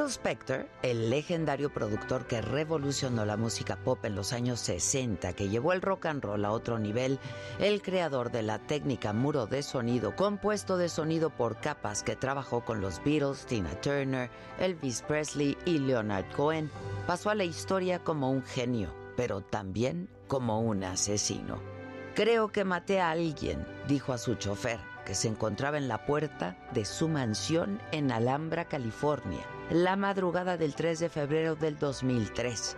Phil Spector, el legendario productor que revolucionó la música pop en los años 60, que llevó el rock and roll a otro nivel, el creador de la técnica muro de sonido, compuesto de sonido por capas que trabajó con los Beatles, Tina Turner, Elvis Presley y Leonard Cohen, pasó a la historia como un genio, pero también como un asesino. Creo que maté a alguien, dijo a su chofer, que se encontraba en la puerta de su mansión en Alhambra, California la madrugada del 3 de febrero del 2003.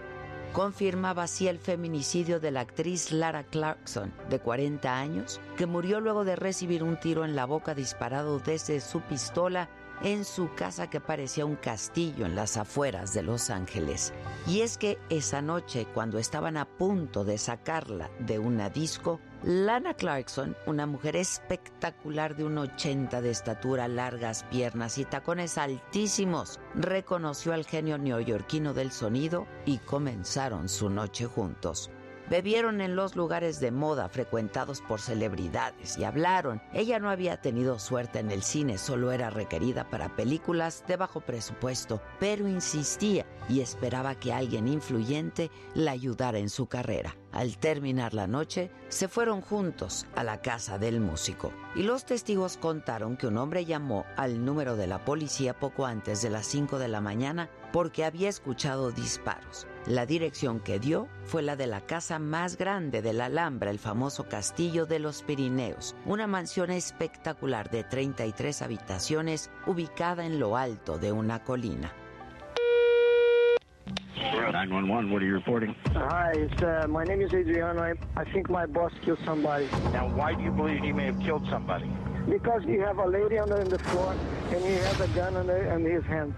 Confirmaba así el feminicidio de la actriz Lara Clarkson, de 40 años, que murió luego de recibir un tiro en la boca disparado desde su pistola en su casa que parecía un castillo en las afueras de Los Ángeles. Y es que esa noche, cuando estaban a punto de sacarla de una disco, Lana Clarkson, una mujer espectacular de un 80 de estatura, largas piernas y tacones altísimos, reconoció al genio neoyorquino del sonido y comenzaron su noche juntos. Bebieron en los lugares de moda frecuentados por celebridades y hablaron. Ella no había tenido suerte en el cine, solo era requerida para películas de bajo presupuesto, pero insistía y esperaba que alguien influyente la ayudara en su carrera. Al terminar la noche, se fueron juntos a la casa del músico y los testigos contaron que un hombre llamó al número de la policía poco antes de las 5 de la mañana porque había escuchado disparos. La dirección que dio fue la de la casa más grande de la Alhambra, el famoso Castillo de los Pirineos, una mansión espectacular de 33 habitaciones ubicada en lo alto de una colina. 911, what are you reporting? Hi, it's, uh, my name is Adriano. I, I think my boss killed somebody. Now, why do you believe he may have killed somebody? Because you have a lady on the, on the floor and he has a gun on, the, on his hand.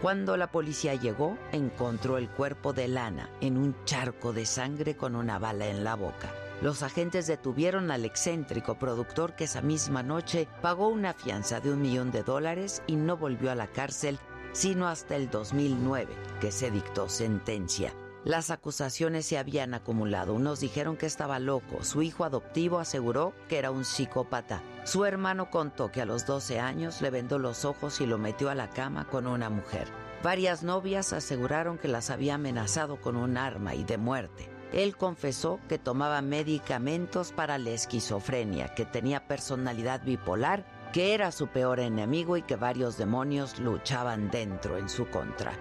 Cuando la policía llegó, encontró el cuerpo de Lana en un charco de sangre con una bala en la boca. Los agentes detuvieron al excéntrico productor que esa misma noche pagó una fianza de un millón de dólares y no volvió a la cárcel sino hasta el 2009, que se dictó sentencia. Las acusaciones se habían acumulado. Unos dijeron que estaba loco. Su hijo adoptivo aseguró que era un psicópata. Su hermano contó que a los 12 años le vendó los ojos y lo metió a la cama con una mujer. Varias novias aseguraron que las había amenazado con un arma y de muerte. Él confesó que tomaba medicamentos para la esquizofrenia, que tenía personalidad bipolar que era su peor enemigo y que varios demonios luchaban dentro en su contra.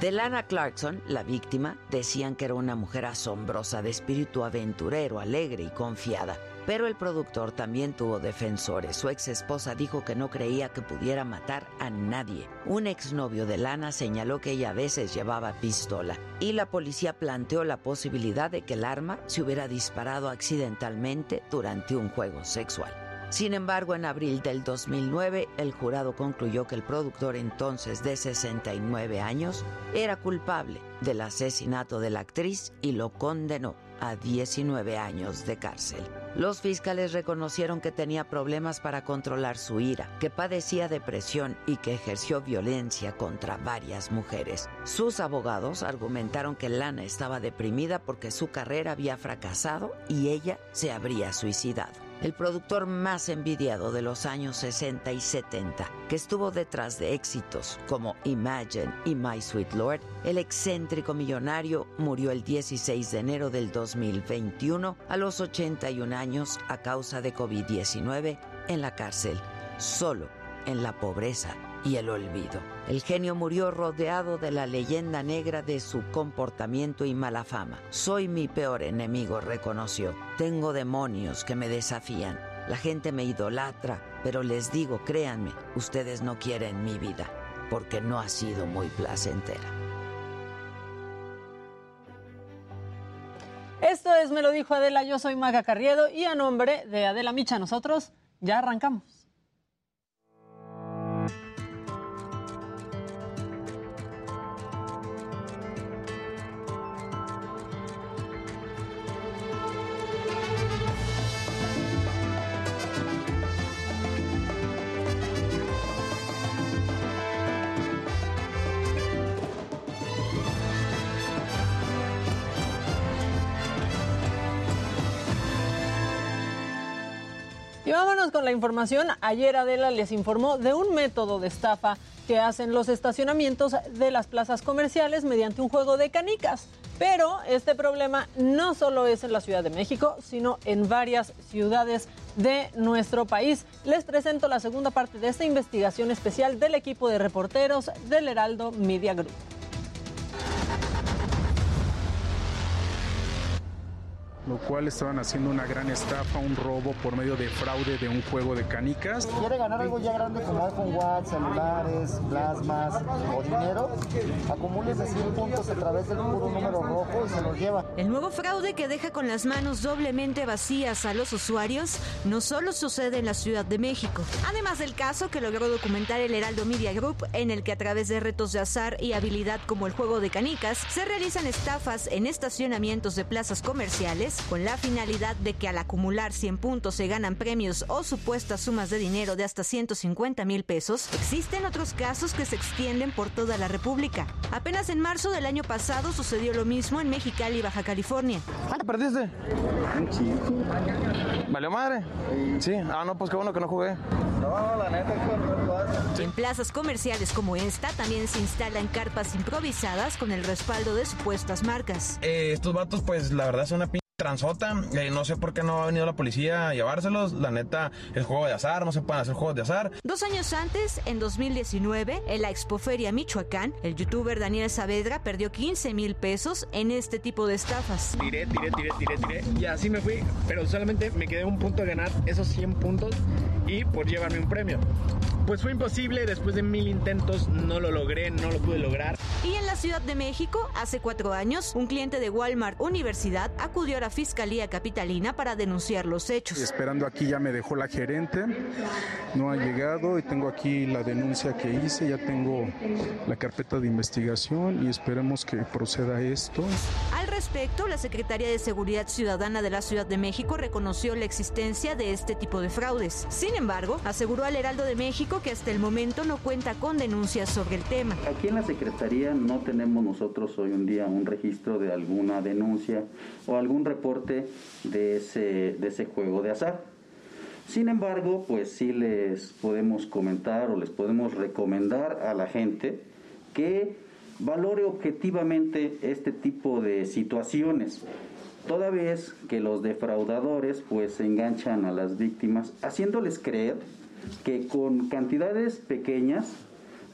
De Lana Clarkson, la víctima, decían que era una mujer asombrosa, de espíritu aventurero, alegre y confiada. Pero el productor también tuvo defensores. Su ex esposa dijo que no creía que pudiera matar a nadie. Un exnovio de Lana señaló que ella a veces llevaba pistola. Y la policía planteó la posibilidad de que el arma se hubiera disparado accidentalmente durante un juego sexual. Sin embargo, en abril del 2009, el jurado concluyó que el productor entonces de 69 años era culpable del asesinato de la actriz y lo condenó a 19 años de cárcel. Los fiscales reconocieron que tenía problemas para controlar su ira, que padecía depresión y que ejerció violencia contra varias mujeres. Sus abogados argumentaron que Lana estaba deprimida porque su carrera había fracasado y ella se habría suicidado el productor más envidiado de los años 60 y 70, que estuvo detrás de éxitos como Imagine y My Sweet Lord, el excéntrico millonario murió el 16 de enero del 2021 a los 81 años a causa de COVID-19 en la cárcel, solo en la pobreza y el olvido. El genio murió rodeado de la leyenda negra de su comportamiento y mala fama. Soy mi peor enemigo, reconoció. Tengo demonios que me desafían. La gente me idolatra, pero les digo, créanme, ustedes no quieren mi vida, porque no ha sido muy placentera. Esto es Me lo dijo Adela, yo soy Maga Carriedo y a nombre de Adela Micha nosotros ya arrancamos. Vámonos con la información. Ayer Adela les informó de un método de estafa que hacen los estacionamientos de las plazas comerciales mediante un juego de canicas. Pero este problema no solo es en la Ciudad de México, sino en varias ciudades de nuestro país. Les presento la segunda parte de esta investigación especial del equipo de reporteros del Heraldo Media Group. Lo cual estaban haciendo una gran estafa, un robo por medio de fraude de un juego de canicas. ¿Quiere ganar algo ya grande como iPhone Watch, celulares, plasmas o dinero? Acumúlese 100 puntos a través del puro número rojo y se los lleva. El nuevo fraude que deja con las manos doblemente vacías a los usuarios no solo sucede en la Ciudad de México. Además del caso que logró documentar el Heraldo Media Group, en el que a través de retos de azar y habilidad como el juego de canicas, se realizan estafas en estacionamientos de plazas comerciales con la finalidad de que al acumular 100 puntos se ganan premios o supuestas sumas de dinero de hasta 150 mil pesos, existen otros casos que se extienden por toda la República. Apenas en marzo del año pasado sucedió lo mismo en Mexicali, Baja California. ¿Cuánto perdiste? ¿Valió madre? Sí. Ah, no, pues qué bueno que no jugué. No, la neta, En plazas comerciales como esta también se instalan carpas improvisadas con el respaldo de supuestas marcas. Eh, estos vatos, pues la verdad son una transota. Eh, no sé por qué no ha venido la policía a llevárselos. La neta, es juego de azar, no se pueden hacer juegos de azar. Dos años antes, en 2019, en la Expoferia Michoacán, el youtuber Daniel Saavedra perdió 15 mil pesos en este tipo de estafas. Tiré, tiré, tiré, tiré, tiré. Y así me fui, pero solamente me quedé un punto de ganar esos 100 puntos y por llevarme un premio. Pues fue imposible, después de mil intentos no lo logré, no lo pude lograr. Y en la Ciudad de México, hace cuatro años, un cliente de Walmart Universidad acudió a la Fiscalía Capitalina para denunciar los hechos. Esperando aquí ya me dejó la gerente, no ha llegado y tengo aquí la denuncia que hice, ya tengo la carpeta de investigación y esperemos que proceda esto. Al respecto, la Secretaría de Seguridad Ciudadana de la Ciudad de México reconoció la existencia de este tipo de fraudes. Sin embargo, aseguró al Heraldo de México que hasta el momento no cuenta con denuncias sobre el tema. Aquí en la Secretaría no tenemos nosotros hoy en día un registro de alguna denuncia o algún reporte de ese, de ese juego de azar. Sin embargo, pues sí les podemos comentar o les podemos recomendar a la gente que valore objetivamente este tipo de situaciones, toda vez que los defraudadores pues enganchan a las víctimas haciéndoles creer que con cantidades pequeñas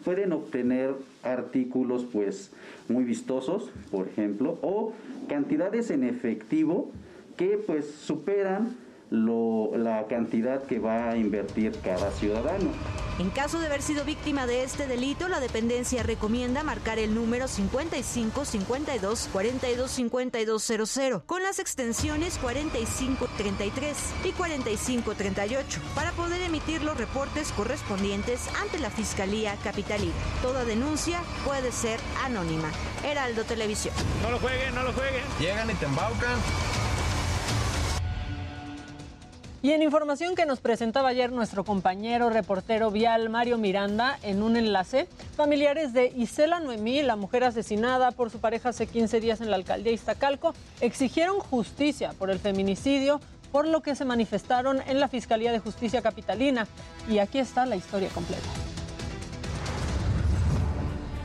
pueden obtener artículos pues muy vistosos, por ejemplo, o cantidades en efectivo que pues superan lo, la cantidad que va a invertir cada ciudadano. En caso de haber sido víctima de este delito, la dependencia recomienda marcar el número 55 52 42 5200 con las extensiones 4533 y 4538 para poder emitir los reportes correspondientes ante la Fiscalía Capitalina. Toda denuncia puede ser anónima. Heraldo Televisión. No lo jueguen, no lo jueguen. Llegan y te embaucan. Y en información que nos presentaba ayer nuestro compañero reportero vial Mario Miranda en un enlace, familiares de Isela Noemí, la mujer asesinada por su pareja hace 15 días en la alcaldía Iztacalco, exigieron justicia por el feminicidio, por lo que se manifestaron en la Fiscalía de Justicia Capitalina. Y aquí está la historia completa.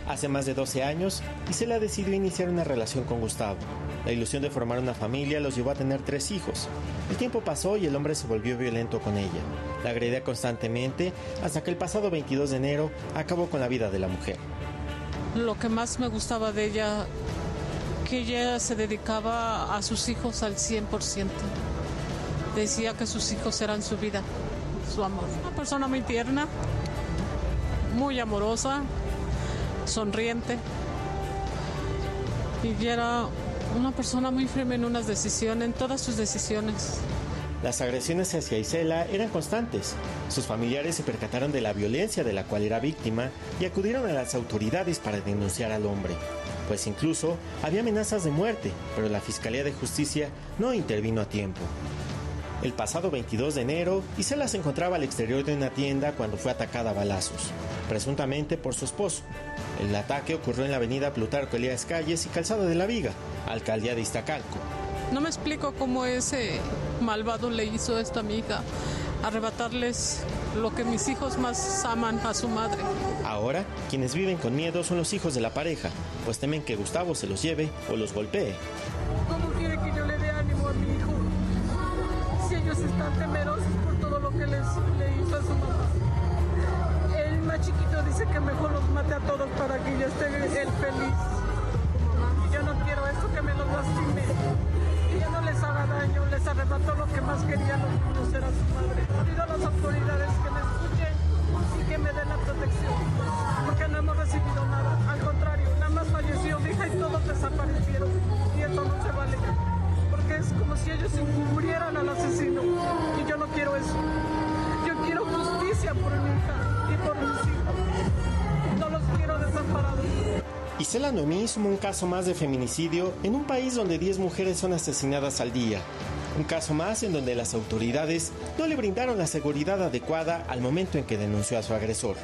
Hace más de 12 años, Isela decidió iniciar una relación con Gustavo. La ilusión de formar una familia los llevó a tener tres hijos. El tiempo pasó y el hombre se volvió violento con ella. La agredía constantemente hasta que el pasado 22 de enero acabó con la vida de la mujer. Lo que más me gustaba de ella, que ella se dedicaba a sus hijos al 100%. Decía que sus hijos eran su vida, su amor. Una persona muy tierna, muy amorosa, sonriente. Y era una persona muy firme en unas decisiones, en todas sus decisiones. Las agresiones hacia Isela eran constantes. Sus familiares se percataron de la violencia de la cual era víctima y acudieron a las autoridades para denunciar al hombre. Pues incluso había amenazas de muerte, pero la Fiscalía de Justicia no intervino a tiempo. El pasado 22 de enero, Isela se encontraba al exterior de una tienda cuando fue atacada a balazos, presuntamente por su esposo. El ataque ocurrió en la avenida Plutarco Elías Calles y Calzada de la Viga, alcaldía de Iztacalco. No me explico cómo ese malvado le hizo esto a mi hija. arrebatarles lo que mis hijos más aman a su madre. Ahora, quienes viven con miedo son los hijos de la pareja, pues temen que Gustavo se los lleve o los golpee. ¿Cómo quiere que yo le están temerosos por todo lo que les, le hizo a su mamá. El más chiquito dice que mejor los mate a todos para que yo esté él feliz. Y yo no quiero eso que me los lastime. Que ya no les haga daño, les arrebató lo que más querían los niños, era su madre. Pido a las autoridades que me escuchen y que me den la protección. Porque no hemos recibido nada. Al contrario, nada más falleció mi hija y todos desaparecieron. Y eso no es como si ellos encubrieran al asesino. Y yo no quiero eso. Yo quiero justicia por mi hija y por mis hijos. No los quiero desamparados. Isela Noemí suma un caso más de feminicidio en un país donde 10 mujeres son asesinadas al día. Un caso más en donde las autoridades no le brindaron la seguridad adecuada al momento en que denunció a su agresor.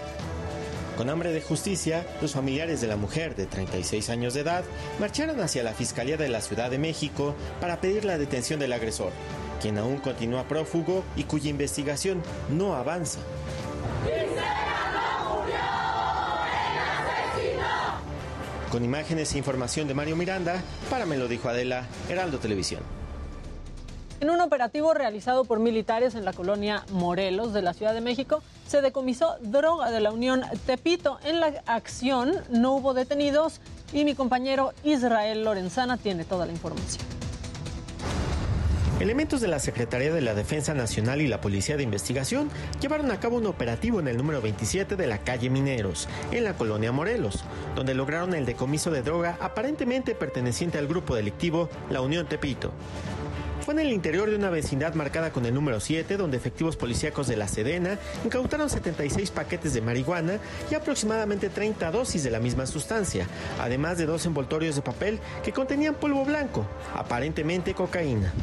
Con hambre de justicia, los familiares de la mujer de 36 años de edad marcharon hacia la Fiscalía de la Ciudad de México para pedir la detención del agresor, quien aún continúa prófugo y cuya investigación no avanza. Con imágenes e información de Mario Miranda, para me lo dijo Adela, Heraldo Televisión. En un operativo realizado por militares en la colonia Morelos de la Ciudad de México, se decomisó droga de la Unión Tepito. En la acción no hubo detenidos y mi compañero Israel Lorenzana tiene toda la información. Elementos de la Secretaría de la Defensa Nacional y la Policía de Investigación llevaron a cabo un operativo en el número 27 de la calle Mineros, en la colonia Morelos, donde lograron el decomiso de droga aparentemente perteneciente al grupo delictivo La Unión Tepito. Fue en el interior de una vecindad marcada con el número 7, donde efectivos policíacos de la Sedena incautaron 76 paquetes de marihuana y aproximadamente 30 dosis de la misma sustancia, además de dos envoltorios de papel que contenían polvo blanco, aparentemente cocaína.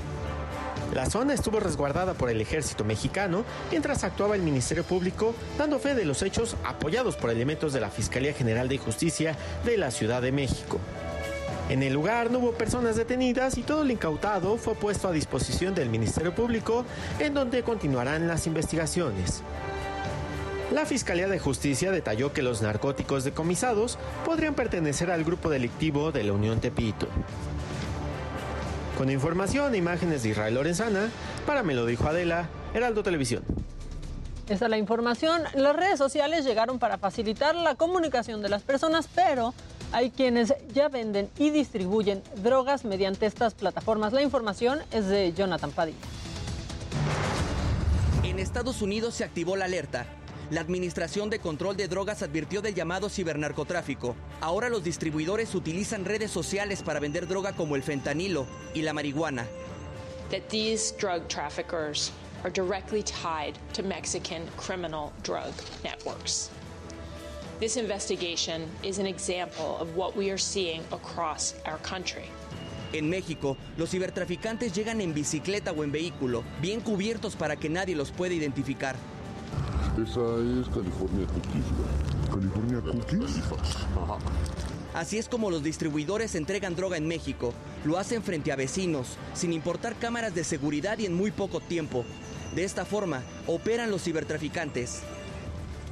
La zona estuvo resguardada por el ejército mexicano mientras actuaba el Ministerio Público dando fe de los hechos apoyados por elementos de la Fiscalía General de Justicia de la Ciudad de México. En el lugar no hubo personas detenidas y todo el incautado fue puesto a disposición del Ministerio Público en donde continuarán las investigaciones. La Fiscalía de Justicia detalló que los narcóticos decomisados podrían pertenecer al grupo delictivo de la Unión Tepito. Con información e imágenes de Israel Lorenzana, para me lo dijo Adela, Heraldo Televisión. Esa es la información. Las redes sociales llegaron para facilitar la comunicación de las personas, pero hay quienes ya venden y distribuyen drogas mediante estas plataformas. La información es de Jonathan Padilla. En Estados Unidos se activó la alerta. La Administración de Control de Drogas advirtió del llamado cibernarcotráfico. Ahora los distribuidores utilizan redes sociales para vender droga como el fentanilo y la marihuana. That these drug traffickers are directly tied to Mexican criminal drug networks. This investigation is an example of what we are seeing across our country. En México, los cibertraficantes llegan en bicicleta o en vehículo, bien cubiertos para que nadie los pueda identificar. Esa es California Cookies. ¿California Cookies? Así es como los distribuidores entregan droga en México. Lo hacen frente a vecinos, sin importar cámaras de seguridad y en muy poco tiempo. De esta forma, operan los cibertraficantes.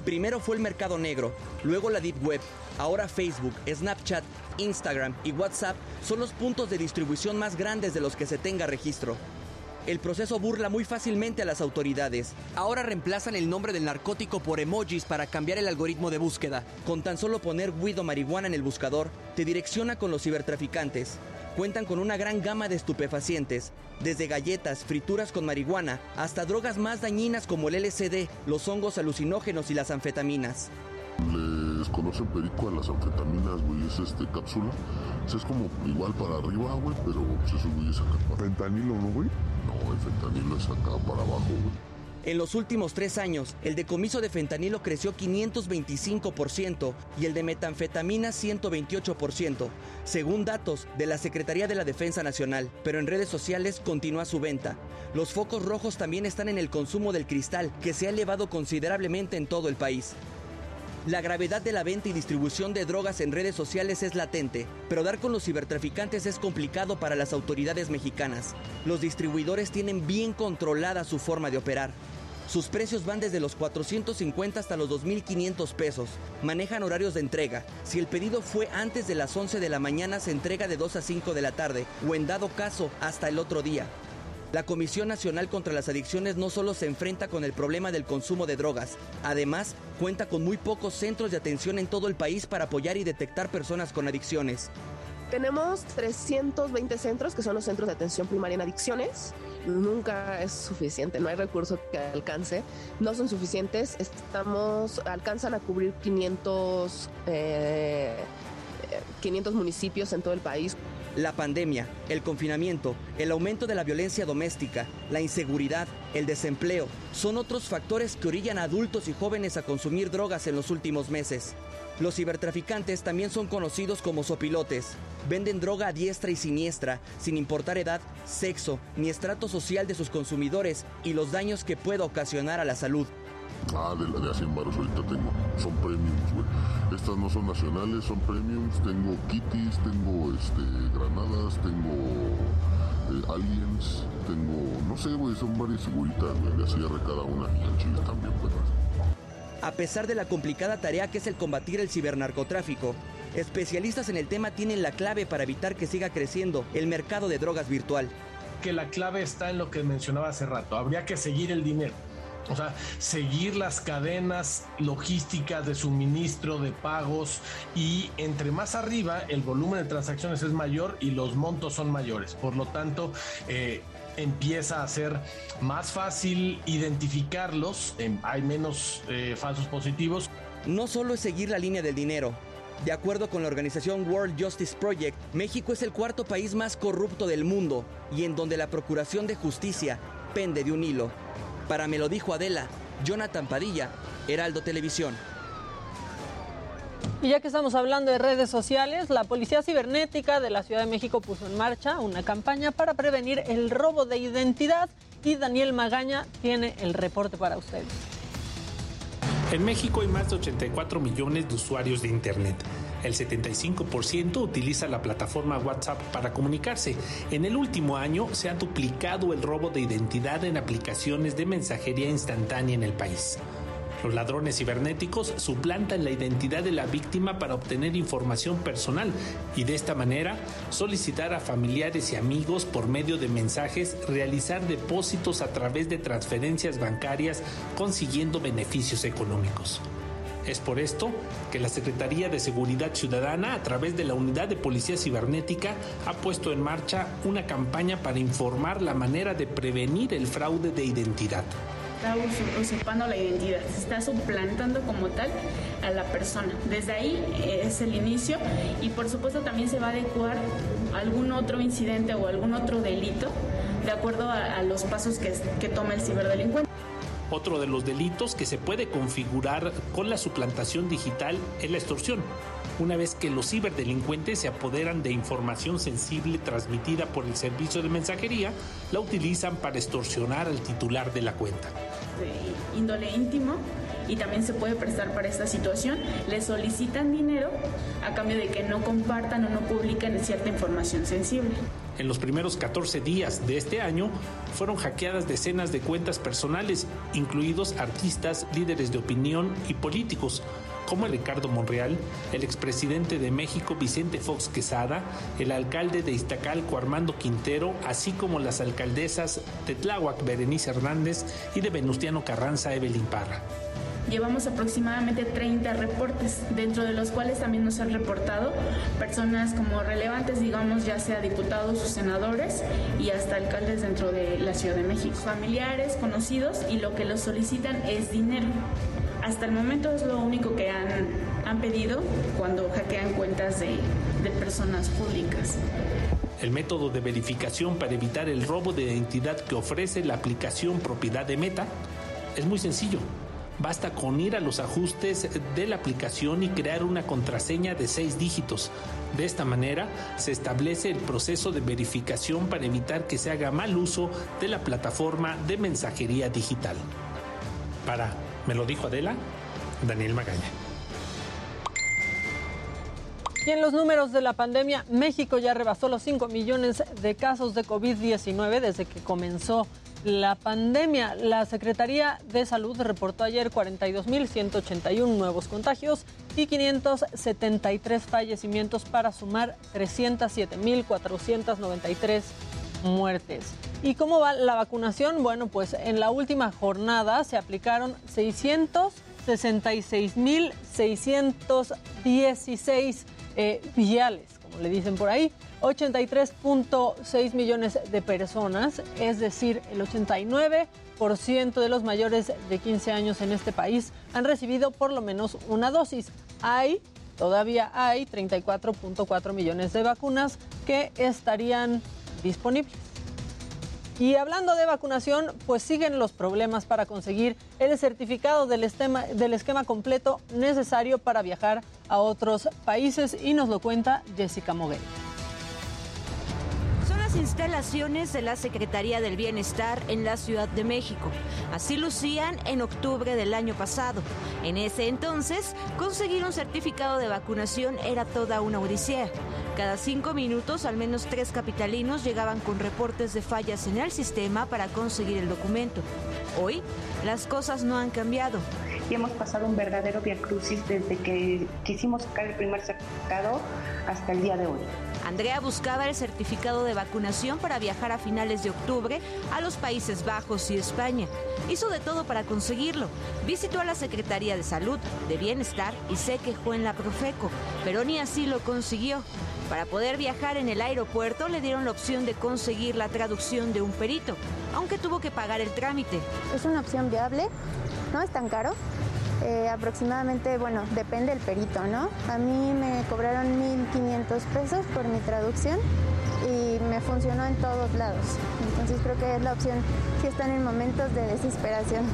Primero fue el mercado negro, luego la Deep Web, ahora Facebook, Snapchat, Instagram y WhatsApp son los puntos de distribución más grandes de los que se tenga registro. El proceso burla muy fácilmente a las autoridades. Ahora reemplazan el nombre del narcótico por emojis para cambiar el algoritmo de búsqueda. Con tan solo poner weed o marihuana en el buscador, te direcciona con los cibertraficantes. Cuentan con una gran gama de estupefacientes, desde galletas, frituras con marihuana, hasta drogas más dañinas como el LSD, los hongos alucinógenos y las anfetaminas. Les conocen perico a las anfetaminas, güey, es este cápsula. O sea, es como igual para arriba, güey, pero pues, esos güeyes acá para Fentanilo, ¿no, güey? El fentanilo es acá para abajo. En los últimos tres años, el decomiso de fentanilo creció 525% y el de metanfetamina 128%, según datos de la Secretaría de la Defensa Nacional. Pero en redes sociales continúa su venta. Los focos rojos también están en el consumo del cristal, que se ha elevado considerablemente en todo el país. La gravedad de la venta y distribución de drogas en redes sociales es latente, pero dar con los cibertraficantes es complicado para las autoridades mexicanas. Los distribuidores tienen bien controlada su forma de operar. Sus precios van desde los 450 hasta los 2.500 pesos. Manejan horarios de entrega. Si el pedido fue antes de las 11 de la mañana, se entrega de 2 a 5 de la tarde o en dado caso hasta el otro día. La Comisión Nacional contra las Adicciones no solo se enfrenta con el problema del consumo de drogas, además cuenta con muy pocos centros de atención en todo el país para apoyar y detectar personas con adicciones. Tenemos 320 centros que son los centros de atención primaria en adicciones. Nunca es suficiente, no hay recurso que alcance. No son suficientes. Estamos, alcanzan a cubrir 500, eh, 500 municipios en todo el país. La pandemia, el confinamiento, el aumento de la violencia doméstica, la inseguridad, el desempleo, son otros factores que orillan a adultos y jóvenes a consumir drogas en los últimos meses. Los cibertraficantes también son conocidos como sopilotes. Venden droga a diestra y siniestra, sin importar edad, sexo ni estrato social de sus consumidores y los daños que pueda ocasionar a la salud. Ah, de la de a 100 baros ahorita tengo. Son premiums, güey. Estas no son nacionales, son premiums. Tengo kitties, tengo este, granadas, tengo eh, aliens, tengo, no sé, güey, son varias figuritas, güey, de a cierre cada una. Y al chile también, perras. A pesar de la complicada tarea que es el combatir el cibernarcotráfico, especialistas en el tema tienen la clave para evitar que siga creciendo el mercado de drogas virtual. Que la clave está en lo que mencionaba hace rato. Habría que seguir el dinero. O sea, seguir las cadenas logísticas de suministro, de pagos y entre más arriba el volumen de transacciones es mayor y los montos son mayores. Por lo tanto, eh, empieza a ser más fácil identificarlos, em, hay menos eh, falsos positivos. No solo es seguir la línea del dinero. De acuerdo con la organización World Justice Project, México es el cuarto país más corrupto del mundo y en donde la procuración de justicia pende de un hilo. Para me lo dijo Adela, Jonathan Padilla, Heraldo Televisión. Y ya que estamos hablando de redes sociales, la Policía Cibernética de la Ciudad de México puso en marcha una campaña para prevenir el robo de identidad y Daniel Magaña tiene el reporte para ustedes. En México hay más de 84 millones de usuarios de Internet. El 75% utiliza la plataforma WhatsApp para comunicarse. En el último año se ha duplicado el robo de identidad en aplicaciones de mensajería instantánea en el país. Los ladrones cibernéticos suplantan la identidad de la víctima para obtener información personal y de esta manera solicitar a familiares y amigos por medio de mensajes realizar depósitos a través de transferencias bancarias consiguiendo beneficios económicos. Es por esto que la Secretaría de Seguridad Ciudadana, a través de la Unidad de Policía Cibernética, ha puesto en marcha una campaña para informar la manera de prevenir el fraude de identidad está usurpando la identidad, se está suplantando como tal a la persona. Desde ahí eh, es el inicio y por supuesto también se va a adecuar algún otro incidente o algún otro delito de acuerdo a, los pasos que toma el ciberdelincuente. Otro de los delitos que se puede configurar con la suplantación digital es la extorsión. Una vez que los ciberdelincuentes se apoderan de información sensible transmitida por el servicio de mensajería, la utilizan para extorsionar al titular de la cuenta. De índole íntimo y también se puede prestar para esta situación. Le solicitan dinero a cambio de que no compartan o no publiquen cierta información sensible. En los primeros 14 días de este año fueron hackeadas decenas de cuentas personales, incluidos artistas, líderes de opinión y políticos, como Ricardo Monreal, el expresidente de México Vicente Fox Quesada, el alcalde de Iztacalco Armando Quintero, así como las alcaldesas de Tláhuac Berenice Hernández y de Venustiano Carranza Evelyn Parra. Llevamos aproximadamente 30 reportes, dentro de los cuales también nos han reportado personas como relevantes, digamos, ya sea diputados o senadores y hasta alcaldes dentro de la Ciudad de México. Familiares, conocidos y lo que los solicitan es dinero. Hasta el momento es lo único que han, han pedido cuando hackean cuentas de, de personas públicas. El método de verificación para evitar el robo de identidad que ofrece la aplicación propiedad de Meta es muy sencillo. Basta con ir a los ajustes de la aplicación y crear una contraseña de seis dígitos. De esta manera se establece el proceso de verificación para evitar que se haga mal uso de la plataforma de mensajería digital. Para, me lo dijo Adela, Daniel Magaña. Y en los números de la pandemia, México ya rebasó los 5 millones de casos de COVID-19 desde que comenzó la pandemia. La Secretaría de Salud reportó ayer 42.181 nuevos contagios y 573 fallecimientos para sumar 307.493 muertes. ¿Y cómo va la vacunación? Bueno, pues en la última jornada se aplicaron 666.616 eh, viales, como le dicen por ahí. 83.6 millones de personas, es decir, el 89% de los mayores de 15 años en este país han recibido por lo menos una dosis. Hay, todavía hay 34.4 millones de vacunas que estarían disponibles. Y hablando de vacunación, pues siguen los problemas para conseguir el certificado del esquema, completo necesario para viajar a otros países y nos lo cuenta Jessica Moguel instalaciones de la Secretaría del Bienestar en la Ciudad de México. Así lucían en octubre del año pasado. En ese entonces, conseguir un certificado de vacunación era toda una odisea. Cada cinco minutos, al menos tres capitalinos llegaban con reportes de fallas en el sistema para conseguir el documento. Hoy, las cosas no han cambiado. Y hemos pasado un verdadero viacrucis desde que quisimos sacar el primer certificado hasta el día de hoy. Andrea buscaba el certificado de vacunación para viajar a finales de octubre a los Países Bajos y España. Hizo de todo para conseguirlo. Visitó a la Secretaría de Salud, de Bienestar y se quejó en la Profeco, pero ni así lo consiguió. Para poder viajar en el aeropuerto le dieron la opción de conseguir la traducción de un perito, aunque tuvo que pagar el trámite. Es una opción viable, no es tan caro. Eh, aproximadamente, bueno, depende del perito, ¿no? A mí me cobraron 1.500 pesos por mi traducción y me funcionó en todos lados. Entonces creo que es la opción si están en momentos de desesperación.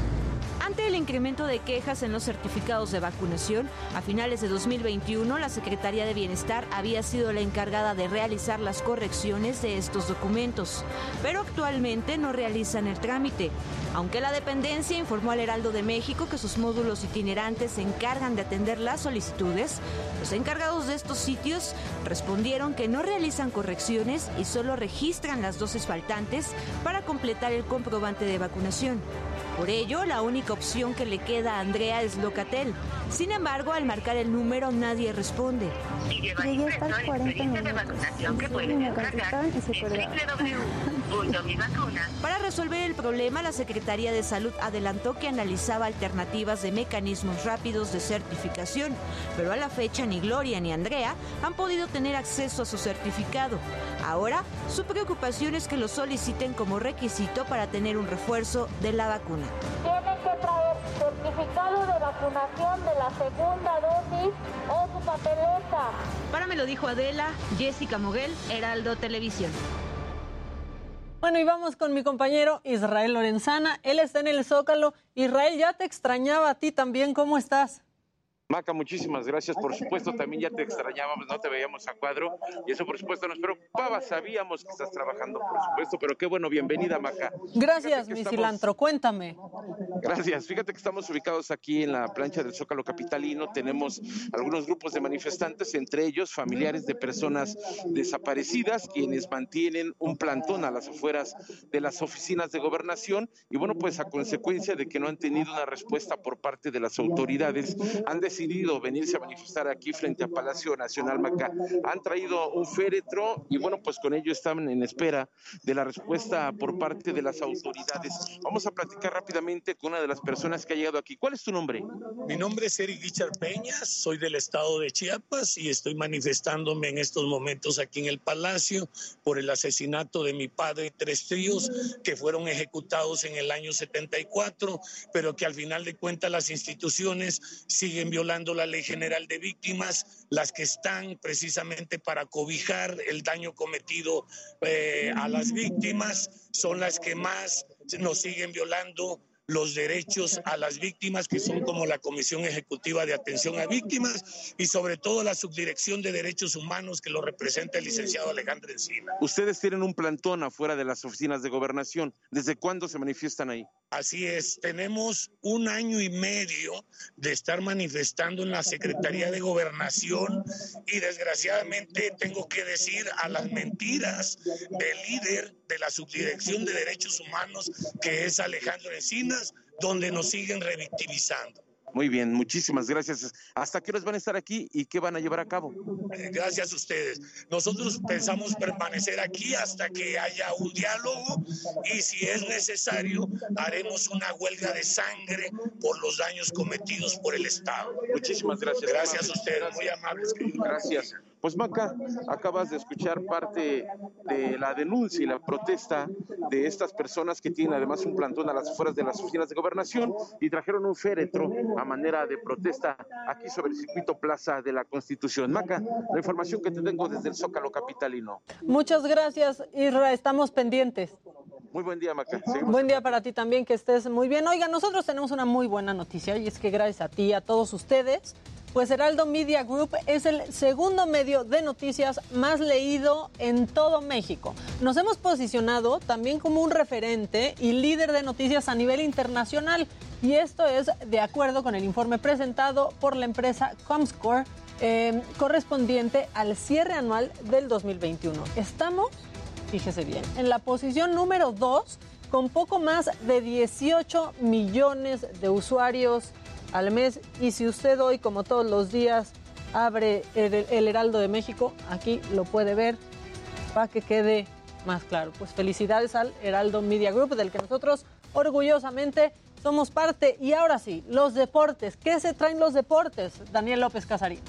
Ante el incremento de quejas en los certificados de vacunación, a finales de 2021 la Secretaría de Bienestar había sido la encargada de realizar las correcciones de estos documentos, pero actualmente no realizan el trámite. Aunque la dependencia informó al Heraldo de México que sus módulos itinerantes se encargan de atender las solicitudes, los encargados de estos sitios respondieron que no realizan correcciones y solo registran las dosis faltantes para completar el comprobante de vacunación. Por ello, la única opción que le queda a Andrea es Locatel. Sin embargo, al marcar el número nadie responde. Llegué hasta 40 minutos. Para resolver el problema, la Secretaría de Salud adelantó que analizaba alternativas de mecanismos rápidos de certificación, pero a la fecha ni Gloria ni Andrea han podido tener acceso a su certificado. Ahora, su preocupación es que lo soliciten como requisito para tener un refuerzo de la vacuna. Tienen que traer certificado de vacunación de la segunda dosis o su papeleta. Para me lo dijo Adela, Jessica Moguel, Heraldo Televisión. Bueno, y vamos con mi compañero Israel Lorenzana. Él está en el Zócalo. Israel, ya te extrañaba a ti también. ¿Cómo estás? Maca, muchísimas gracias. Por supuesto, también ya te extrañábamos, no te veíamos a cuadro. Y eso, por supuesto, nos preocupaba. Sabíamos que estás trabajando, por supuesto, pero qué bueno, bienvenida, Maca. Gracias, mi cilantro. Cuéntame. Gracias. Fíjate que estamos ubicados aquí en la plancha del Zócalo Capitalino. Tenemos algunos grupos de manifestantes, entre ellos familiares de personas desaparecidas, quienes mantienen un plantón a las afueras de las oficinas de gobernación. Y bueno, pues a consecuencia de que no han tenido una respuesta por parte de las autoridades, han decidido decidido venirse a manifestar aquí frente a Palacio Nacional Macá. Han traído un féretro y bueno, pues con ello están en espera de la respuesta por parte de las autoridades. Vamos a platicar rápidamente con una de las personas que ha llegado aquí. ¿Cuál es tu nombre? Mi nombre es Eric Richard Peña, soy del estado de Chiapas y estoy manifestándome en estos momentos aquí en el Palacio por el asesinato de mi padre y tres tíos que fueron ejecutados en el año 74, pero que al final de cuentas las instituciones siguen violando la Ley General de Víctimas, las que están precisamente para cobijar el daño cometido eh, a las víctimas, son las que más nos siguen violando los derechos a las víctimas, que son como la Comisión Ejecutiva de Atención a Víctimas y sobre todo la Subdirección de Derechos Humanos que lo representa el licenciado Alejandro Encina. Ustedes tienen un plantón afuera de las oficinas de gobernación. ¿Desde cuándo se manifiestan ahí? Así es, tenemos un año y medio de estar manifestando en la Secretaría de Gobernación y desgraciadamente tengo que decir a las mentiras del líder de la Subdirección de Derechos Humanos, que es Alejandro Encinas, donde nos siguen revictimizando. Muy bien, muchísimas gracias. ¿Hasta qué horas van a estar aquí y qué van a llevar a cabo? Eh, Gracias a ustedes. Nosotros pensamos permanecer aquí hasta que haya un diálogo y si es necesario haremos una huelga de sangre por los daños cometidos por el Estado. Muchísimas gracias. Gracias a ustedes, muy amables. querido. Gracias. Pues Maca, acabas de escuchar parte de la denuncia y la protesta de estas personas que tienen además un plantón a las afueras de las oficinas de gobernación y trajeron un féretro a manera de protesta aquí sobre el circuito Plaza de la Constitución. Maca, la información que te tengo desde el Zócalo Capitalino. Muchas gracias, Isra. Estamos pendientes. Muy buen día, Maca. Seguimos. Buen día para ti también, que estés muy bien. Oiga, nosotros tenemos una muy buena noticia y es que gracias a ti y a todos ustedes, pues Heraldo Media Group es el segundo medio de noticias más leído en todo México. Nos hemos posicionado también como un referente y líder de noticias a nivel internacional y esto es de acuerdo con el informe presentado por la empresa Comscore eh, correspondiente al cierre anual del 2021. Estamos fíjese bien, en la posición número 2 con poco más de 18 millones de usuarios al mes. Y si usted hoy, como todos los días, abre el, Heraldo de México, aquí lo puede ver para que quede más claro. Pues felicidades al Heraldo Media Group, del que nosotros orgullosamente somos parte. Y ahora sí, los deportes. ¿Qué se traen los deportes? Daniel López Casarín.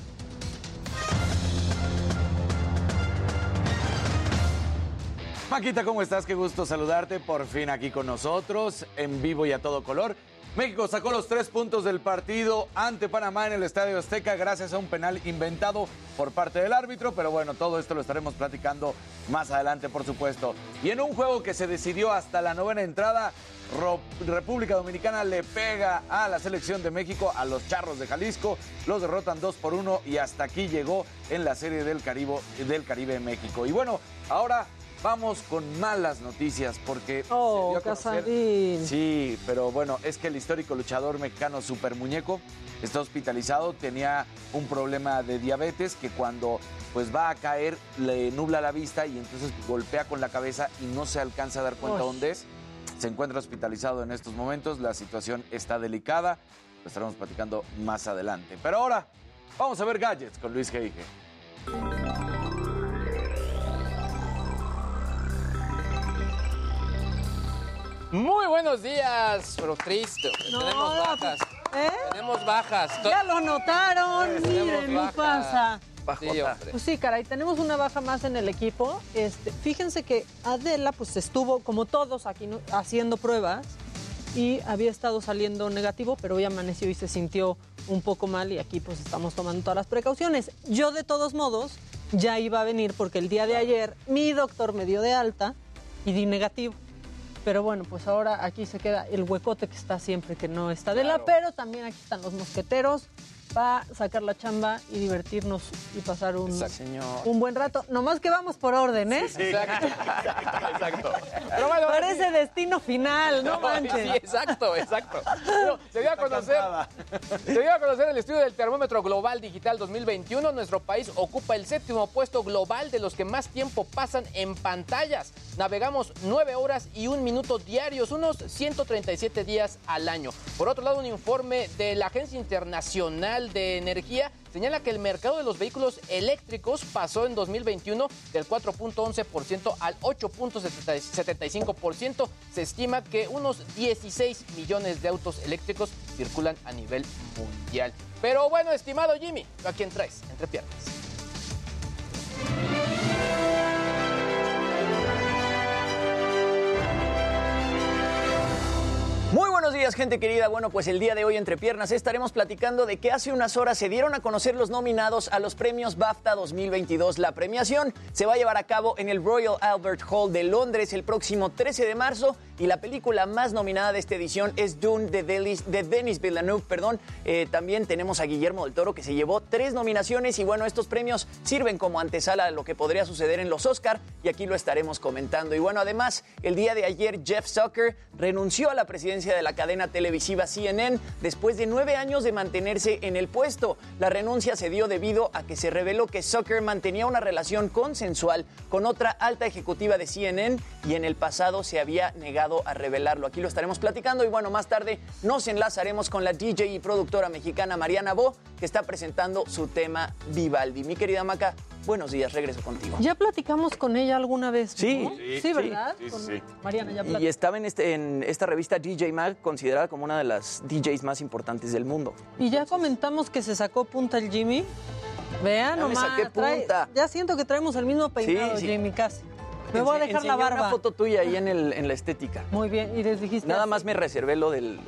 Maquita, ¿cómo estás? Qué gusto saludarte por fin aquí con nosotros, en vivo y a todo color. México sacó los tres puntos del partido ante Panamá en el Estadio Azteca gracias a un penal inventado por parte del árbitro, pero bueno, todo esto lo estaremos platicando más adelante, por supuesto. Y en un juego que se decidió hasta la novena entrada, República Dominicana le pega a la selección de México, a los Charros de Jalisco, los derrotan 2 por 1 y hasta aquí llegó en la serie del Caribe, del Caribe México. Y bueno, ahora vamos con malas noticias porque Oh, se dio a conocer- Casarín. Sí, pero bueno, es que el histórico luchador mexicano Super Muñeco está hospitalizado, tenía un problema de diabetes que cuando pues va a caer le nubla la vista y entonces golpea con la cabeza y no se alcanza a dar cuenta Uy. dónde es. Se encuentra hospitalizado en estos momentos, la situación está delicada, lo estaremos platicando más adelante. Pero ahora vamos a ver gadgets con Luis Geige. Muy buenos días, pero triste. No, tenemos bajas. ¿eh? Tenemos bajas. Ya lo notaron, Tenemos miren, mi bajas. pasa. Sí. Pues sí, caray, tenemos una baja más en el equipo. Este, fíjense que Adela pues estuvo como todos aquí ¿no? haciendo pruebas y había estado saliendo negativo, pero hoy amaneció y se sintió un poco mal y aquí pues estamos tomando todas las precauciones. Yo de todos modos ya iba a venir porque el día de ayer mi doctor me dio de alta y di negativo. Pero bueno, pues ahora aquí se queda el huecote que está siempre que no está de la, pero también aquí están los mosqueteros para sacar la chamba y divertirnos y pasar un, un buen rato. Nomás que vamos por orden, ¿eh? Exacto. Exacto. Pero bueno, Parece destino final, no manches. Sí, exacto, exacto. Bueno, se dio a conocer, se dio a conocer el estudio del termómetro global digital 2021. Nuestro país ocupa el séptimo puesto global de los que más tiempo pasan en pantallas. Navegamos nueve horas y un minuto diarios, unos 137 días al año. Por otro lado, un informe de la Agencia Internacional de Energía señala que el mercado de los vehículos eléctricos pasó en 2021 del 4.11% al 8.75%. Se estima que unos 16 millones de autos eléctricos circulan a nivel mundial. Pero bueno, estimado Jimmy, ¿a quién traes? Entre piernas. Muy buenos días, gente querida. Bueno, pues el día de hoy, entre piernas, estaremos platicando de que hace unas horas se dieron a conocer los nominados a los premios BAFTA 2022. La premiación se va a llevar a cabo en el Royal Albert Hall de Londres el próximo 13 de marzo y la película más nominada de esta edición es Dune de, Delis- de Denis Villeneuve. Perdón. Eh, también tenemos a Guillermo del Toro que se llevó tres nominaciones y bueno, estos premios sirven como antesala de lo que podría suceder en los Oscar y aquí lo estaremos comentando. Y bueno, además, el día de ayer Jeff Zucker renunció a la presidencia de la cadena televisiva CNN después de nueve años de mantenerse en el puesto. La renuncia se dio debido a que se reveló que Zucker mantenía una relación consensual con otra alta ejecutiva de CNN y en el pasado se había negado a revelarlo. Aquí lo estaremos platicando y bueno, más tarde nos enlazaremos con la DJ y productora mexicana Mariana Bo, que está presentando su tema Vivaldi. Mi querida Maca, buenos días, regreso contigo. Ya platicamos con ella alguna vez. ¿no? Sí. sí, Sí, ¿verdad? sí, sí, Con sí. Mariana, ya Y platicamos. estaba en, este, en esta revista DJ Mag, considerada como una de las DJs más importantes del mundo. Y ya comentamos que se sacó punta el Jimmy. Vean Ya me trae- ya siento que traemos el mismo peinado, sí. Jimmy, casi. Me voy a dejar la barba. una foto tuya ahí en, el- en la estética. Muy bien, y les dijiste Nada así. más me reservé lo del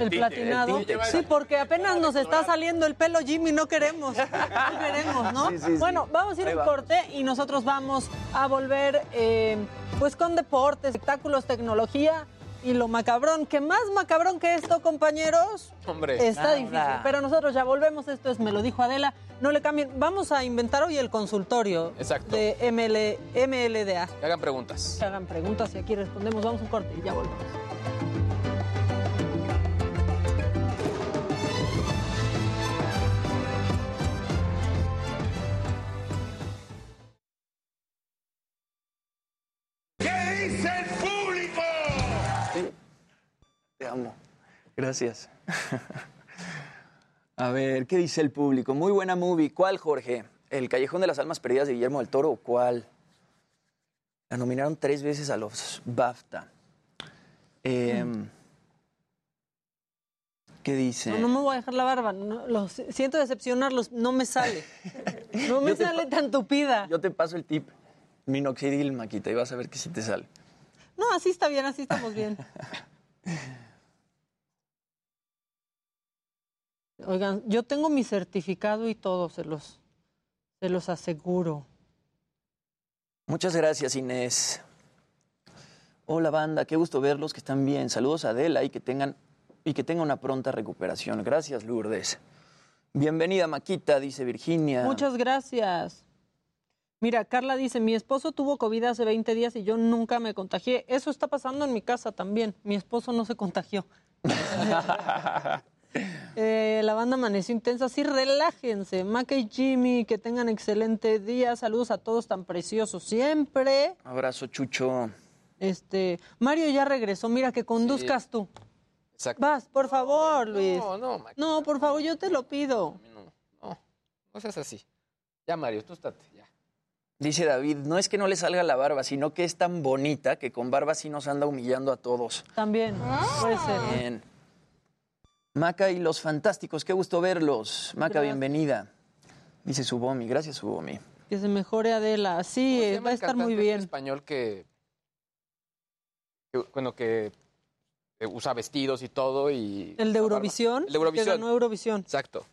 el platinado. sí, porque apenas nos está saliendo el pelo, Jimmy, no queremos. No queremos, ¿no? Sí, sí, sí. Bueno, vamos a ir a un vamos. corte y nosotros vamos a volver eh, pues con deportes, espectáculos, tecnología y lo macabrón. ¿Qué más macabrón que esto, compañeros? Hombre. Está Nada. difícil, pero nosotros ya volvemos. Esto es Me lo dijo Adela. No le cambien. Vamos a inventar hoy el consultorio Exacto. de ML, MLDA. Que hagan preguntas. Que hagan preguntas y aquí respondemos. Vamos a un corte y ya volvemos. ¿Qué dice el? Te amo. Gracias. A ver, ¿qué dice el público? Muy buena movie. ¿Cuál, Jorge? ¿El Callejón de las Almas Perdidas de Guillermo del Toro o cuál? La nominaron tres veces a los BAFTA. Em, ¿Qué dice? No, no me voy a dejar la barba. no, lo si- siento decepcionarlos. No me sale. No me te sale tan tupida. Yo te paso el tip. Minoxidil, Maquita, y vas a ver que sí te sale. No, así está bien, así estamos bien. Oigan, yo tengo mi certificado y todo, se los, se los aseguro. Muchas gracias, Inés. Hola, banda, qué gusto verlos, que están bien. Saludos a Adela y que tengan, y que tenga una pronta recuperación. Gracias, Lourdes. Bienvenida, Maquita, dice Virginia. Muchas gracias. Mira, Carla dice, mi esposo tuvo COVID hace 20 días y yo nunca me contagié. Eso está pasando en mi casa también. Mi esposo no se contagió. Eh, la banda amaneció intensa. Sí, relájense. Maca y Jimmy, que tengan excelente día. Saludos a todos tan preciosos siempre. Abrazo, Chucho. Este, Mario ya regresó. Mira, que conduzcas tú. Exacto. Vas, por favor, Luis. No, no, Maca. No, por favor, yo te lo pido. No seas así. Ya, Mario, tú estate. Ya. Dice David, no es que no le salga la barba, sino que es tan bonita que con barba sí nos anda humillando a todos. También, puede ser. Bien. Maca y los fantásticos, qué gusto verlos. Maca, Gracias. bienvenida. Dice Subomi, gracias Subomi. Que se mejore Adela. Sí, ¿Cómo se eh, llama va a estar muy bien. español que, que, bueno, que eh, usa vestidos y todo y... El de Eurovisión. El de Eurovisión. Que ganó Eurovisión. Exacto.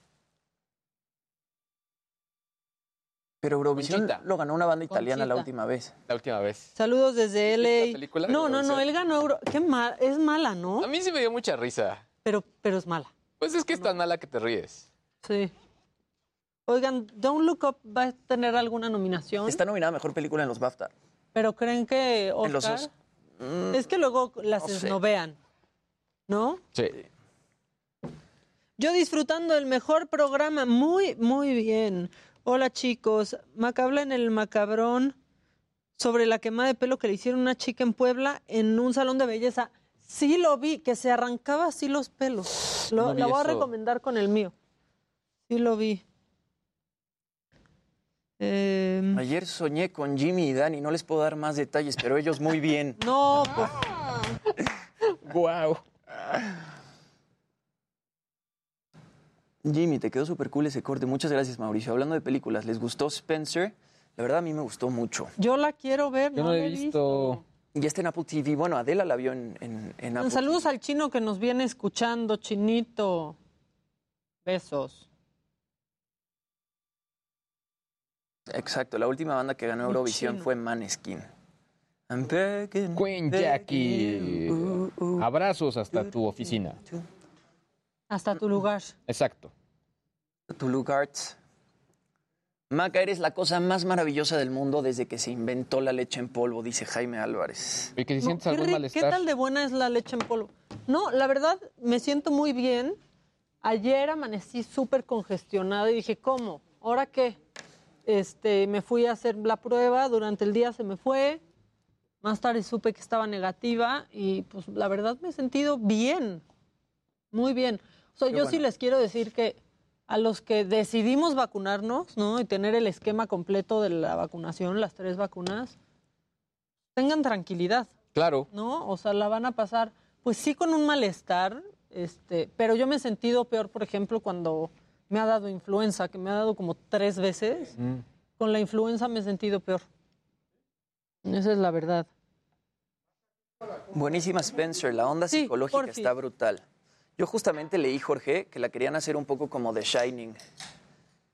Pero Eurovisión Conchita. lo ganó una banda italiana la última vez. La última vez. Saludos desde ¿Viste LA. la película no, no, no, él ganó Euro. Qué mal, es mala, ¿no? A mí sí me dio mucha risa. Pero, pero es mala. Pues es que es tan mala que te ríes. Sí. Oigan, Don't Look Up va a tener alguna nominación. Está nominada a Mejor Película en los BAFTA. Pero creen que Oscar. En los Os- Mm, Es que luego las no esnovean, ¿no? Sí. Yo disfrutando del mejor programa, muy, muy bien. Hola chicos, Macabla en el macabrón sobre la quema de pelo que le hicieron a una chica en Puebla en un salón de belleza. Sí lo vi, que se arrancaba así los pelos. Lo, No la voy a recomendar con el mío. Sí lo vi. Em, Ayer soñé con Jimmy y Dani, no les puedo dar más detalles, pero ellos muy bien. no, pues, Guau. Jimmy, te quedó súper cool ese corte. Muchas gracias, Mauricio. Hablando de películas, ¿les gustó Spencer? La verdad a mí me gustó mucho. yo la quiero ver. Yo no la he visto... Y está en Apple TV. Bueno, Adela la vio en, en, en Apple Saludos al chino que nos viene escuchando, chinito. Besos. Exacto, la última banda que ganó Eurovisión fue Maneskin. Queen Jackie. Uh, uh. Abrazos hasta tu oficina. Hasta tu lugar. Exacto. Tu Lugarts. Maca, eres la cosa más maravillosa del mundo desde que se inventó la leche en polvo, dice Jaime Álvarez. ¿Y que si sientes ¿Qué, algún ri- malestar? ¿Qué tal de buena es la leche en polvo? No, la verdad, me siento muy bien. Ayer amanecí súper congestionada y dije, ¿cómo? ¿Ahora qué? Este, me fui a hacer la prueba, durante el día se me fue. Más tarde supe que estaba negativa y pues la verdad me he sentido bien, muy bien. O sea, Qué yo sí les quiero decir que a los que decidimos vacunarnos, ¿no? Y tener el esquema completo de la vacunación, las tres vacunas, tengan tranquilidad. Claro. ¿no? O sea, la van a pasar, pues sí con un malestar, este, pero yo me he sentido peor, por ejemplo, cuando me ha dado influenza, que me ha dado como tres veces. Mm. Con la influenza me he sentido peor. Esa es la verdad. Buenísima Spencer, la onda Sí, psicológica porfis. está brutal. Yo justamente leí, Jorge, que la querían hacer un poco como The Shining.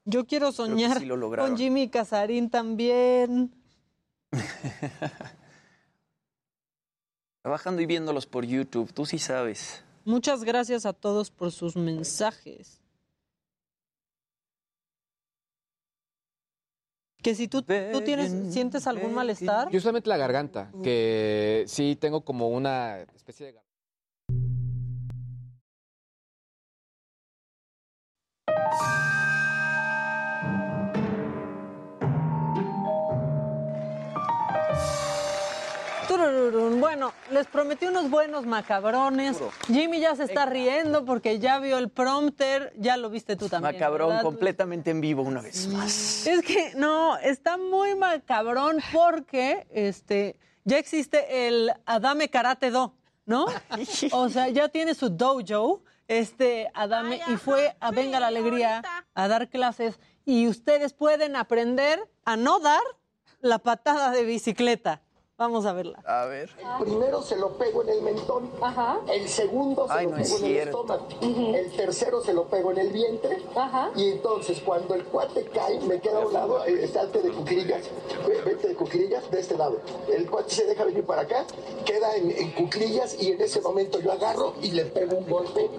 Yo quiero soñar sí lo lograron. con Jimmy Casarín también. Trabajando y viéndolos por YouTube, tú sí sabes. Muchas gracias a todos por sus mensajes. Que si tú, tú tienes, sientes algún malestar, Yo solamente la garganta, que sí tengo como una especie de... Bueno, les prometí unos buenos macabrones. Jimmy ya se está riendo porque ya vio el prompter. Ya lo viste tú también. Macabrón, ¿verdad? completamente en vivo una vez más. Es que no, está muy macabrón porque este ya existe el Adame Karate Do, ¿no? O sea, ya tiene su dojo, este Adame, y fue a Venga la Alegría a dar clases. Y ustedes pueden aprender a no dar la patada de bicicleta. Vamos a verla. A ver. Primero se lo pego en el mentón, el segundo se Ay, lo no es pego en el estómago, el tercero se lo pego en el vientre, y entonces cuando el cuate cae, me queda a un lado, eh, salte de cuclillas, ve- vete de cuclillas de este lado. El cuate se deja venir para acá, queda en, en cuclillas y en ese momento yo agarro y le pego un golpe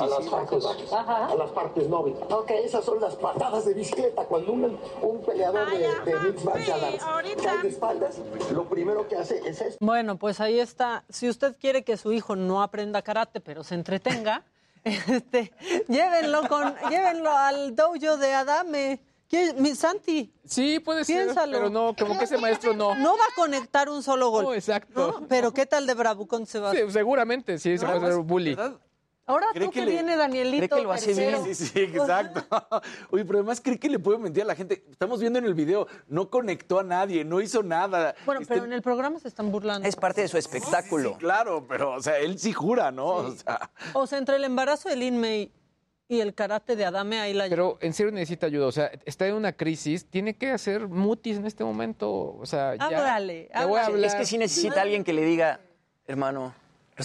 a, las partes bajas, a las partes nobles. Esas son las patadas de bicicleta. Cuando un, un peleador de, de mixed martial arts cae de espaldas, lo primero que hace es esto. Bueno, pues ahí está. Si usted quiere que su hijo no aprenda karate, pero se entretenga, este, llévenlo con, llévenlo al dojo de Adame. ¿Qué- Mi Santi. Sí, puede ser, Piénsalo. pero no, como que ese maestro no. No va a conectar un solo gol. No, exacto. ¿no? Pero ¿qué tal de Bravucón se va? Sí, seguramente, sí, se No, puede ser bully. Ahora ¿Cree tú que que, le- viene Danielito cree que lo hace tercero. bien? Sí, sí, exacto. Oye, pero además cree que le puede mentir a la gente. Estamos viendo en el video, no conectó a nadie, no hizo nada. Bueno, Este, pero en el programa se están burlando. Es parte de su espectáculo. sí, claro, pero, o sea, él sí jura, ¿no? O sea, O sea, entre el embarazo de Lin May y el karate de Adame, ahí la Pero en serio necesita ayuda, o sea, está en una crisis, tiene que hacer mutis en este momento, o sea, ya. Háblale, Le voy a háblale. hablar. Es que sí necesita alguien que le diga, hermano,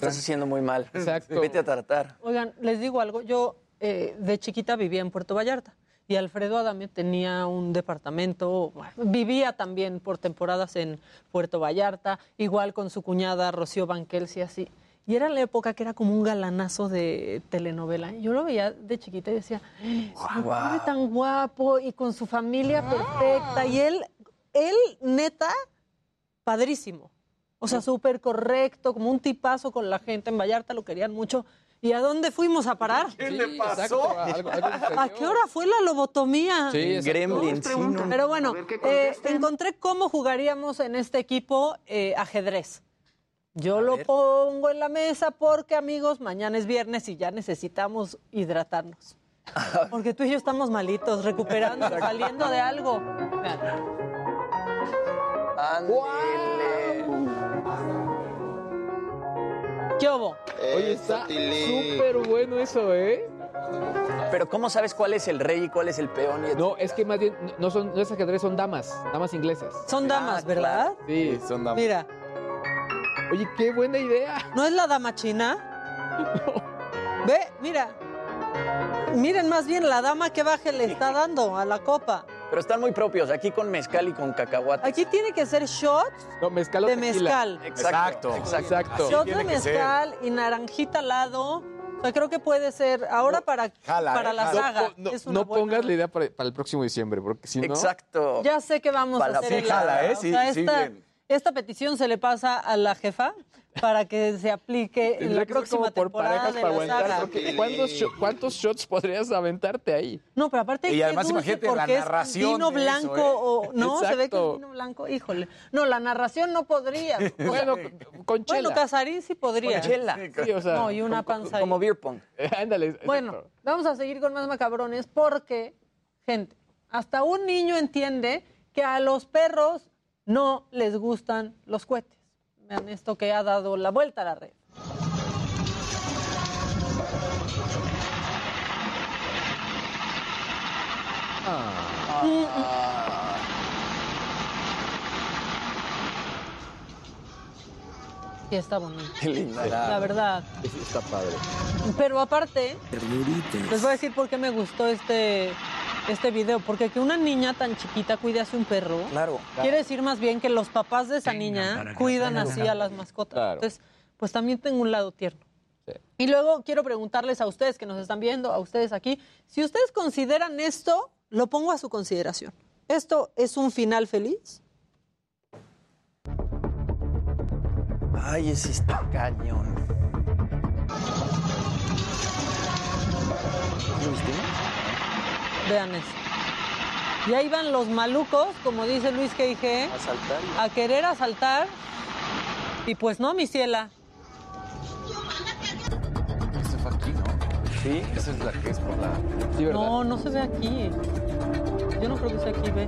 lo estás haciendo muy mal. Exacto. Vete a tratar. Oigan, les digo algo. Yo eh, de chiquita vivía en Puerto Vallarta y Alfredo Adame tenía un departamento. bueno, vivía también por temporadas en Puerto Vallarta, igual con su cuñada Rocío Banquels y así. Y era la época que era como un galanazo de telenovela. Yo lo veía de chiquita y decía, Guau. "Ay, tan guapo y con su familia perfecta. Y él, él, neta, padrísimo. O sea, súper correcto, como un tipazo con la gente. En Vallarta lo querían mucho. ¿Y a dónde fuimos a parar? ¿Qué le Exacto, pasó? algo- algo sucedió. ¿A qué hora fue la lobotomía? Sí. Gremlin, sí, no. Pero bueno, eh, encontré cómo jugaríamos en este equipo eh, ajedrez. Yo A lo ver. pongo en la mesa porque, amigos, mañana es viernes y ya necesitamos hidratarnos. Porque tú y yo estamos malitos, recuperando, saliendo de algo. ¿Qué hubo? Oye, está súper bueno eso, ¿eh? Pero ¿cómo sabes cuál es el rey y cuál es el peón? Y No, es que más bien no- no son no es ajedrez, son damas, damas inglesas. Son damas, Ah, ¿verdad? Sí. son damas. Mira, Oye, qué buena idea. ¿no es la dama china? Ve, mira. Miren más bien la dama que baje le está dando a la copa. Pero están muy propios, aquí con mezcal y con cacahuate. Aquí tiene que ser shot No, mezcal o de tequila. mezcal. Exacto, Exacto. exacto. Exacto. Shot de mezcal y naranjita al lado. O sea, creo que puede ser ahora para, jala, para eh, la jala. saga. No, buena- pongas la idea para, para el próximo diciembre, porque si no... Exacto. Ya sé que vamos Para a la hacer el fijada, agua. ¿eh? O Sí, sea, sí, esta, bien. esta petición se le pasa a la jefa para que se aplique en la próxima como por temporada parejas de para la aguantar, ¿cuántos, sho- ¿cuántos shots podrías aventarte ahí? No, pero aparte Y además, imagínate la porque es narración vino eso, blanco ¿eh? o no, se ve que es Exacto. vino blanco, híjole. No, la narración no podría. Bueno, con chela. bueno, Casarín sí podría. Con chela. Sí, o sea, no, y una como, panza como ahí. beer pong. Ándale. Bueno, exacto. vamos a seguir con más macabrones porque, gente, hasta un niño entiende que a los perros no les gustan los cohetes. Vean esto que ha dado la vuelta a la red. Sí, está bonito. Qué linda. La verdad. Está padre. Pero aparte, les voy a decir por qué me gustó este, este video. Porque que una niña tan chiquita cuide así un perro, Claro. quiere decir más bien que los papás de esa niña cuidan así a las mascotas. Claro. Entonces, pues también tengo un lado tierno. Sí. Y luego quiero preguntarles a ustedes que nos están viendo, a ustedes aquí, si ustedes consideran esto, lo pongo a su consideración. ¿Esto es un final feliz? Ay, ese está cañón. ¿Lo viste? Vean eso. Y ahí van los malucos, como dice Luis G.I.G., A saltar. y- a querer asaltar. Y pues no, mi ciela. Ese fue aquí, ¿no? Sí. Esa es la que es por la. Sí, ¿verdad? No, no se ve aquí. Yo no creo que sea aquí, ve.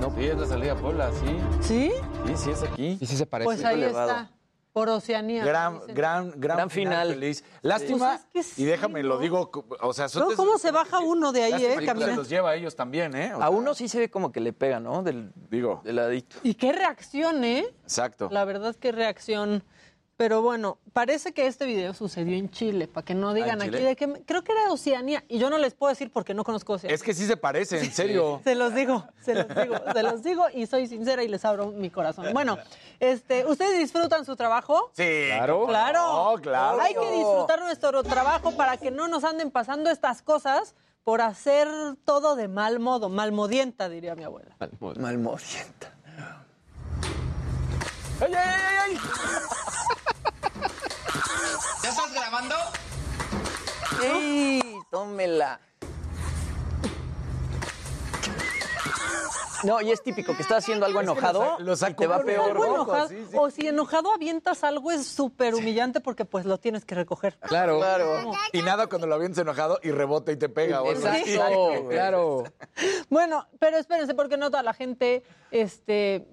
No, sí, es la salida a Puebla, sí. ¿Sí? Sí, sí, es aquí. Y sí se parece. Pues ahí elevado. está. Por Oceanía. Gran, dicen. gran, gran, Gran final. feliz. Lástima, Pues es que y déjame ¿no? lo digo, o sea, son No, ¿Cómo se baja uno de ahí, lástima eh? Caminando. los lleva a ellos también, ¿eh? O A sea, uno sí se ve como que le pega, ¿no? Del, Digo, del ladito. Y qué reacción, ¿eh? exacto. La verdad, qué reacción. Pero bueno, parece que este video sucedió en Chile, para que no digan ¿en aquí de que creo que era Oceanía y yo no les puedo decir porque no conozco Oceanía. Es que sí se parece, en serio. Se los digo, se los digo, se los digo y soy sincera y les abro mi corazón. Bueno, este, ¿ustedes disfrutan su trabajo? Sí. Claro. Claro. No, claro. Hay que disfrutar nuestro trabajo para que no nos anden pasando estas cosas por hacer todo de mal modo, malmodienta, diría mi abuela. Malmodienta. ¡Ay, ay, ay, ay! ¿Ya estás grabando? ¡Ey! Tómela. No, y es típico que estás haciendo algo enojado lo sa- lo y te va peor. Algo rojo, enojado, sí, sí. O si enojado avientas algo es súper humillante porque pues lo tienes que recoger. Claro. Claro. Y nada cuando lo avientes enojado y rebota y te pega. Exacto, claro. Bueno, pero espérense porque no toda la gente este,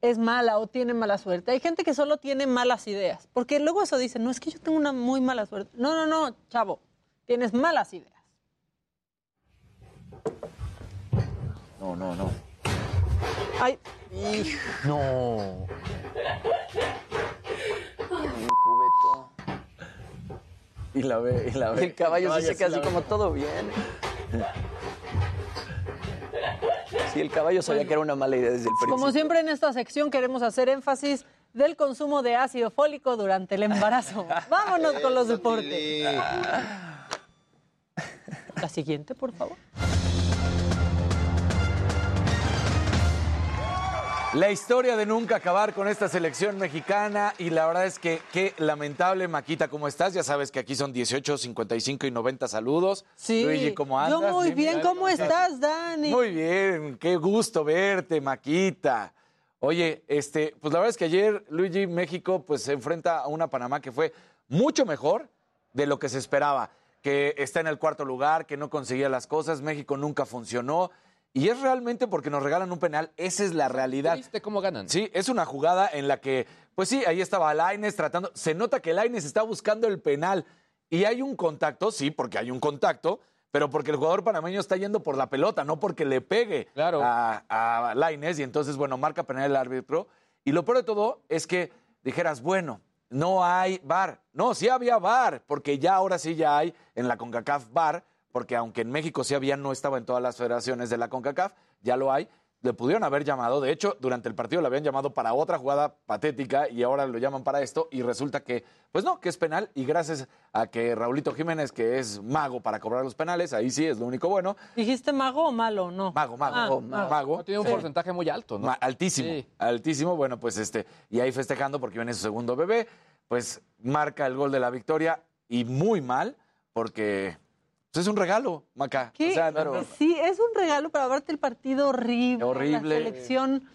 es mala o tiene mala suerte. Hay gente que solo tiene malas ideas. Porque luego eso dicen, no, es que yo tengo una muy mala suerte. No, no, no, chavo, tienes malas ideas. No, no, no. Ay, No. Un cubeto. Y la ve, y la ve. el caballo se la así ve. como todo bien. Sí, el caballo sabía que era una mala idea desde el principio. como siempre en esta sección queremos hacer énfasis del consumo de ácido fólico durante el embarazo. Vámonos con los deportes. La siguiente, por favor. La historia de nunca acabar con esta selección mexicana y la verdad es que qué lamentable, Maquita, ¿cómo estás? Ya sabes que aquí son 18, 55 y 90 saludos. Sí. Luigi, ¿cómo andas? Yo muy bien, ¿cómo estás, Dani? Muy bien, qué gusto verte, Maquita. Oye, este, pues la verdad es que ayer Luigi México pues se enfrenta a una Panamá que fue mucho mejor de lo que se esperaba, que está en el cuarto lugar, que no conseguía las cosas, México nunca funcionó y es realmente porque nos regalan un penal, esa es la realidad. ¿Viste cómo ganan? Sí, es una jugada en la que, pues sí, ahí estaba Laines tratando, se nota que Laines está buscando el penal y hay un contacto, sí, porque hay un contacto, pero porque el jugador panameño está yendo por la pelota, no porque le pegue Claro. a, a Lainez y entonces, bueno, marca penal el árbitro. Y lo peor de todo es que dijeras, bueno, no hay VAR. No, sí había VAR, porque ya ahora sí ya hay en la CONCACAF VAR, porque aunque en México sí había, no estaba en todas las federaciones de la CONCACAF, ya lo hay. le pudieron haber llamado. De hecho, durante el partido le habían llamado para otra jugada patética y ahora lo llaman para esto y resulta que, pues no, que es penal y gracias a que Raulito Jiménez, que es mago para cobrar los penales, ahí sí es lo único bueno. ¿Dijiste mago o malo? No. Mago, mago, Ah, oh, mago. mago. Tiene un Sí. porcentaje muy alto, ¿no? Ma- altísimo, Sí. altísimo. Bueno, pues este, y ahí festejando porque viene su segundo bebé, pues marca el gol de la victoria y muy mal porque pues, es un regalo, Maca. Sí, es un regalo para verte el partido horrible. Horrible. La selección.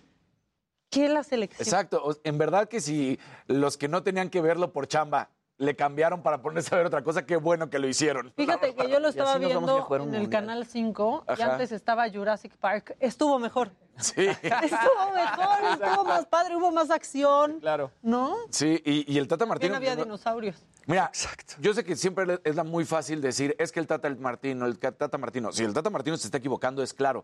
¿Qué la selección? Exacto. En verdad que si los que no tenían que verlo por chamba le cambiaron para ponerse a ver otra cosa, qué bueno que lo hicieron. Fíjate que yo lo Y estaba viendo en el mundial. canal 5 y Ajá. antes estaba Jurassic Park. Estuvo mejor. Sí. Estuvo mejor, estuvo más padre, hubo más acción. Claro. ¿No? Sí, y, y el Tata Ya Martino. no había dinosaurios. Mira, yo sé que siempre es la muy fácil decir, es que el Tata Martino, el Tata Martino. Si el Tata Martino se está equivocando, es claro.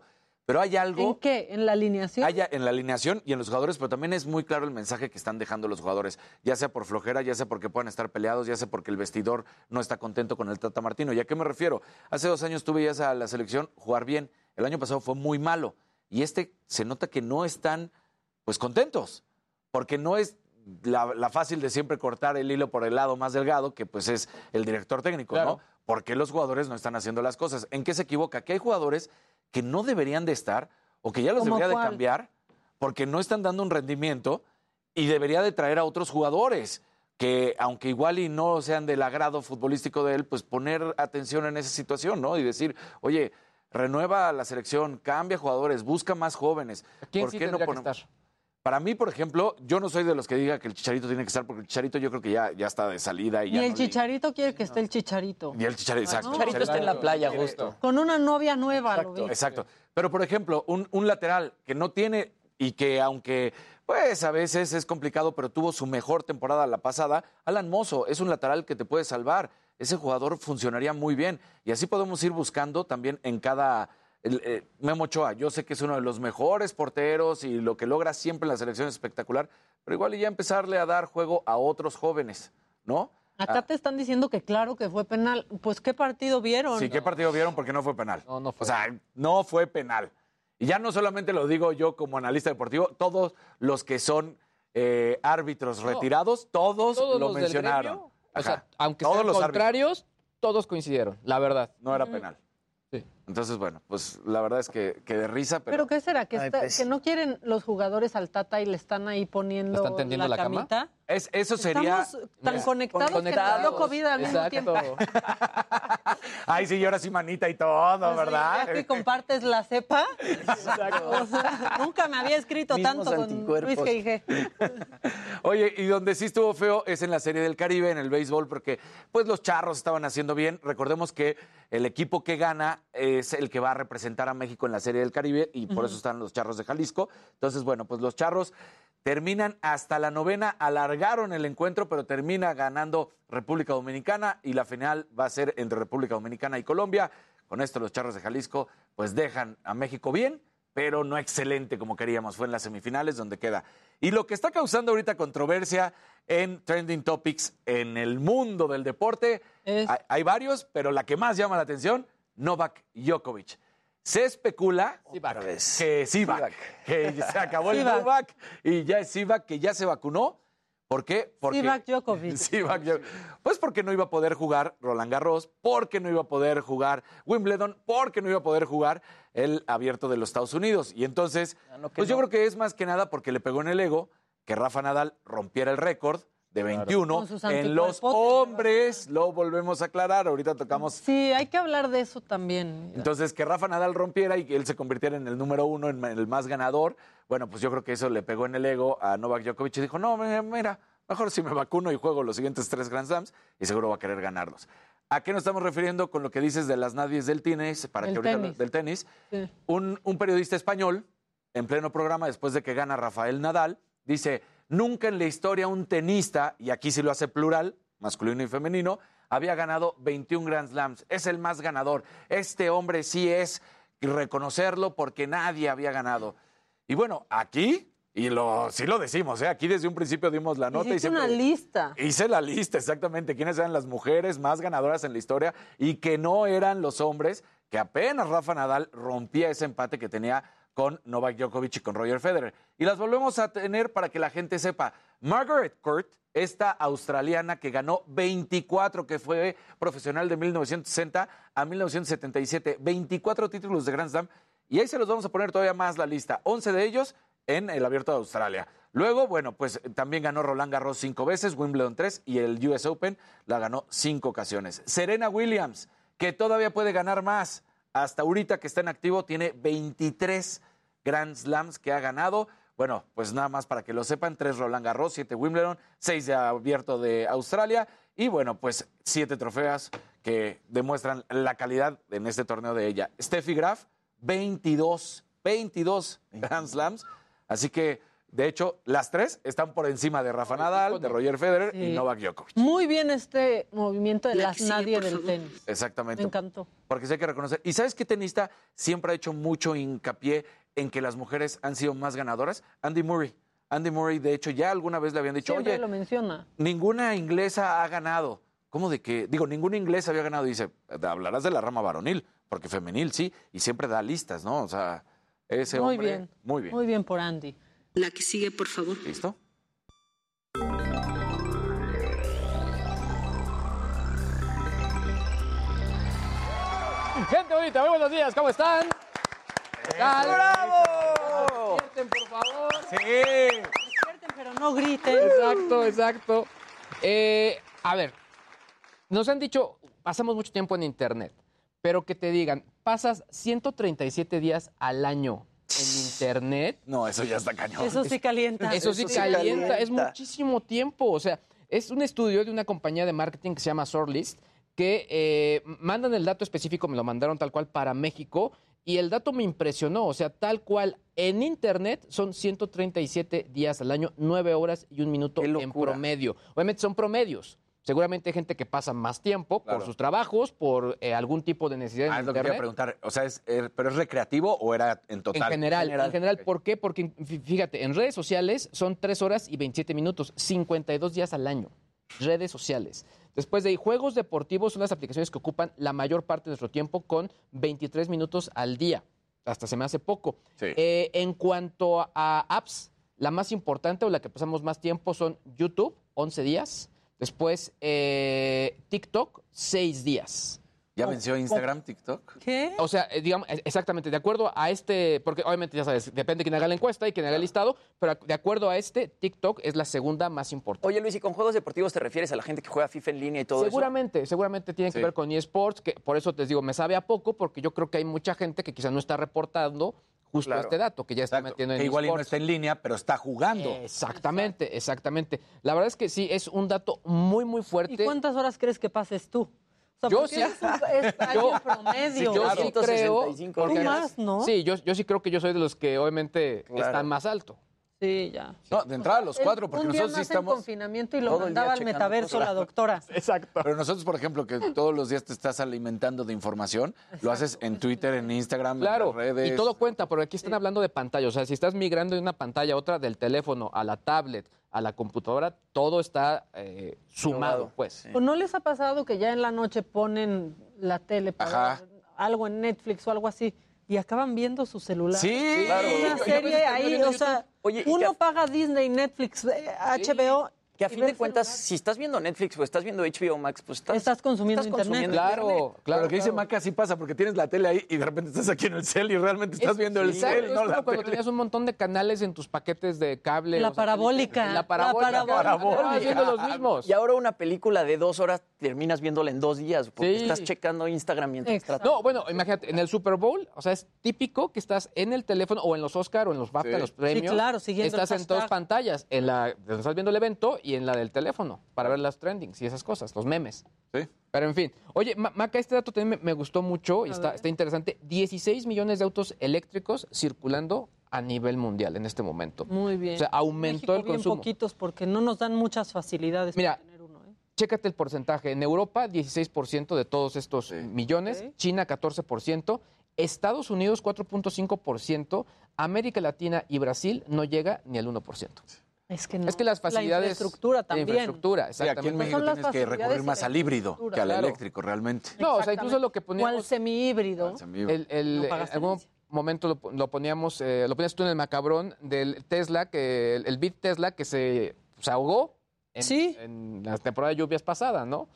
Pero hay algo. ¿En qué? ¿En la alineación? Haya en la alineación y en los jugadores, pero también es muy claro el mensaje que están dejando los jugadores, ya sea por flojera, ya sea porque puedan estar peleados, ya sea porque el vestidor no está contento con el Tata Martino. ¿Y a qué me refiero? Hace dos años tú veías a la selección jugar bien, el año pasado fue muy malo, y este se nota que no están pues contentos, porque no es la, la fácil de siempre cortar el hilo por el lado más delgado, que pues es el director técnico, Claro. ¿no? Porque los jugadores no están haciendo las cosas. ¿En qué se equivoca? Que hay jugadores que no deberían de estar o que ya los ¿Cómo debería de cambiar porque no están dando un rendimiento y debería de traer a otros jugadores que aunque igual y no sean del agrado futbolístico de él, pues poner atención en esa situación, ¿no? Y decir, oye, renueva la selección, cambia jugadores, busca más jóvenes. ¿Quién ¿Por sí qué no que estar? Para mí, por ejemplo, yo no soy de los que diga que el Chicharito tiene que estar, porque el Chicharito yo creo que ya, ya está de salida y Y ya el no le- chicharito quiere que esté el chicharito. y el Chicharito, exacto. Chicharito está en la playa, justo. Con una novia nueva, lo vi. Exacto. Pero, por ejemplo, un, un lateral que no tiene y que aunque, pues, a veces es complicado, pero tuvo su mejor temporada la pasada, Alan Mozo es un lateral que te puede salvar. Ese jugador funcionaría muy bien. Y así podemos ir buscando también en cada... el, eh, Memo Ochoa, yo sé que es uno de los mejores porteros y lo que logra siempre en la selección es espectacular, pero igual y ya empezarle a dar juego a otros jóvenes, ¿no? Acá te están diciendo que claro que fue penal. Pues, ¿qué partido vieron? Sí, ¿qué partido vieron? Porque no fue penal. No, no fue. O sea, no fue penal. Y ya no solamente lo digo yo como analista deportivo, todos los que son eh, árbitros retirados, todos, Todos lo los mencionaron. gremio, O sea, aunque Todos sean los árbitros. contrarios, todos coincidieron, la verdad. No era penal. Sí. Entonces, bueno, pues la verdad es que, que de risa, pero... ¿Pero qué será? ¿Que, Ay, está- pues. que no quieren los jugadores al Tata y le están ahí poniendo ¿Le están tendiendo la cama? camita? Es, eso sería... Estamos tan Mira, conectados, que nos dio COVID al mismo Exacto. tiempo. Ay, sí, y ahora sí manita y todo, Pues sí, ¿verdad? ya que compartes la cepa. O sea, nunca me había escrito Mismos tanto con. Luis G. Oye, y donde sí estuvo feo es en la Serie del Caribe, en el béisbol, porque pues los charros estaban haciendo bien. Recordemos que el equipo que gana es el que va a representar a México en la Serie del Caribe y por eso están los charros de Jalisco. Entonces, bueno, pues los charros terminan hasta la novena, alargaron el encuentro, pero termina ganando República Dominicana y la final va a ser entre República Dominicana y Colombia. Con esto los charros de Jalisco pues dejan a México bien, pero no excelente como queríamos. Fue en las semifinales donde queda. Y lo que está causando ahorita controversia en Trending Topics en el mundo del deporte, hay, hay varios, pero la que más llama la atención, Novak Djokovic. Se especula que Sivak, que se acabó el Sivak. Novak y ya es Sivak que ya se vacunó. ¿Por qué? Porque Sivak Djokovic. Sivak Djo- Pues porque no iba a poder jugar Roland Garros, porque no iba a poder jugar Wimbledon, porque no iba a poder jugar el abierto de los Estados Unidos. Y entonces, pues yo creo que es más que nada porque le pegó en el ego que Rafa Nadal rompiera el récord de 21 Con sus en los hombres. Lo volvemos a aclarar, ahorita tocamos Sí, hay que hablar de eso también. entonces, que Rafa Nadal rompiera y que él se convirtiera en el número uno, en el más ganador, bueno, pues yo creo que eso le pegó en el ego a Novak Djokovic y dijo, no, mira, mejor si me vacuno y juego los siguientes tres Grand Slams y seguro va a querer ganarlos. ¿A qué nos estamos refiriendo con lo que dices de las nadies del tenis? Para Del que ahorita tenis. del tenis. Sí. Un, un periodista español, en pleno programa, después de que gana Rafael Nadal, dice, nunca en la historia un tenista, y aquí sí lo hace plural, masculino y femenino, había ganado 21 Grand Slams. Es el más ganador. Este hombre sí es reconocerlo porque nadie había ganado. Y bueno, aquí, y lo, sí lo decimos, ¿eh? aquí desde un principio dimos la nota siempre... una lista. Hice la lista, exactamente, quiénes eran las mujeres más ganadoras en la historia y que no eran los hombres, que apenas Rafa Nadal rompía ese empate que tenía con Novak Djokovic y con Roger Federer. Y las volvemos a tener para que la gente sepa. Margaret Court, esta australiana que ganó 24, que fue profesional de 1960 a 1977, 24 títulos de Grand Slam. Y ahí se los vamos a poner todavía más la lista. 11 de ellos en el Abierto de Australia. Luego, bueno, pues también ganó Roland Garros cinco veces, Wimbledon tres y el US Open la ganó cinco ocasiones. Serena Williams, que todavía puede ganar más. Hasta ahorita que está en activo, tiene 23 Grand Slams que ha ganado. Bueno, pues nada más para que lo sepan, tres Roland Garros, siete Wimbledon, seis de Abierto de Australia y bueno, pues siete trofeas que demuestran la calidad en este torneo de ella. Steffi Graf, 22, 22 Grand Slams. Así que, de hecho, las tres están por encima de Rafa Nadal, de Roger Federer y. Novak Djokovic. Muy bien este movimiento de La las nadie del tenis. Exactamente. Me encantó. Porque sí hay que reconocer. ¿Y sabes qué tenista siempre ha hecho mucho hincapié en que las mujeres han sido más ganadoras? Andy Murray. Andy Murray, de hecho, ya alguna vez le habían dicho, Siempre oye, lo menciona. ninguna inglesa ha ganado. ¿Cómo de que? Digo, ninguna inglesa había ganado. Dice, hablarás de la rama varonil, porque femenil sí, y siempre da listas, ¿no? O sea, ese Muy hombre. bien. Muy bien. Muy bien por Andy. La que sigue, por favor. ¿Listo? Gente bonita, muy buenos días, ¿cómo están? ¿Qué tal? ¡Bravo! Despierten, por favor. Sí. Despierten, pero no griten. Exacto, exacto. Eh, a ver, nos han dicho, pasamos mucho tiempo en Internet, pero que te digan, pasas 137 días al año en Internet. No, eso ya está cañón. Eso sí calienta. Eso sí calienta, es muchísimo tiempo. O sea, es un estudio de una compañía de marketing que se llama Sorlist, que eh, mandan el dato específico, me lo mandaron tal cual para México, y el dato me impresionó. O sea, tal cual, en Internet son 137 días al año, 9 horas y un minuto en promedio. Obviamente son promedios. Seguramente hay gente que pasa más tiempo Claro. por sus trabajos, por eh, algún tipo de necesidad Ah, en es lo que quería preguntar. O sea, es, er- ¿pero es recreativo o era en total? En general, en general, ¿por qué? Porque fí- fíjate, en redes sociales son 3 horas y 27 minutos, 52 días al año. Redes sociales. Después de ahí, juegos deportivos son las aplicaciones que ocupan la mayor parte de nuestro tiempo con 23 minutos al día. Hasta se me hace poco. Eh, en cuanto a apps, la más importante o la que pasamos más tiempo son YouTube, 11 días. Después eh, TikTok, 6 días. ¿Ya venció Instagram, TikTok? ¿Qué? O sea, eh, digamos, eh, exactamente, de acuerdo a este, porque obviamente ya sabes, depende de quién haga la encuesta y quién haga el listado, pero de acuerdo a este, TikTok es la segunda más importante. Oye, Luis, ¿y con juegos deportivos te refieres a la gente que juega FIFA en línea y todo seguramente, seguramente tiene que ver con eSports, que por eso te digo, me sabe a poco, porque yo creo que hay mucha gente que quizá no está reportando justo Claro. este dato, que ya está metiendo en Que igual y no eSports. está en línea, pero está jugando. Exactamente, exactamente. La verdad es que sí, es un dato muy, muy fuerte. ¿Y cuántas horas crees que pases tú? O sea, Yo porque sí. eres un- es alguien promedio. yo sí creo. Tú más, ¿no? Sí, yo, yo sí creo que yo soy de los que obviamente están más alto. Sí, ya. No, de entrada los cuatro, porque un día nosotros sí más en estamos... confinamiento y lo mandaba al metaverso cosas. la doctora. Exacto. Pero nosotros, por ejemplo, que todos los días te estás alimentando de información, lo haces en Twitter, en Instagram, en Claro, las redes. y todo cuenta, pero aquí están hablando de pantalla. O sea, si estás migrando de una pantalla a otra, del teléfono a la tablet, a la computadora, todo está eh, sumado, pues. ¿O no les ha pasado que ya en la noche ponen la tele para Ajá. algo en Netflix o algo así y acaban viendo su celular? Sí, claro. Una serie ahí, o sea. Oye, uno paga Disney, Netflix, HBO. Que a y fin de cuentas, si estás viendo Netflix o estás viendo HBO Max, pues estás, Estás consumiendo estás internet. consumiendo Claro, lo que dice Maca sí pasa, porque tienes la tele ahí y de repente estás aquí en el cel y realmente estás Es- viendo el Exacto, cel, es no como la cuando tele. tenías un montón de canales en tus paquetes de cable. La sea, parabólica, La la parabólica. parabólica. Viendo los mismos. Y ahora una película de dos horas terminas viéndola en dos días porque Sí. estás checando Instagram mientras tratas. No, bueno, imagínate, en el Super Bowl, o sea, es típico que estás en el teléfono o en los Oscar o en los BAFTA, Sí. los premios. Sí, claro, siguiendo el Estás en dos pantallas, en la estás viendo el evento y en la del teléfono, para ver las trendings y esas cosas, los memes. Sí. Pero en fin, oye, Ma- Maca, este dato también me, me gustó mucho y está, está interesante. 16 millones de autos eléctricos circulando a nivel mundial en este momento. Muy bien. O sea, aumentó México el bien consumo. poquitos porque no nos dan muchas facilidades Mira, para tener uno. ¿eh? Chécate el porcentaje. En Europa, 16% de todos estos millones. Ok. China, 14%. Estados Unidos, 4.5%. América Latina y Brasil no llega ni al 1%. Es que, no. Es que las facilidades... La infraestructura La también. infraestructura, Sí, aquí en exactamente. México las tienes que recurrir más la al híbrido que al Claro. eléctrico, realmente. No, o sea, incluso lo que O poníamos... al semihíbrido. El, el- No pagas algún- momento lo, lo poníamos, eh, lo ponías tú en el macabrón del Tesla, que el, el Bit Tesla que se, se ahogó en, Sí. en la temporada de lluvias pasada, ¿no?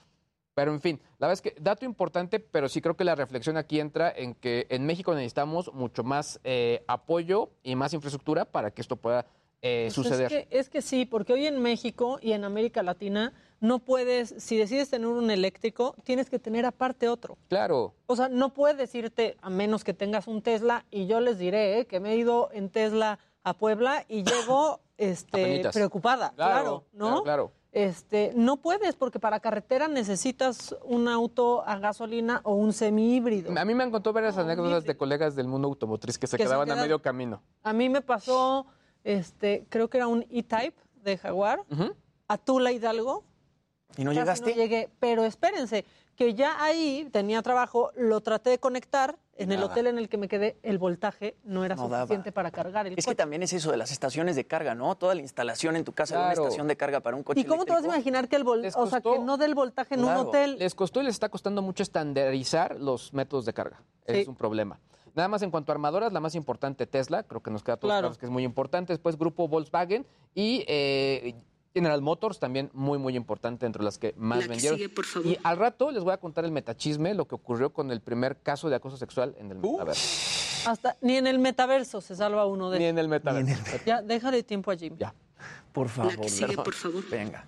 Pero en fin, la verdad es que dato importante, pero sí creo que la reflexión aquí entra en que en México necesitamos mucho más eh, apoyo y más infraestructura para que esto pueda eh, Pues suceder. Es que, es que sí, porque hoy en México y en América Latina no puedes, si decides tener un eléctrico, tienes que tener aparte otro. Claro. O sea, no puedes irte a menos que tengas un Tesla y yo les diré ¿eh? que me he ido en Tesla a Puebla y llego este, Apenitas. preocupada, claro, Claro, ¿no? claro, claro. Este, no puedes porque para carretera necesitas un auto a gasolina o un semi híbrido. A mí me han contado varias anécdotas de colegas del mundo automotriz que se Que se quedaban a medio camino. A mí me pasó, este, creo que era un E-Type de Jaguar, a Tula Hidalgo. ¿Y no Casi llegaste? No llegué, pero espérense, que ya ahí tenía trabajo, lo traté de conectar en el hotel en el que me quedé, el voltaje no era No daba. suficiente para cargar el Es que también es eso de las estaciones de carga, ¿no? Toda la instalación en tu casa de Claro. una estación de carga para un coche ¿Y cómo te vas a eléctrico. imaginar que el vol o sea, que no del voltaje en un hotel? Les costó y les está costando mucho estandarizar los métodos de carga. Sí. Es un problema. Nada más en cuanto a armadoras, la más importante Tesla, creo que nos queda a todos Claro. claros que es muy importante. Después Grupo Volkswagen y eh, General Motors también muy, muy importante entre las que más La que vendieron. sigue, por favor. Y al rato les voy a contar el metachisme, lo que ocurrió con el primer caso de acoso sexual en el metaverso. Hasta ni en el metaverso se salva uno de Ni en el metaverso. Ya, déjale tiempo a Jim. Ya. Por favor, que sigue, por favor. Venga.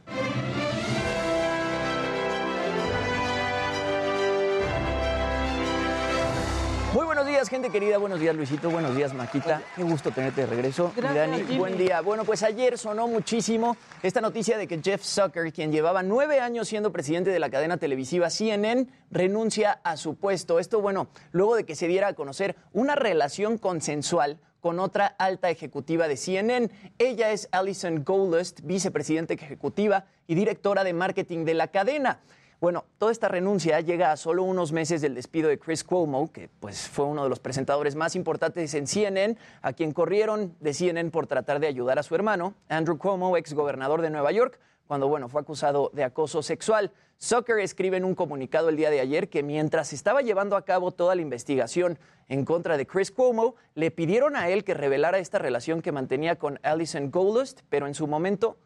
Muy buenos días, gente querida. Buenos días, Luisito. Buenos días, Maquita. Qué gusto tenerte de regreso. Gracias, Dani, Jimmy. buen día. Bueno, pues ayer sonó muchísimo esta noticia de que Jeff Zucker, quien llevaba nueve años siendo presidente de la cadena televisiva CNN, renuncia a su puesto. Esto, bueno, luego de que se diera a conocer una relación consensual con otra alta ejecutiva de CNN. Ella es Alison Goldust, vicepresidenta ejecutiva y directora de marketing de la cadena. Bueno, toda esta renuncia llega a solo unos meses del despido de Chris Cuomo, que pues fue uno de los presentadores más importantes en CNN, a quien corrieron de CNN por tratar de ayudar a su hermano, Andrew Cuomo, ex gobernador de Nueva York, cuando bueno, fue acusado de acoso sexual. Zucker escribe en un comunicado el día de ayer que mientras estaba llevando a cabo toda la investigación en contra de Chris Cuomo, le pidieron a él que revelara esta relación que mantenía con Alison Goldust, pero en su momento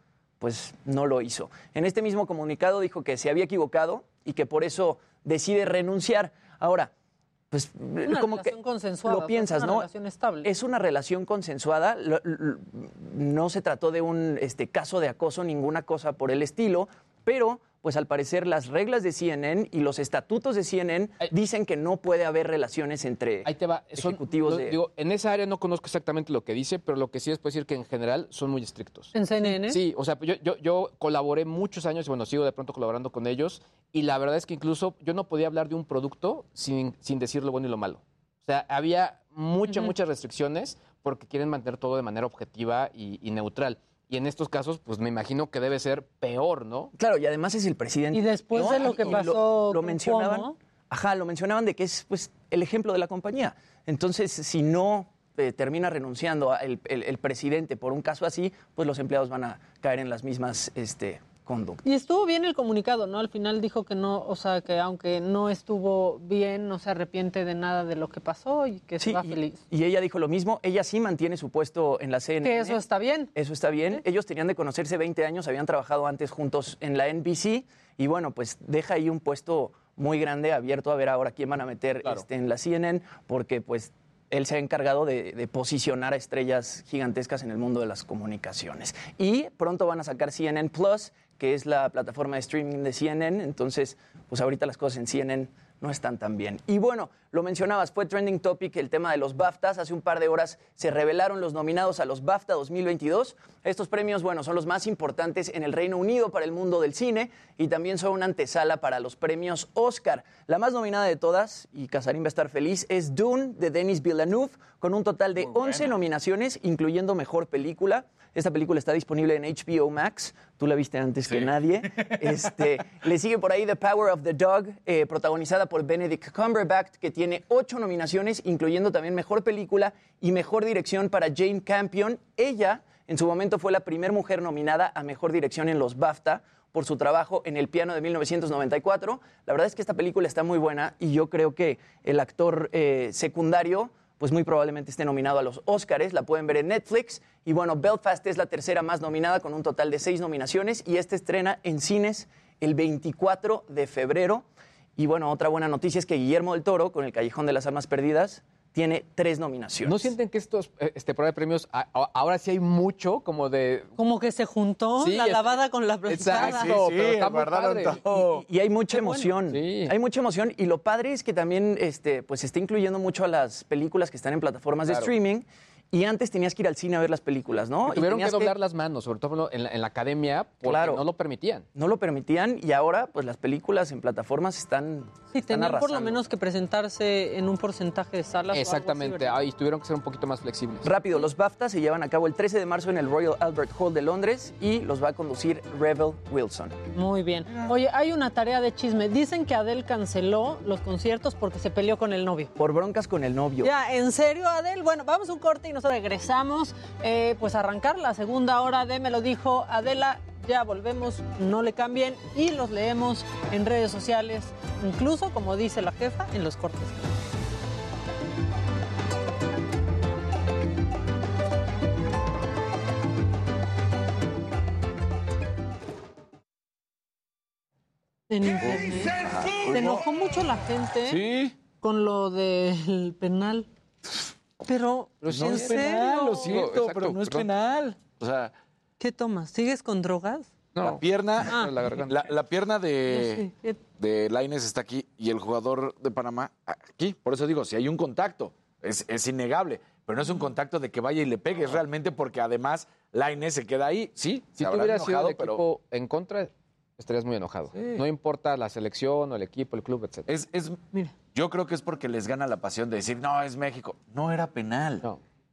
pues no lo hizo. En este mismo comunicado dijo que se había equivocado y que por eso decide renunciar. Ahora, pues Una como que consensuada, lo piensas, una ¿no? relación estable. Es una relación consensuada, no se trató de un este, caso de acoso, ninguna cosa por el estilo, pero pues al parecer las reglas de CNN y los estatutos de CNN dicen que no puede haber relaciones entre Ahí te va. Son- ejecutivos lo- de... digo, en esa área no conozco exactamente lo que dice, pero lo que sí es puedo decir que en general son muy estrictos. ¿En CNN? Sí, o sea, yo, yo, yo colaboré muchos años y bueno, sigo de pronto colaborando con ellos y la verdad es que incluso yo no podía hablar de un producto sin, sin decir lo bueno y lo malo. O sea, había muchas, muchas restricciones porque quieren mantener todo de manera objetiva y, y neutral. Y en estos casos, pues me imagino que debe ser peor, ¿no? Claro, y además es el presidente. Y después de lo que Y pasó lo, mencionaban. Ajá, lo mencionaban de que es pues el ejemplo de la compañía. Entonces, si no eh, termina renunciando a el, el- el presidente por un caso así, pues los empleados van a caer en las mismas este, Y estuvo bien el comunicado, ¿no? Al final dijo que no, o sea, que aunque no estuvo bien, no se arrepiente de nada de lo que pasó y que se va feliz. Y ella dijo lo mismo, ella sí mantiene su puesto en la CNN. Que eso está bien. Eso está bien. Ellos tenían de conocerse 20 años, habían trabajado antes juntos en la NBC y bueno, pues deja ahí un puesto muy grande abierto a ver ahora quién van a meter este, en la CNN porque pues él se ha encargado de, de posicionar a estrellas gigantescas en el mundo de las comunicaciones. Y pronto van a sacar CNN Plus, que es la plataforma de streaming de CNN, entonces pues ahorita las cosas en CNN no están tan bien. Y bueno, lo mencionabas, fue trending topic el tema de los BAFTAs. Hace un par de horas se revelaron los nominados a los BAFTA 2022. Estos premios, bueno, son los más importantes en el Reino Unido para el mundo del cine y también son una antesala para los premios Oscar. La más nominada de todas, y Casarín va a estar feliz, es Dune de Denis Villeneuve, con un total de 11 nominaciones, incluyendo Mejor Película. Esta película está disponible en HBO Max. Tú la viste antes que nadie. Este, le sigue por ahí The Power of the Dog, eh, protagonizada por Benedict Cumberbatch, que tiene ocho nominaciones, incluyendo también Mejor Película y Mejor Dirección para Jane Campion. Ella, en su momento, fue la primera mujer nominada a Mejor Dirección en los BAFTA por su trabajo en El piano de 1994. La verdad es que esta película está muy buena y yo creo que el actor eh, secundario pues muy probablemente esté nominado a los Oscars. La pueden ver en Netflix. Y bueno, Belfast es la tercera más nominada con un total de seis nominaciones y esta estrena en cines el 24 de febrero. Y bueno, otra buena noticia es que Guillermo del Toro, con El Callejón de las Almas Perdidas, tiene tres nominaciones. ¿No sienten que estos eh, este programa de premios a- a- ahora sí hay mucho como de Como que se juntó Sí, la es- lavada con la planchada. Exacto, pero está muy guardaron padre. todo. Y, y hay mucha Qué bueno. emoción. Hay mucha emoción. Y lo padre es que también este, pues, se está incluyendo mucho a las películas que están en plataformas de streaming. Y antes tenías que ir al cine a ver las películas, ¿no? Y Y tuvieron que doblar las manos, sobre todo en la, en la academia, porque Claro. no lo permitían. No lo permitían y ahora pues las películas en plataformas están, Sí, están tenían por lo menos que presentarse en un porcentaje de salas. o algo así, Exactamente, ¿verdad? ahí tuvieron que ser un poquito más flexibles. Rápido, los BAFTA se llevan a cabo el 13 de marzo en el Royal Albert Hall de Londres y los va a conducir Rebel Wilson. Muy bien. Oye, hay una tarea de chisme. Dicen que Adele canceló los conciertos porque se peleó con el novio. Por broncas con el novio. Ya, ¿en serio, Adel? Bueno, vamos a un corte y nosotros regresamos, eh, pues a arrancar la segunda hora de Me lo dijo Adela. Ya volvemos, no le cambien y los leemos en redes sociales, incluso, como dice la jefa, en los cortes. En internet. Se enojó mucho la gente Sí. con lo del penal. Pero, Pero ¿en serio? lo siento, pero no es penal. O sea, ¿Qué tomas? ¿Sigues con drogas? la pierna, Ah. La la, la pierna de, de Laines está aquí y el jugador de Panamá aquí. Por eso digo, si hay un contacto, es, es innegable. Pero no es un contacto de que vaya y le pegue, es realmente porque además Laines se queda ahí. Sí, Si tú hubieras sido el pero equipo en contra, estarías muy enojado. Sí. No importa la selección o el equipo, el club, etc. es, es- yo creo que es porque les gana la pasión de decir, no, es México. No era penal.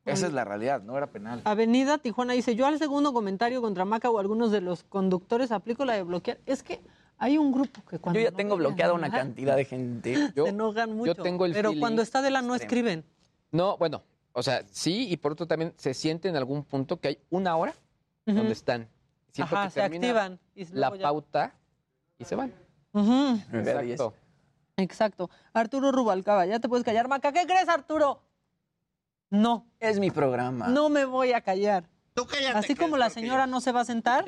Esa es la realidad, no era penal. Avenida Tijuana dice, yo al segundo comentario contra Maca o algunos de los conductores aplico la de bloquear. Es que hay un grupo que cuando Yo ya no tengo bloqueada una cantidad de gente. se enojan mucho. tengo el pero feeling cuando está de la no escriben. No, bueno, o sea, sí, y por otro también se siente en algún punto que hay una hora donde están. Siento Ajá, que se activan. Y la ya- pauta y se van. Ujú. Exacto. Exacto. Arturo Rubalcaba, ya te puedes callar, Maca. ¿Qué crees, Arturo? No. Es mi programa. No me voy a callar. Así como la señora no se va a sentar,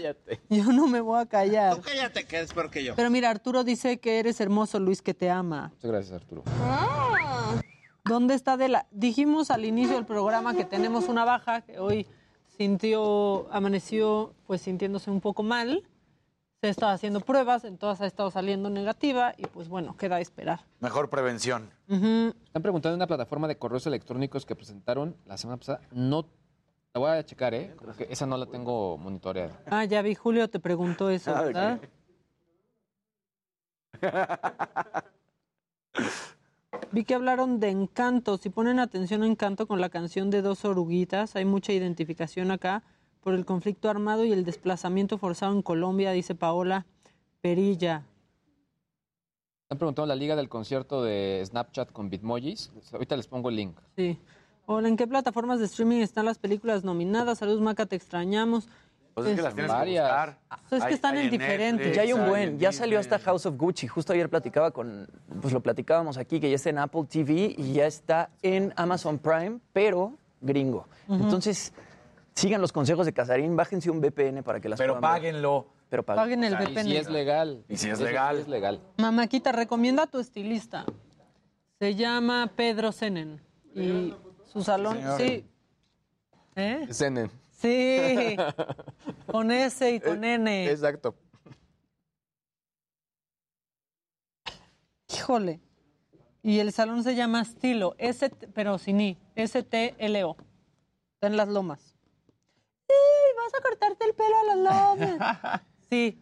yo no me voy a callar. Tú cállate, que es peor que yo. Pero mira, Arturo dice que eres hermoso, Luis, que te ama. Muchas gracias, Arturo. ¿Dónde está Adela? Dijimos al inicio del programa que tenemos una baja, que hoy sintió, amaneció pues sintiéndose un poco mal. Se ha estado haciendo pruebas, en todas ha estado saliendo negativa y pues bueno, queda a esperar. Mejor prevención. Ujú. Están preguntando en una plataforma de correos electrónicos que presentaron la semana pasada. No, la voy a checar, ¿eh? Porque esa no la tengo monitoreada. Ah, ya vi, Julio te preguntó eso, Ah, ¿de ¿verdad? Vi que hablaron de Encanto. Si ponen atención a Encanto con la canción de Dos Oruguitas, hay mucha identificación acá por el conflicto armado y el desplazamiento forzado en Colombia, dice Paola Perilla. Están preguntando la liga del concierto de Snapchat con Bitmojis. Ahorita les pongo el link. Sí. Hola, ¿en qué plataformas de streaming están las películas nominadas? Saludos, Maca, te extrañamos. Pues es que las tienes que Varias. buscar. Es que Hay- están hay en diferentes. Ya hay un buen, en ya salió hasta House of Gucci. Justo ayer platicaba con, pues lo platicábamos aquí, que ya está en Apple TV y ya está en Amazon Prime, pero gringo. Entonces, sigan los consejos de Casarín, bájense un VPN para que las Pero puedan ver. páguenlo. Pero paguen. Paguen el Y VPN. si es legal. Y si es legal. es legal. Mamáquita, recomienda a tu estilista. Se llama Pedro Senen. Y su salón, sí. ¿Eh? Zenen. Sí. Con S y con N. Exacto. Híjole. Y el salón se llama Stilo, S, pero sin I, S-T-L-O. Está en las lomas. ¡Sí! Vas a cortarte el pelo a las lomas. Sí.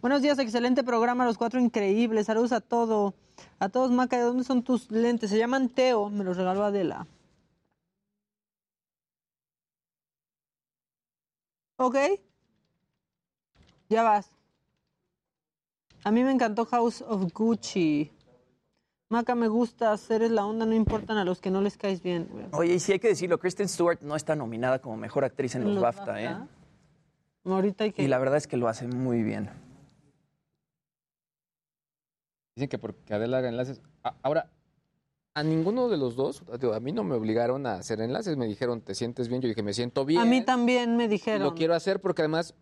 Buenos días, excelente programa, los cuatro increíbles. Saludos a todo. A todos, Maca, ¿de dónde son tus lentes? Se llaman Teo, me los regaló Adela. ¿Ok? Ya vas. A mí me encantó House of Gucci. Maca, me gusta, eres la onda, no importan a los que no les caes bien. Oye, y sí hay que decirlo, Kristen Stewart no está nominada como mejor actriz en los, Los BAFTA, ¿eh? Ahorita hay que... Y la verdad es que lo hace muy bien. Dicen que porque Adela haga enlaces. Ahora, A ninguno de los dos, a mí no me obligaron a hacer enlaces, me dijeron, ¿te sientes bien? Yo dije, me siento bien. A mí también me dijeron. Lo quiero hacer porque además,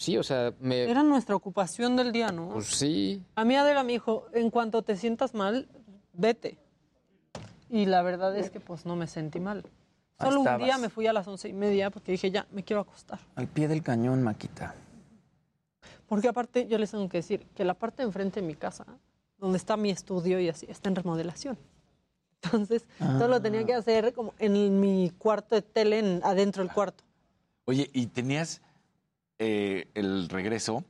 sí, o sea, me... Era nuestra ocupación del día, ¿no? Pues sí. A mí Adela me dijo, en cuanto te sientas mal, vete. Y la verdad es que pues no me sentí mal. Ahí Solo un día me fui a las once y media porque dije, ya, me quiero acostar. Al pie del cañón, Maquita. Porque aparte, yo les tengo que decir que la parte de enfrente de mi casa, donde está mi estudio y así, está en remodelación. Entonces, todo lo tenía que hacer como en mi cuarto de tele, en- adentro del cuarto. Oye, y tenías eh, el regreso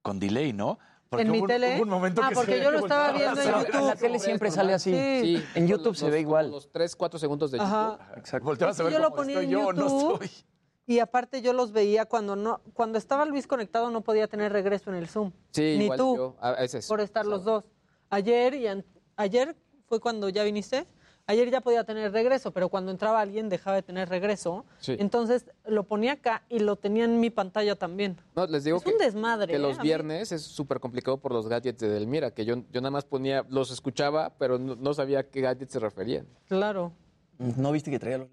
con delay, ¿no? ¿En mi hubo un- tele? hubo un momento Ah, que porque se yo lo estaba viendo en a YouTube. En la tele siempre sale así. Sí. En YouTube se ve igual. Los 3, 4 segundos de Ajá. YouTube. Exacto. Volteabas a ver yo lo cómo ponía estoy en yo o no YouTube. estoy. Y aparte yo los veía cuando no, cuando estaba Luis conectado no podía tener regreso en el Zoom. Sí, Ni igual tú. yo, a veces. Por estar los dos. Ayer y an- ayer fue cuando ya viniste. Ayer ya podía tener regreso, pero cuando entraba alguien dejaba de tener regreso. Sí. Entonces lo ponía acá y lo tenía en mi pantalla también. No, les digo Es que, un desmadre. que ¿eh? los A mí- viernes es súper complicado por los gadgets de Delmira, que yo, yo nada más ponía, los escuchaba, pero no, no sabía a qué gadgets se referían. Claro. ¿No viste que traía los...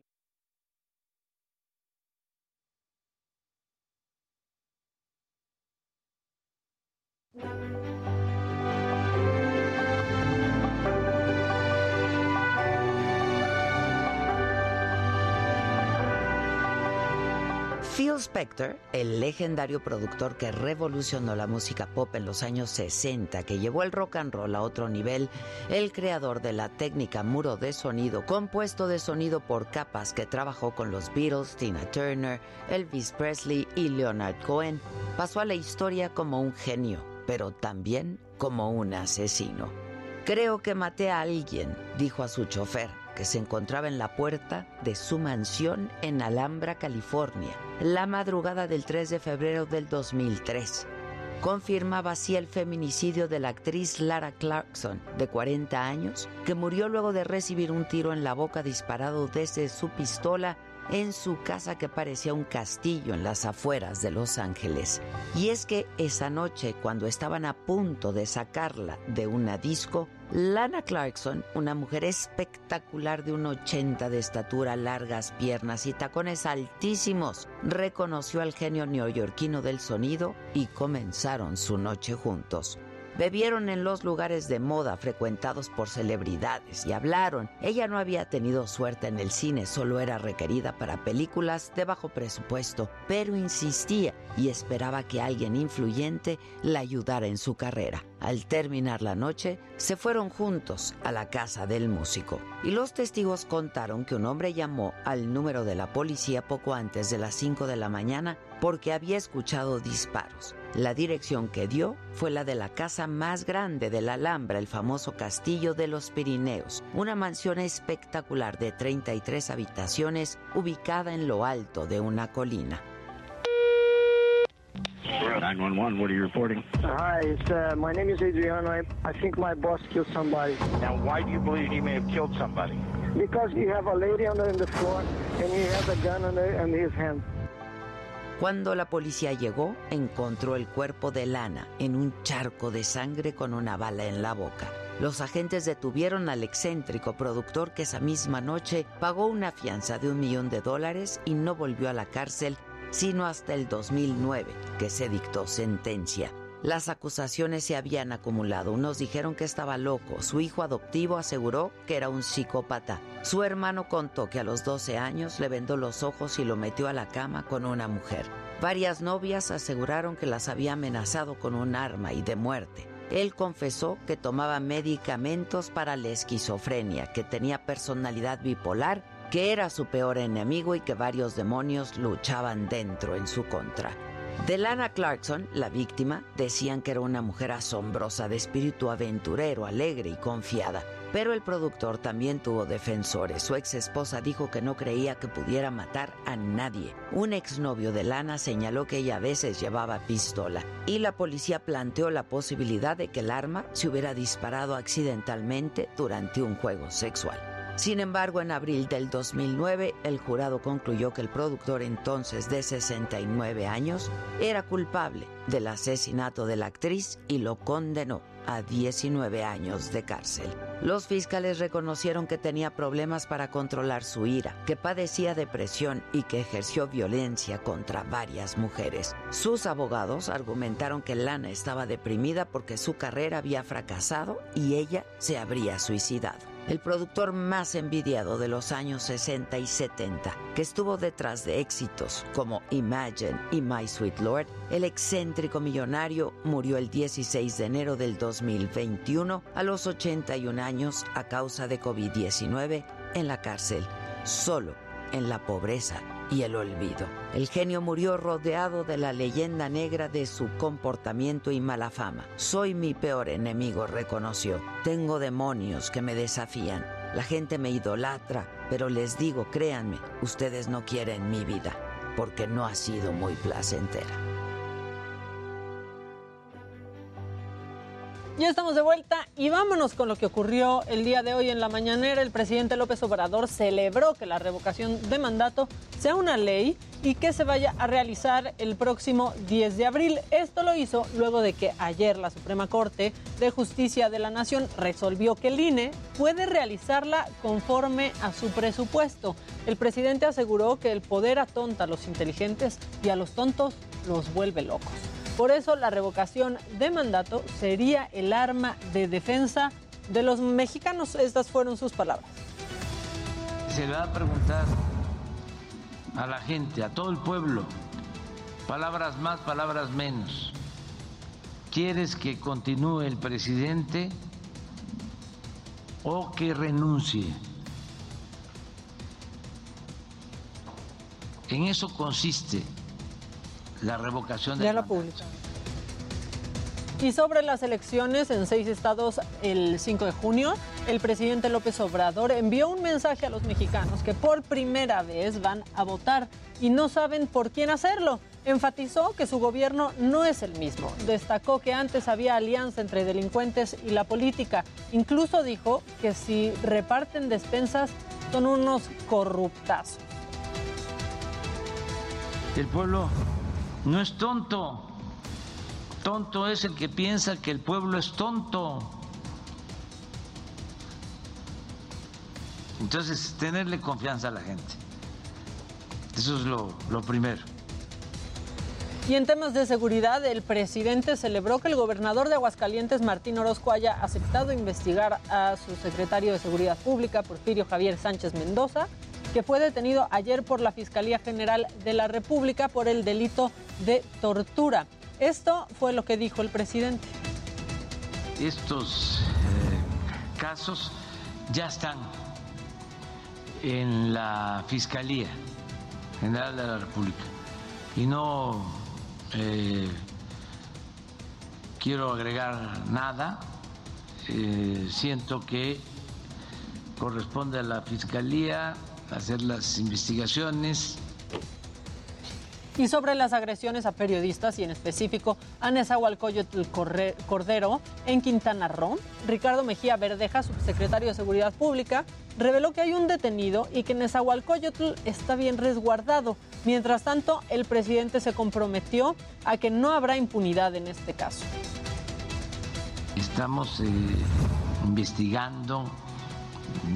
Phil Spector, el legendario productor que revolucionó la música pop en los años 60, que llevó el rock and roll a otro nivel, el creador de la técnica muro de sonido, compuesto de sonido por capas que trabajó con los Beatles, Tina Turner, Elvis Presley y Leonard Cohen, pasó a la historia como un genio, pero también como un asesino. Creo que maté a alguien, dijo a su chofer, se encontraba en la puerta de su mansión en Alhambra, California, la madrugada del 3 de febrero del 2003. Confirmaba así el feminicidio de la actriz Lara Clarkson, de 40 años, que murió luego de recibir un tiro en la boca disparado desde su pistola en su casa que parecía un castillo en las afueras de Los Ángeles. Y es que esa noche, cuando estaban a punto de sacarla de una disco, Lana Clarkson, una mujer espectacular de un 80 de estatura, largas piernas y tacones altísimos, reconoció al genio neoyorquino del sonido y comenzaron su noche juntos. Bebieron en los lugares de moda frecuentados por celebridades y hablaron. Ella no había tenido suerte en el cine, solo era requerida para películas de bajo presupuesto, pero insistía y esperaba que alguien influyente la ayudara en su carrera. Al terminar la noche, se fueron juntos a la casa del músico. Y los testigos contaron que un hombre llamó al número de la policía poco antes de las 5 de la mañana porque había escuchado disparos. La dirección que dio fue la de la casa más grande de la Alhambra, el famoso Castillo de los Pirineos, una mansión espectacular de 33 habitaciones ubicada en lo alto de una colina. 911, what are you reporting? Hi, it's, uh, my name is Adriano. I, I think my boss killed somebody. Now, why do you believe he may have killed somebody? Because you have a lady on the, on the floor and he has a gun on, the, on his hand. Cuando la policía llegó, encontró el cuerpo de Lana en un charco de sangre con una bala en la boca. Los agentes detuvieron al excéntrico productor que esa misma noche pagó una fianza de un millón de dólares y no volvió a la cárcel sino hasta el 2009, que se dictó sentencia. Las acusaciones se habían acumulado. Unos dijeron que estaba loco. Su hijo adoptivo aseguró que era un psicópata. Su hermano contó que a los 12 años le vendó los ojos y lo metió a la cama con una mujer. Varias novias aseguraron que las había amenazado con un arma y de muerte. Él confesó que tomaba medicamentos para la esquizofrenia, que tenía personalidad bipolar, que era su peor enemigo y que varios demonios luchaban dentro en su contra. De Lana Clarkson, la víctima, decían que era una mujer asombrosa de espíritu aventurero, alegre y confiada. Pero el productor también tuvo defensores. Su ex esposa dijo que no creía que pudiera matar a nadie. Un exnovio de Lana señaló que ella a veces llevaba pistola. Y la policía planteó la posibilidad de que el arma se hubiera disparado accidentalmente durante un juego sexual. Sin embargo, en abril del 2009, el jurado concluyó que el productor entonces de 69 años era culpable del asesinato de la actriz y lo condenó a 19 años de cárcel. Los fiscales reconocieron que tenía problemas para controlar su ira, que padecía depresión y que ejerció violencia contra varias mujeres. Sus abogados argumentaron que Lana estaba deprimida porque su carrera había fracasado y ella se habría suicidado el productor más envidiado de los años 60 y 70, que estuvo detrás de éxitos como Imagine y My Sweet Lord, el excéntrico millonario murió el 16 de enero del 2021 a los 81 años a causa de COVID-19 en la cárcel, solo en la pobreza y el olvido. El genio murió rodeado de la leyenda negra de su comportamiento y mala fama. Soy mi peor enemigo, reconoció. Tengo demonios que me desafían. La gente me idolatra, pero les digo, créanme, ustedes no quieren mi vida, porque no ha sido muy placentera. Ya estamos de vuelta y vámonos con lo que ocurrió el día de hoy en la mañanera. El presidente López Obrador celebró que la revocación de mandato sea una ley y que se vaya a realizar el próximo 10 de abril. Esto lo hizo luego de que ayer la Suprema Corte de Justicia de la Nación resolvió que el INE puede realizarla conforme a su presupuesto. El presidente aseguró que el poder atonta a los inteligentes y a los tontos los vuelve locos. Por eso la revocación de mandato sería el arma de defensa de los mexicanos. Estas fueron sus palabras. Se le va a preguntar a la gente, a todo el pueblo, palabras más, palabras menos. ¿Quieres que continúe el presidente o que renuncie? En eso consiste la revocación de ya la pública. Y sobre las elecciones en seis estados el 5 de junio, el presidente López Obrador envió un mensaje a los mexicanos que por primera vez van a votar y no saben por quién hacerlo. Enfatizó que su gobierno no es el mismo. Destacó que antes había alianza entre delincuentes y la política. Incluso dijo que si reparten despensas son unos corruptazos. El pueblo no es tonto. Tonto es el que piensa que el pueblo es tonto. Entonces, tenerle confianza a la gente. Eso es lo, lo, primero. Y en temas de seguridad, el presidente celebró que el gobernador de Aguascalientes, Martín Orozco, haya aceptado investigar a su secretario de Seguridad Pública, Porfirio Javier Sánchez Mendoza, que fue detenido ayer por la Fiscalía General de la República por el delito de tortura. Esto fue lo que dijo el presidente. Estos eh, casos ya están en la Fiscalía General de la República y no eh, quiero agregar nada. Eh, siento que corresponde a la Fiscalía hacer las investigaciones. Y sobre las agresiones a periodistas y en específico a Nezahualcóyotl Cordero en Quintana Roo, Ricardo Mejía Verdeja, subsecretario de Seguridad Pública, reveló que hay un detenido y que Nezahualcóyotl está bien resguardado. Mientras tanto, el presidente se comprometió a que no habrá impunidad en este caso. Estamos eh, investigando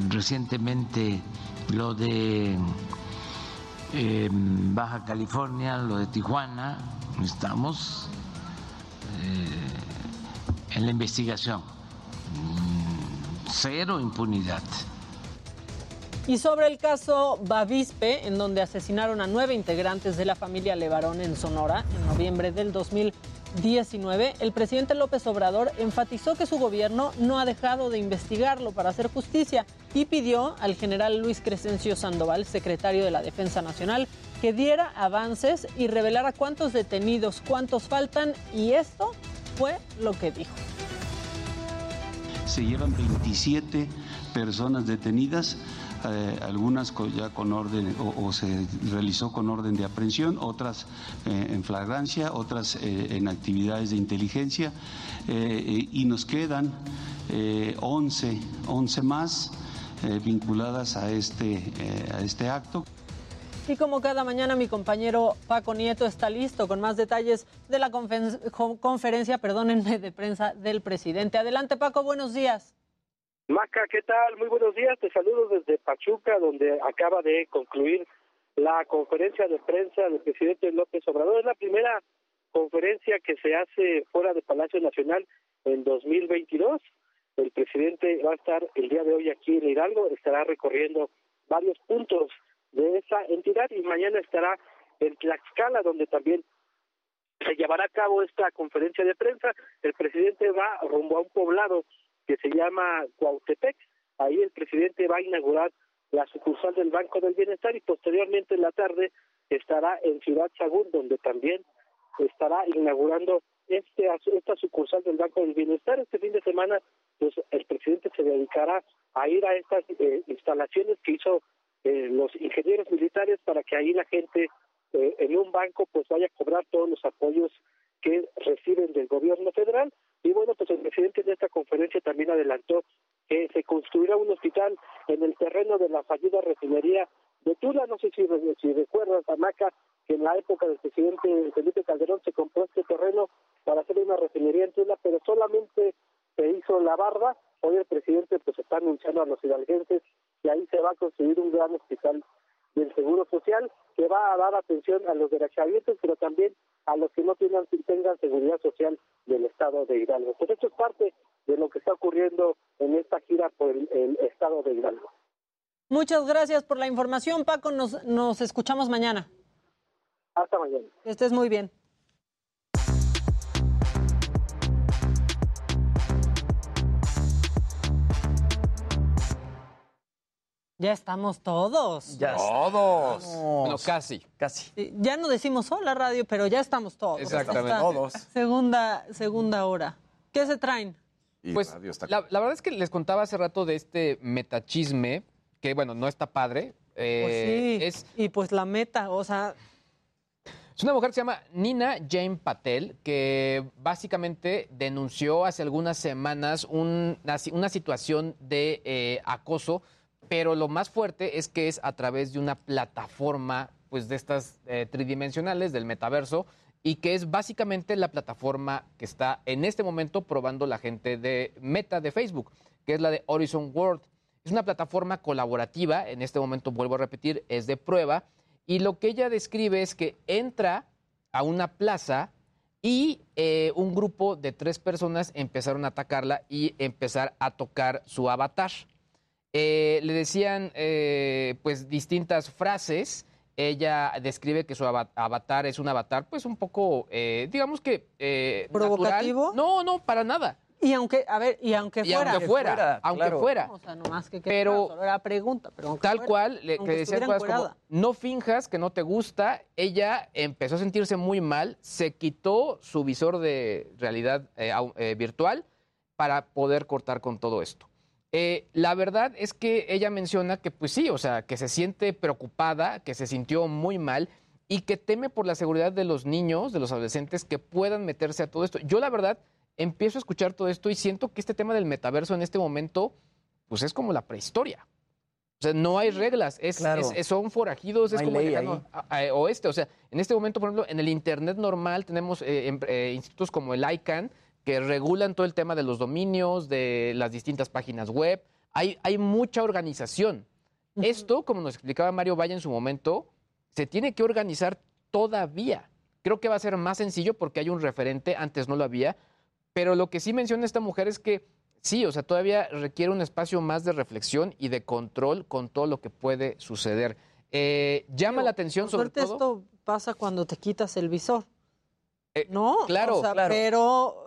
recientemente lo de eh, Baja California, lo de Tijuana, estamos eh, en la investigación. Mm, cero impunidad. Y sobre el caso Bavispe, en donde asesinaron a nueve integrantes de la familia Levarón en Sonora en noviembre del 2000. 19, el presidente López Obrador enfatizó que su gobierno no ha dejado de investigarlo para hacer justicia y pidió al general Luis Crescencio Sandoval, secretario de la Defensa Nacional, que diera avances y revelara cuántos detenidos, cuántos faltan y esto fue lo que dijo. Se llevan 27 personas detenidas eh, algunas ya con orden o, se realizó con orden de aprehensión, otras eh, en flagrancia, otras eh, en actividades de inteligencia y nos quedan 11, 11 más vinculadas a este, a este acto. Y como cada mañana, mi compañero Paco Nieto está listo con más detalles de la conferencia, perdónenme, de prensa del presidente. Adelante, Paco, buenos días. Maca, ¿qué tal? Muy buenos días. Te saludo desde Pachuca, donde acaba de concluir la conferencia de prensa del presidente López Obrador. Es la primera conferencia que se hace fuera de Palacio Nacional en 2022. El presidente va a estar el día de hoy aquí en Hidalgo, estará recorriendo varios puntos de esa entidad y mañana estará en Tlaxcala, donde también se llevará a cabo esta conferencia de prensa. El presidente va rumbo a un poblado que se llama Cuautepec. Ahí el presidente va a inaugurar la sucursal del Banco del Bienestar y posteriormente en la tarde estará en Ciudad Sagún, donde también estará inaugurando este esta sucursal del Banco del Bienestar. Este fin de semana, pues el presidente se dedicará a ir a estas eh, instalaciones que hizo eh, los ingenieros militares para que ahí la gente eh, en un banco pues vaya a cobrar todos los apoyos que reciben del gobierno federal. Y bueno, pues el presidente en esta conferencia también adelantó que se construirá un hospital en el terreno de la fallida refinería de Tula. No sé si, si recuerdas, Amaca, que en la época del presidente Felipe Calderón se compró este terreno para hacer una refinería en Tula, pero solamente se hizo la barba. Hoy el presidente pues está anunciando a los hidalguenses que ahí se va a construir un gran hospital del Seguro Social que va a dar atención a los derechohabientes, pero también a los que no tengan, tengan seguridad social del estado de Hidalgo. Pues esto es parte de lo que está ocurriendo en esta gira por el, el estado de Hidalgo. Muchas gracias por la información, Paco. Nos, nos escuchamos mañana. Hasta mañana. Que estés muy bien. Ya estamos todos. Ya Todos. Bueno, casi. Casi. Ya no decimos hola radio, pero ya estamos todos. Exactamente. Esta Todos. Segunda, segunda hora. ¿Qué se traen? Y Pues radio está la, la verdad es que les contaba hace rato de este metachisme, que bueno, no está padre. Eh, Pues es, sí. Y pues la meta, o sea, es una mujer que se llama Nina Jane Patel, que básicamente denunció hace algunas semanas un- una, si- una situación de eh, acoso, pero lo más fuerte es que es a través de una plataforma pues de estas eh, tridimensionales del metaverso y que es básicamente la plataforma que está en este momento probando la gente de Meta de Facebook, que es la de Horizon World. Es una plataforma colaborativa, en este momento vuelvo a repetir, es de prueba, y lo que ella describe es que entra a una plaza y eh, un grupo de tres personas empezaron a atacarla y empezar a tocar su avatar. Eh, le decían eh, pues distintas frases. Ella describe que su ava- avatar es un avatar pues un poco, eh, digamos que... eh, natural. ¿Provocativo? No, no, para nada. y aunque, a ver, y aunque Y fuera. aunque fuera, fuera, aunque claro. fuera. O sea, nomás que, que Pero- fuera, solo era pregunta, pero aunque Tal fuera, cual, le, aunque que decían cosas como, no finjas que no te gusta. Ella empezó a sentirse muy mal, se quitó su visor de realidad eh, eh, virtual para poder cortar con todo esto. Eh, la verdad es que ella menciona que, pues sí, o sea, que se siente preocupada, que se sintió muy mal y que teme por la seguridad de los niños, de los adolescentes que puedan meterse a todo esto. Yo, la verdad, empiezo a escuchar todo esto y siento que este tema del metaverso en este momento, pues es como la prehistoria. O sea, no hay reglas, es, Claro. es- es- son forajidos, No es como el a- a- oeste. O sea, en este momento, por ejemplo, en el Internet normal tenemos eh, em- eh, institutos como el ICANN que regulan todo el tema de los dominios, de las distintas páginas web. Hay, hay mucha organización. Esto, como nos explicaba Mario Valle en su momento, se tiene que organizar todavía. Creo que va a ser más sencillo porque hay un referente, antes no lo había, pero lo que sí menciona esta mujer es que sí, o sea, todavía requiere un espacio más de reflexión y de control con todo lo que puede suceder. Eh, llama la atención sobre todo. esto pasa cuando te quitas el visor. Eh, no, claro, o sea, claro. pero...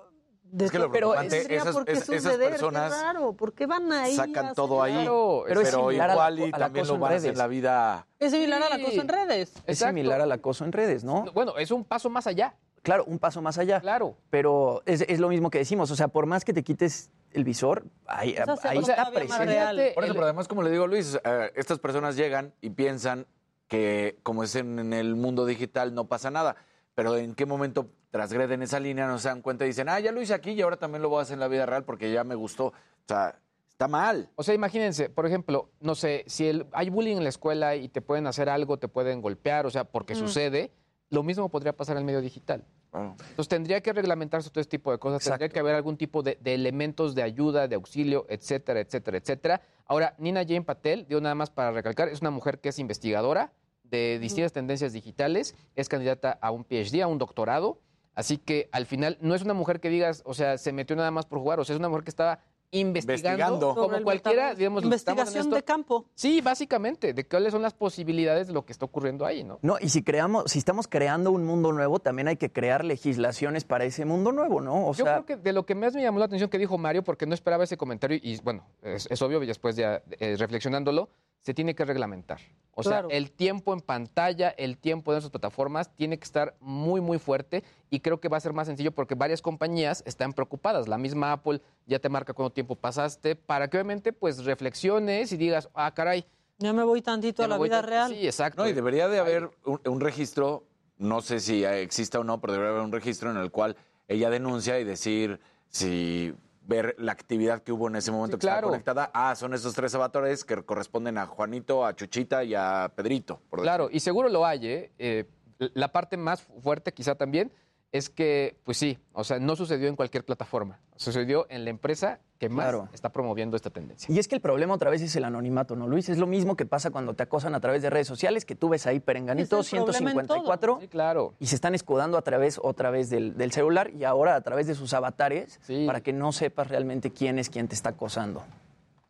de Es que lo pero preocupante, tendría esas- por qué es- esas suceder, personas raro, ¿por qué van ahí? Sacan todo ahí, Claro, pero es pero al igual y al también lo van a hacer en la vida. Es similar al Sí. acoso en redes. Es Exacto. similar al acoso en redes, ¿no? Bueno, es un paso más allá. Claro, un paso más allá. Claro. Pero es, es lo mismo que decimos, o sea, por más que te quites el visor, ahí, O sea, se ahí vuelve está presente. Por eso, el- pero además, como le digo a Luis, eh, estas personas llegan y piensan que, como es en, en el mundo digital, no pasa nada. Pero en qué momento transgreden esa línea, no se dan cuenta y dicen, ah, ya lo hice aquí y ahora también lo voy a hacer en la vida real porque ya me gustó. O sea, Está mal. O sea, imagínense, por ejemplo, no sé, si el- hay bullying en la escuela y te pueden hacer algo, te pueden golpear, o sea, porque Mm. sucede, lo mismo podría pasar en el medio digital. Entonces tendría que reglamentarse todo este tipo de cosas, tendría que haber algún tipo de, de elementos de ayuda, de auxilio, etcétera, etcétera, etcétera. Ahora, Nina Jane Patel, digo nada más para recalcar, es una mujer que es investigadora de distintas tendencias digitales, es candidata a un PhD, a un doctorado, así que al final no es una mujer que digas, o sea, se metió nada más por jugar, o sea, es una mujer que estaba investigando, Investigando. como cualquiera, digamos, los que estamos en Investigación de campo. Sí, básicamente, de cuáles son las posibilidades de lo que está ocurriendo ahí, ¿no? No, y si creamos, si estamos creando un mundo nuevo, también hay que crear legislaciones para ese mundo nuevo, ¿no? O Yo sea, creo que de lo que más me llamó la atención que dijo Mario, porque no esperaba ese comentario, y bueno, es, es obvio, y después ya eh, reflexionándolo, se tiene que reglamentar. O Claro. sea, el tiempo en pantalla, el tiempo de esas plataformas tiene que estar muy, muy fuerte y creo que va a ser más sencillo porque varias compañías están preocupadas. La misma Apple ya te marca cuánto tiempo pasaste para que obviamente pues reflexiones y digas, ah, caray. Ya me voy tantito a la vida real. Sí, exacto. No, y debería de haber un, un registro, no sé si exista o no, pero debería haber un registro en el cual ella denuncia y decir si ver la actividad que hubo en ese momento Sí, que estaba conectada. Ah, son esos tres avatares que corresponden a Juanito, a Chuchita y a Pedrito. Por Claro, y seguro lo hay, ¿eh? Eh, La parte más fuerte quizá también es que, pues sí, o sea, no sucedió en cualquier plataforma. Sucedió en la empresa que más Claro. está promoviendo esta tendencia. y es que el problema otra vez es el anonimato, ¿no, Luis? Es lo mismo que pasa cuando te acosan a través de redes sociales, que tú ves ahí Perenganito Es el problema en 154 Sí, claro. y se están escudando a través otra vez del, del celular y ahora a través de sus avatares Sí. para que no sepas realmente quién es quien te está acosando.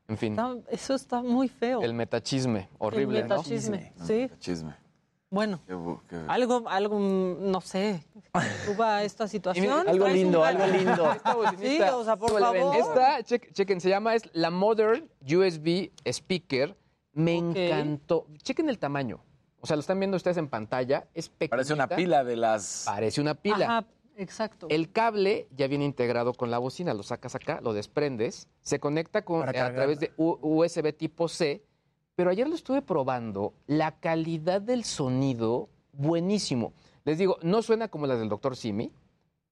En fin, Está- eso está muy feo. el metachisme, horrible, El ¿no? metachisme, sí. Chisme. Bueno, Qué bu- qué- algo, algo, mm, no sé, suba esta situación. algo lindo, algo lindo. Esta Sí, bocinita, o sea, por favor. Esta, chequen, chequen, se llama, es la Modern USB Speaker. Me encantó. Chequen el tamaño. O sea, lo están viendo ustedes en pantalla. Es pequeñita. Parece una pila de las... Parece una pila. Ajá, exacto. El cable ya viene integrado con la bocina, lo sacas acá, lo desprendes, se conecta con, a través de U- USB tipo C, pero ayer lo estuve probando, la calidad del sonido, buenísimo. Les digo, no suena como las del Dr. Simi,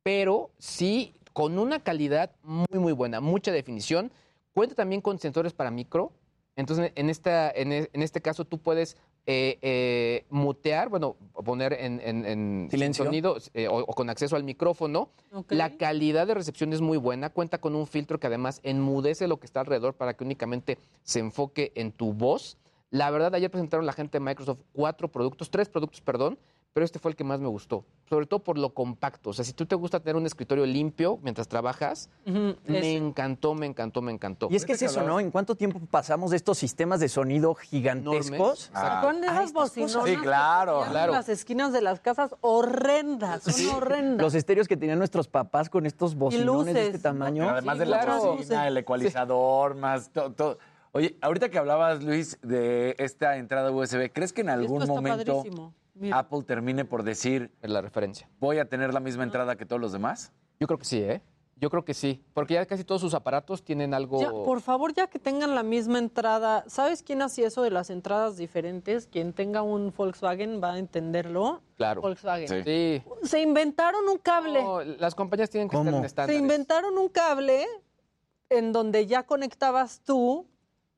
pero sí con una calidad muy, muy buena, mucha definición. Cuenta también con sensores para micro. Entonces, en, esta, en, e- en este caso, tú puedes eh, eh, mutear, bueno, poner en, en- en Silencio. sonido eh, o, o con acceso al micrófono. La calidad de recepción es muy buena. Cuenta con un filtro que además enmudece lo que está alrededor para que únicamente se enfoque en tu voz. La verdad, ayer presentaron la gente de Microsoft cuatro productos, tres productos, perdón, pero este fue el que más me gustó. Sobre todo por lo compacto. O sea, si tú te gusta tener un escritorio limpio mientras trabajas, me encantó, me encantó, me encantó. Y es que es eso, ¿no? ¿En cuánto tiempo pasamos de estos sistemas de sonido gigantescos? ¿Se acuerdan de a esas bocinonas? Sí, que claro, en claro. las esquinas de las casas horrendas, son horrendas. Los estéreos que tenían nuestros papás con estos bocinones de este tamaño. Pero además Sí, de la claro. bocina, el ecualizador, más todo, todo. Oye, ahorita que hablabas, Luis, de esta entrada USB, ¿crees que en algún Esto está momento padrísimo. Mira. Apple termine por decir, Es la referencia. voy a tener la misma entrada que todos los demás? Yo creo que sí, ¿eh? Yo creo que sí. Porque ya casi todos sus aparatos tienen algo. Ya, por favor, ya que tengan la misma entrada, ¿sabes quién hacía eso de las entradas diferentes? Quien tenga un Volkswagen va a entenderlo. Claro. Volkswagen. Sí. Sí. Se inventaron un cable. No, las compañías tienen que ¿Cómo? estar en Se estándares. inventaron un cable en donde ya conectabas tú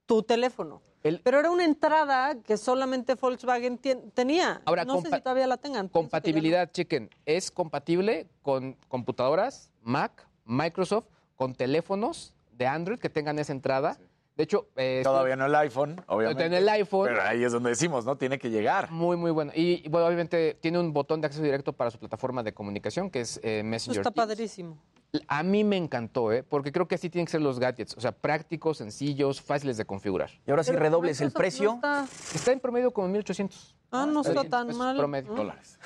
tu teléfono. El- Pero era una entrada que solamente Volkswagen tenía. Ahora, no sé compa- si todavía la tengan. Compatibilidad, chequen. Es compatible con computadoras, Mac, Microsoft, con teléfonos de Android que tengan esa entrada. De hecho, eh, Todavía no el iPhone, obviamente. En el iPhone. Pero ahí es donde decimos, ¿no? Tiene que llegar. Muy, muy bueno. Y, y, bueno, obviamente tiene un botón de acceso directo para su plataforma de comunicación, que es eh, Eso Messenger. está Teams. padrísimo. A mí me encantó, ¿eh? porque creo que así tienen que ser los gadgets. O sea, prácticos, sencillos, fáciles de configurar. Y ahora sí Pero redobles el precio. no está- Está en promedio como 1800. Ah, no está tan mal. promedio. Dólares.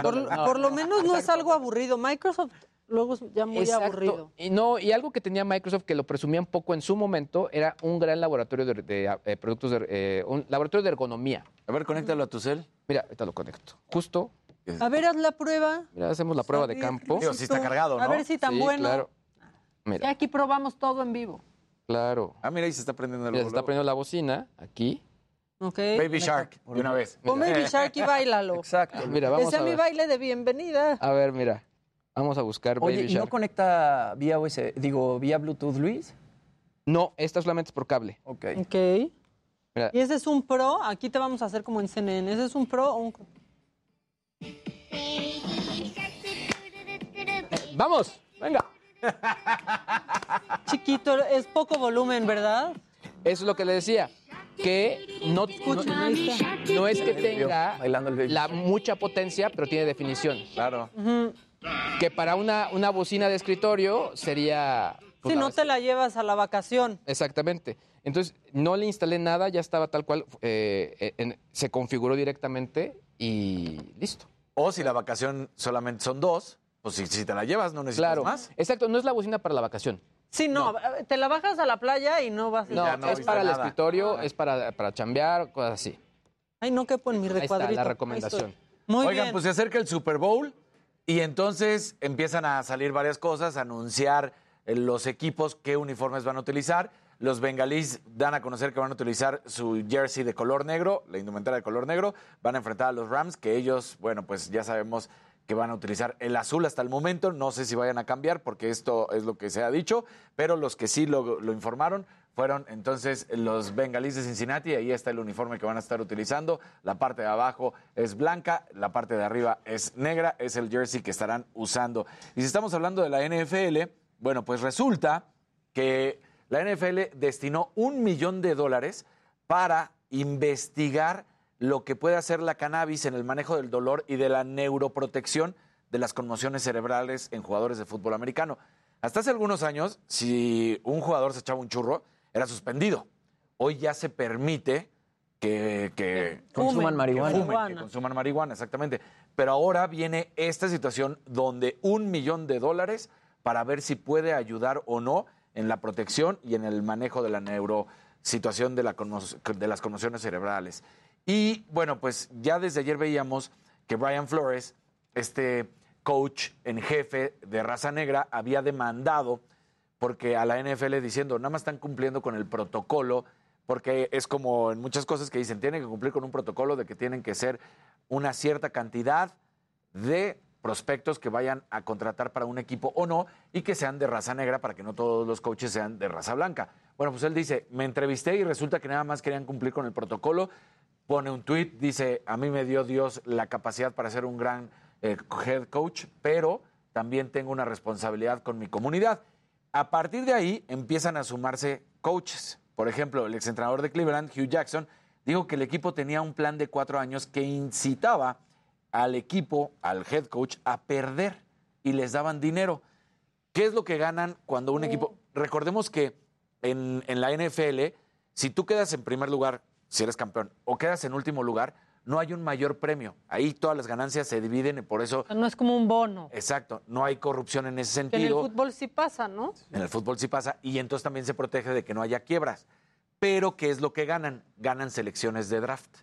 Por, No, por lo no, menos no es algo aburrido. Microsoft luego es ya muy Exacto. aburrido. Y no, y algo que tenía Microsoft que lo presumían poco en su momento era un gran laboratorio de, de, eh, productos de eh, un laboratorio de ergonomía. A ver, conéctalo a tu cel. Mira, ahorita lo conecto. Justo, A ver, haz la prueba. mira, hacemos la prueba de campo. Digo, sí está cargado, A ¿no? ver si tan Sí, bueno. claro. Mira, aquí probamos todo en vivo. claro. Ah, mira, ahí se está prendiendo el Mira, se está poniendo la bocina aquí. ¿Ok? Baby Shark, de una vez. Pon Baby Shark y bailalo. Exacto. Mira, vamos a mi ver. baile de bienvenida. A ver, mira. Vamos a buscar Oye, Baby ¿y no conecta vía USB, digo, vía Bluetooth, Luis? No, esta solamente es por cable. Ok. Ok. Mira, Y ese es un pro, aquí te vamos a hacer como en CNN. ¿Ese es un pro o un... ¡Vamos! ¡Venga! Chiquito, es poco volumen, ¿verdad? Eso es lo que le decía. Que no, no, no es que tenga la mucha potencia, pero tiene definición. Claro. Que para una, una bocina de escritorio sería... pues, Si la no te la llevas a la vacación. Exactamente. Entonces, no le instalé nada, ya estaba tal cual, eh, en- se configuró directamente y listo. O si la vacación solamente son dos, pues si, si te la llevas no necesitas Claro. más. Exacto, no es la bocina para la vacación. Sí, no, te la bajas a la playa y no vas a... No, es para el escritorio, es para, para chambear, cosas así. Ay, no quepo en mi Ahí está recuadrito. la recomendación. Muy Oigan, bien. pues se acerca el Super Bowl y entonces empiezan a salir varias cosas, a anunciar eh, los equipos, qué uniformes van a utilizar. Los bengalíes dan a conocer que van a utilizar su jersey de color negro, la indumentaria de color negro. Van a enfrentar a los Rams, que ellos, bueno, pues ya sabemos que van a utilizar el azul hasta el momento. No sé si vayan a cambiar porque esto es lo que se ha dicho, pero los que sí lo, lo informaron fueron entonces los bengalíes de Cincinnati. Ahí está el uniforme que van a estar utilizando. La parte de abajo es blanca, la parte de arriba es negra. Es el jersey que estarán usando. Y si estamos hablando de la NFL, bueno, pues resulta que la NFL destinó un millón de dólares para investigar lo que puede hacer la cannabis en el manejo del dolor y de la neuroprotección de las conmociones cerebrales en jugadores de fútbol americano. Hasta hace algunos años, si un jugador se echaba un churro, era suspendido. Hoy ya se permite que, que Consuman marihuana. que fumen, que Marihuana. consuman marihuana, exactamente. Pero ahora viene esta situación donde un millón de dólares para ver si puede ayudar o no en la protección y en el manejo de la neurosituación de, la de las conmociones cerebrales. Y bueno, pues ya desde ayer veíamos que Brian Flores, este coach en jefe de raza negra, había demandado porque a la NFL diciendo, nada más están cumpliendo con el protocolo, porque es como en muchas cosas que dicen, tienen que cumplir con un protocolo de que tienen que ser una cierta cantidad de prospectos que vayan a contratar para un equipo o no y que sean de raza negra para que no todos los coaches sean de raza blanca. Bueno, pues él dice, me entrevisté y resulta que nada más querían cumplir con el protocolo. Pone un tweet, dice, a mí me dio Dios la capacidad para ser un gran eh, head coach, pero también tengo una responsabilidad con mi comunidad. A partir de ahí empiezan a sumarse coaches. Por ejemplo, el exentrenador de Cleveland, Hugh Jackson, dijo que el equipo tenía un plan de cuatro años que incitaba al equipo, al head coach, a perder y les daban dinero. ¿Qué es lo que ganan cuando un equipo... Recordemos que en, en la NFL, si tú quedas en primer lugar, si eres campeón, o quedas en último lugar, no hay un mayor premio. Ahí todas las ganancias se dividen y por eso... No es como un bono. Exacto, no hay corrupción en ese Que en el sentido. fútbol sí pasa, ¿no? En el fútbol sí pasa y entonces también se protege de que no haya quiebras. Pero ¿qué es lo que ganan? Ganan selecciones de draft.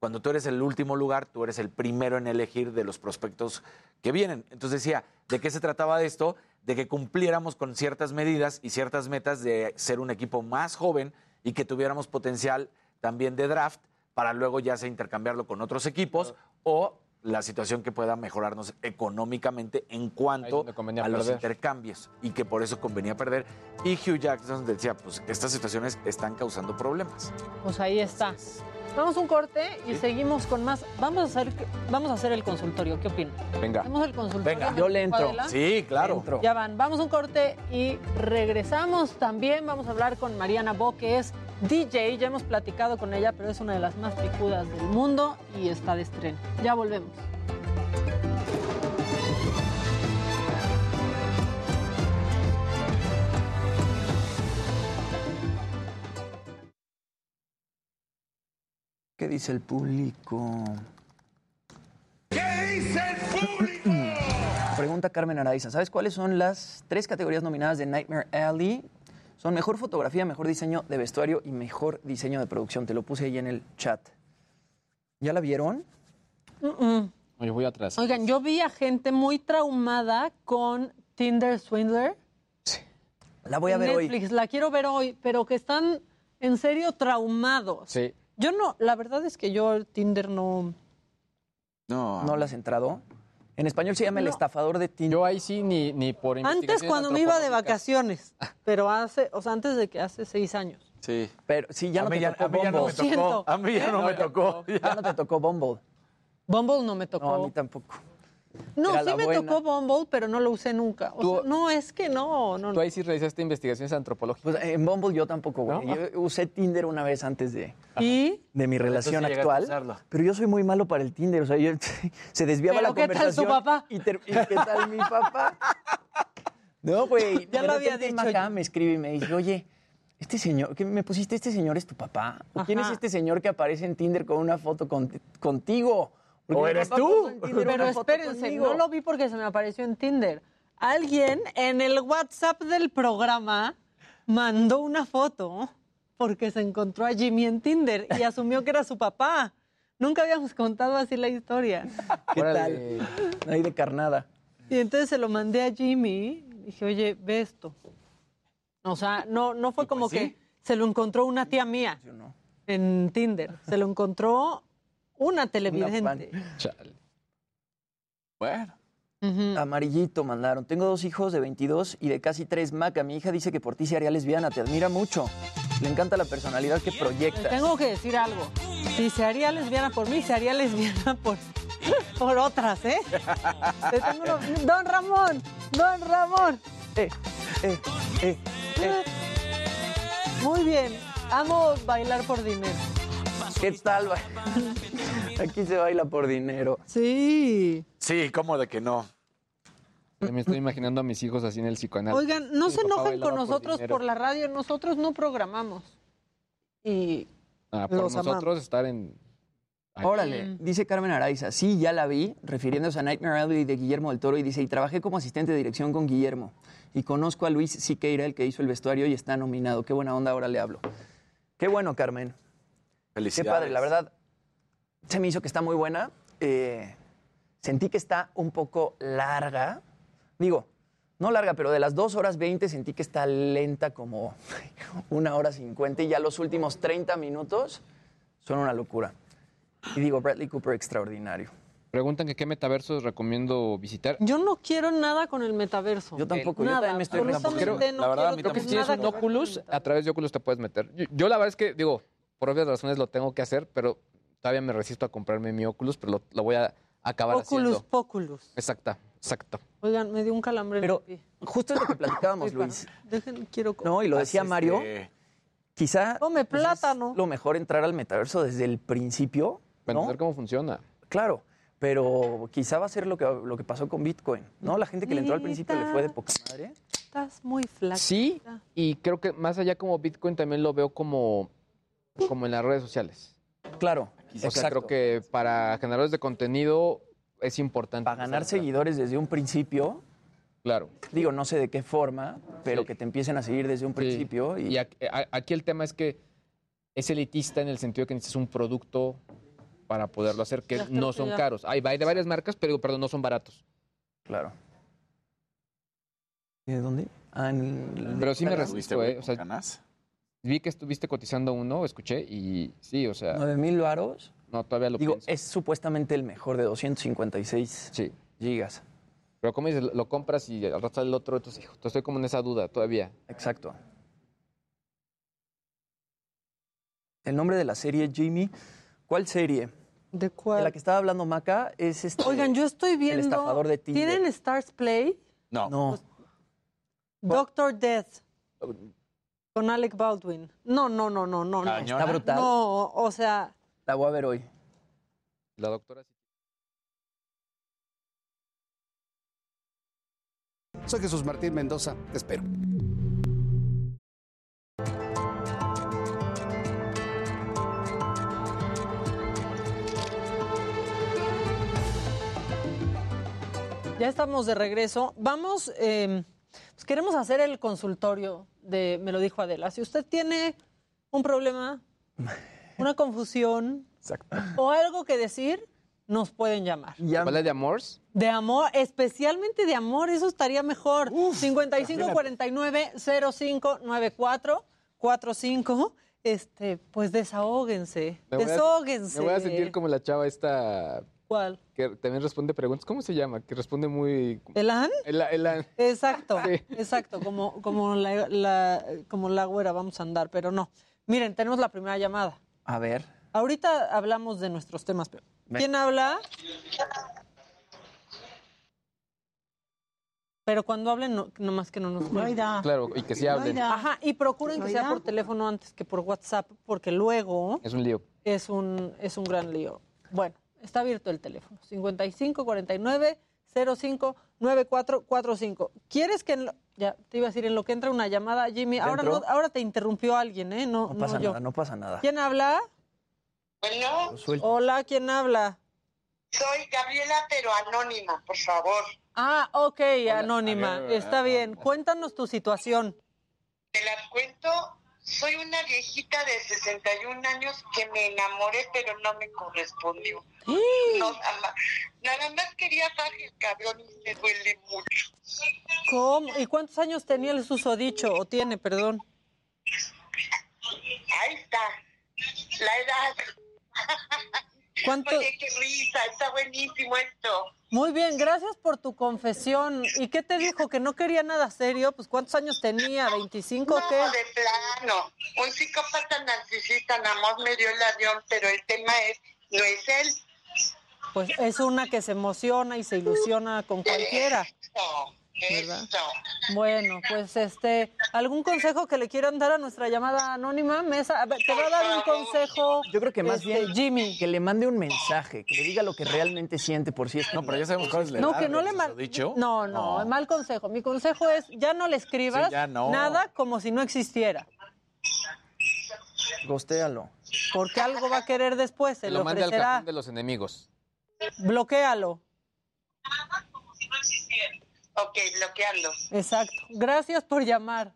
Cuando tú eres el último lugar, tú eres el primero en elegir de los prospectos que vienen. Entonces decía, ¿de qué se trataba de esto? De que cumpliéramos con ciertas medidas y ciertas metas de ser un equipo más joven y que tuviéramos potencial también de draft para luego ya sea intercambiarlo con otros equipos o la situación que pueda mejorarnos económicamente en cuanto a los perder. intercambios y que por eso convenía perder. Y Hugh Jackson decía, pues estas situaciones están causando problemas. Pues ahí está. Vamos a un corte y seguimos con más. Vamos a hacer, vamos a hacer el consultorio. ¿Qué opinan? Venga. Hacemos el consultorio. Venga. Yo le entro. Adela. Sí, claro. Entro. Ya van. Vamos a un corte y regresamos. También vamos a hablar con Mariana Bo, que es DJ. Ya hemos platicado con ella, pero es una de las más picudas del mundo y está de estreno. Ya volvemos. ¿Qué dice el público? ¿Qué dice el público? Pregunta Carmen Araiza. ¿Sabes cuáles son las tres categorías nominadas de Nightmare Alley? Son mejor fotografía, mejor diseño de vestuario y mejor diseño de producción. Te lo puse ahí en el chat. ¿Ya la vieron? Mm-mm. Oye, voy atrás. Oigan, yo vi a gente muy traumada con Tinder Swindler. La voy a ver hoy. Netflix. La quiero ver hoy, pero que están en serio traumados. Sí. Yo no, la verdad es que yo Tinder no. No. ¿No la has entrado? En español se llama El estafador de Tinder. Yo ahí sí ni, ni por Antes cuando me iba de vacaciones, pero hace, o sea, antes de que hace seis años. Sí. Pero sí, ya A no mí te ya- tocó a mí ya no me tocó. A mí ya no me tocó. Ya no te tocó Bumble. Bumble no me tocó. No, a mí tampoco. No, sí me buena. tocó Bumble, pero no lo usé nunca. O Tú- sea, no, es que no, no. Tú ahí sí realizaste investigaciones antropológicas. Pues en Bumble yo tampoco, güey. ¿No? Yo usé Tinder una vez antes de, ¿Y? de mi relación actual. Pero yo soy muy malo para el Tinder. O sea, yo, se desviaba ¿Pero la qué tal conversación. tu papá? Y, ter- y qué tal mi papá? No, güey. Ya lo había dicho yo. me escribe y me dice, oye, este señor, ¿qué me pusiste? ¿Este señor es tu papá? ¿O quién es este señor que aparece en Tinder con una foto con- contigo? ¿O eres tú? Pero espérense, conmigo. no lo vi porque se me apareció en Tinder. Alguien en el WhatsApp del programa mandó una foto porque se encontró a Jimmy en Tinder y asumió que era su papá. Nunca habíamos contado así la historia. ¿Qué Órale. tal? Ahí de carnada. Y entonces se lo mandé a Jimmy. Dije, oye, ve esto. O sea, no, no fue como que se lo encontró una tía mía en Tinder. Se lo encontró una televidente. Chale. Bueno. Amarillito mandaron. Tengo dos hijos de 22 y de casi 3 Maca. Mi hija dice que por ti se haría lesbiana. Te admira mucho. Le encanta la personalidad que proyectas. tengo que decir algo. Si se haría lesbiana por mí, se haría lesbiana por, por otras, ¿eh? Tengo Don Ramón, don Ramón. Eh, eh, eh, eh. Muy bien. Amo bailar por dinero. ¿Qué tal? Aquí se baila por dinero. Sí. Sí, ¿cómo de que no? Me estoy imaginando a mis hijos así en el psicoanálisis. Oigan, no Mi se enojen con nosotros por, la radio. Nosotros no programamos. Y Ah, por los nosotros amamos. estar en... Ay, Órale, dice Carmen Araiza. Sí, ya la vi, refiriéndose a Nightmare Alley de Guillermo del Toro. Y dice, y trabajé como asistente de dirección con Guillermo. Y conozco a Luis Siqueira, el que hizo el vestuario y está nominado. Qué buena onda, ahora le hablo. Qué bueno, Carmen. Qué Felicidades. padre, la verdad. Se me hizo que está muy buena. Eh, sentí que está un poco larga. Digo, no larga, pero de las 2 horas 20 sentí que está lenta como una hora 50 y ya los últimos 30 minutos son una locura. Y digo, Bradley Cooper extraordinario. Preguntan que qué metaversos recomiendo visitar. yo no quiero nada con el metaverso. Yo tampoco, yo Nada, también me estoy Creo- no la verdad, Creo que si tienes nada un Oculus, metaverso. a través de Oculus te puedes meter. Yo, yo la verdad es que, digo, por obvias razones lo tengo que hacer, pero todavía me resisto a comprarme mi Oculus, pero lo, lo voy a acabar Oculus haciendo. Poculus. Exacta, exacto. Oigan, me dio un calambre en el Pero pie. justo es lo que platicábamos, Luis. Dejen, quiero. No, y lo decía Así es Mario, que- quizá Come pues, es plátano. lo mejor entrar al metaverso desde el principio, Para ¿no? entender cómo funciona. Claro, pero quizá va a ser lo que, lo que pasó con Bitcoin, ¿no? La gente que le entró al principio le fue de poca madre. Estás muy flaca. Sí, y creo que más allá como Bitcoin también lo veo como, como en las redes sociales. Claro, O sea, exacto. creo que para generadores de contenido es importante. Para ganar seguidores desde un principio, Claro. digo, no sé de qué forma, pero Sí. que te empiecen a seguir desde un Sí. principio. Y, Y aquí, el tema es que es elitista en el sentido que necesitas un producto para poderlo hacer, que no son caros. Hay, de varias marcas, pero perdón, no son baratos. Claro. ¿Y de dónde? Ah, en- Pero sí me resisto, ¿eh? O sea, vi que estuviste cotizando uno, escuché, y sí, o sea, ¿Nueve mil varos? no, todavía lo Digo, pienso. es supuestamente el mejor de 256 Sí. gigas. Pero como dices, lo compras y al rato sale el otro, entonces, hijo, estoy como en esa duda todavía. Exacto. El nombre de la serie, Jimmy, ¿cuál serie? ¿De De cuál? la que estaba hablando Maca es este. Oigan, yo estoy viendo. estafador de Tinder. ¿Tienen Stars Play? No. No. Doctor Death. Con Alec Baldwin. No, no, no, no, no. Está brutal. No, o sea, La voy a ver hoy. La doctora sí. Soy Jesús Martín Mendoza. Te espero. ya estamos de regreso. Vamos, eh, pues queremos hacer el consultorio de, me lo dijo Adela. Si usted tiene un problema, una confusión o algo que decir, nos pueden llamar. ¿Vale de Amors? De amor, especialmente de amor, eso estaría mejor. 55 49 05 94 45. Este, pues desahóguense. Desahóguense. Me voy a sentir como la chava esta ¿Cuál? que también responde preguntas. ¿Cómo se llama? Que responde muy... ¿Elan? Ela- Elan. Exacto, exacto, como, como, la, la- como la güera vamos a andar, pero no. Miren, tenemos la primera llamada. A ver. Ahorita hablamos de nuestros temas, pero Ven. ¿quién habla? Pero cuando hablen, no, nomás que no nos cuelguen. Claro, y que sí hablen. Ajá, y procuren que sea por teléfono antes que por WhatsApp, porque luego Es un lío. es un, es un gran lío. Bueno, está abierto el teléfono. 55 49 05 9445. ¿Quieres que en lo- ya te iba a decir en lo que entra una llamada, Jimmy? ¿Ya Ahora no, ahora te interrumpió alguien, ¿eh? No, No pasa yo. nada, no pasa nada. ¿Quién habla? Suelto. Hola, ¿quién habla? Soy Gabriela, pero anónima, por favor. Ah, ok, anónima. Gabriela, Está bien. Cuéntanos tu situación. Te la cuento. Soy una viejita de 61 años que me enamoré, pero no me correspondió. No, nada, más, nada más quería faje el cabrón y me duele mucho. ¿Cómo? ¿Y cuántos años tenía el susodicho? O tiene, perdón. Ahí está. La edad. ¿Cuánto? Oye, qué risa. Está buenísimo esto. Muy bien, gracias por tu confesión. ¿Y qué te dijo? ¿Que no quería nada serio? Pues ¿cuántos años tenía? ¿25 o No, qué? de plano. Un psicópata narcisista nada más me dio el avión, pero el tema es, no es él. Pues es una que se emociona y se ilusiona con cualquiera. Eso, ¿Verdad? eso. Bueno, pues este, ¿algún consejo que le quieran dar a nuestra llamada anónima? Mesa, a ver, te va a dar un consejo. Yo creo que más este, bien Jimmy. que le mande un mensaje, que le diga lo que realmente siente por si es No, pero ya sabemos cuál es la No, edad que no le ma- susodicho. No, no, mal consejo. Mi consejo es ya no le escribas Sí, no. nada como si no existiera, Gostéalo. porque algo va a querer después, se le lo mande al ofrecerá. cajón de los enemigos. Bloquéalo. Ok, bloquearlo. Exacto. Gracias por llamar.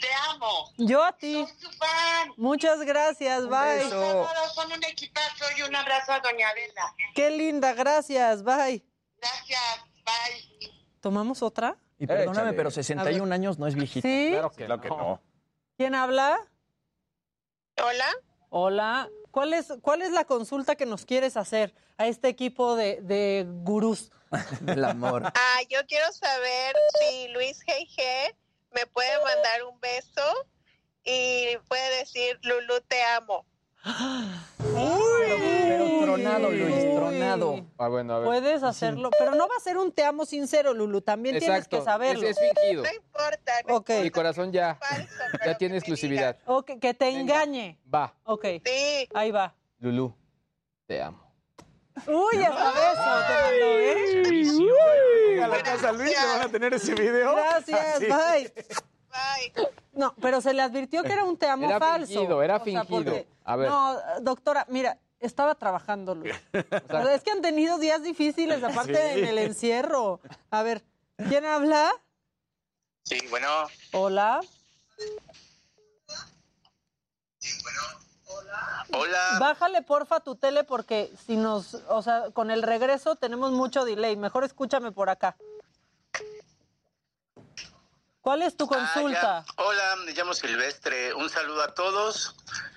Te amo. Yo a ti. Soy su fan. Muchas gracias, bye. Son un equipazo y un abrazo a Doña Adela. Qué linda, gracias, bye. Gracias, bye. ¿Tomamos otra? Y perdóname, Échale. pero 61 años no es viejito. ¿Sí? Claro que, no. ¿Quién habla? Hola. Hola. ¿Cuál es, ¿Cuál es la consulta que nos quieres hacer a este equipo de, de gurús? Del amor. Ah, yo quiero saber si Luis G.G. me puede mandar un beso y puede decir, Lulu, te amo. Pero tronado, Luis, tronado. Ah, bueno, a ver. Puedes hacerlo, pero no va a ser un te amo sincero, Lulu. También Exacto. tienes que saberlo. Es fingido. No importa, no. Mi corazón ya, ya tiene exclusividad. Ok, que te engañe. Va, Ok, Sí. ahí va. Lulú, te amo. Uy, hasta beso te mandó, ¿eh? A la casa Luis, le van a tener ese video. Gracias, Así. bye. Bye. No, pero se le advirtió que era un te amo Era falso. fingido, era O sea, fingido. porque- A ver. No, doctora, mira, estaba trabajando, Luis. O sea, es que han tenido días difíciles, aparte Sí. en el encierro. A ver, ¿quién habla? Sí, bueno. Hola. Hola. Bájale porfa tu tele porque si nos, o sea, con el regreso tenemos mucho delay. Mejor escúchame por acá. ¿Cuál es tu consulta? Ah, ya. Hola, me llamo Silvestre. Un saludo a todos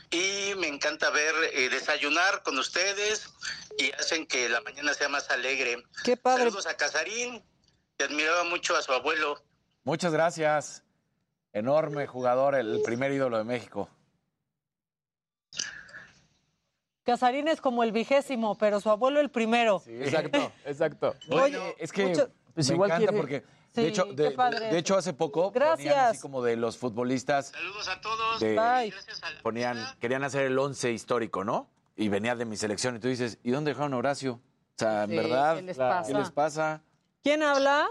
y me encanta ver eh, desayunar con ustedes y hacen que la mañana sea más alegre. Qué padre. Saludos a Casarín, que admiraba mucho a su abuelo. Muchas gracias. Enorme jugador, el primer ídolo de México. Casarín es como el vigésimo, pero su abuelo el primero. Exacto, exacto. Oye, es que mucho- pues Me igual encanta porque Sí, de hecho, qué de, padre de hecho hace poco ponían Gracias. así como de los futbolistas Saludos a todos. de- Bye. ponían querían hacer el once histórico, ¿no? Y venía de mi selección y tú dices, ¿y dónde dejaron a Horacio? O sea, en Sí, verdad, ¿qué les ¿qué pasa? les pasa? ¿Quién habla?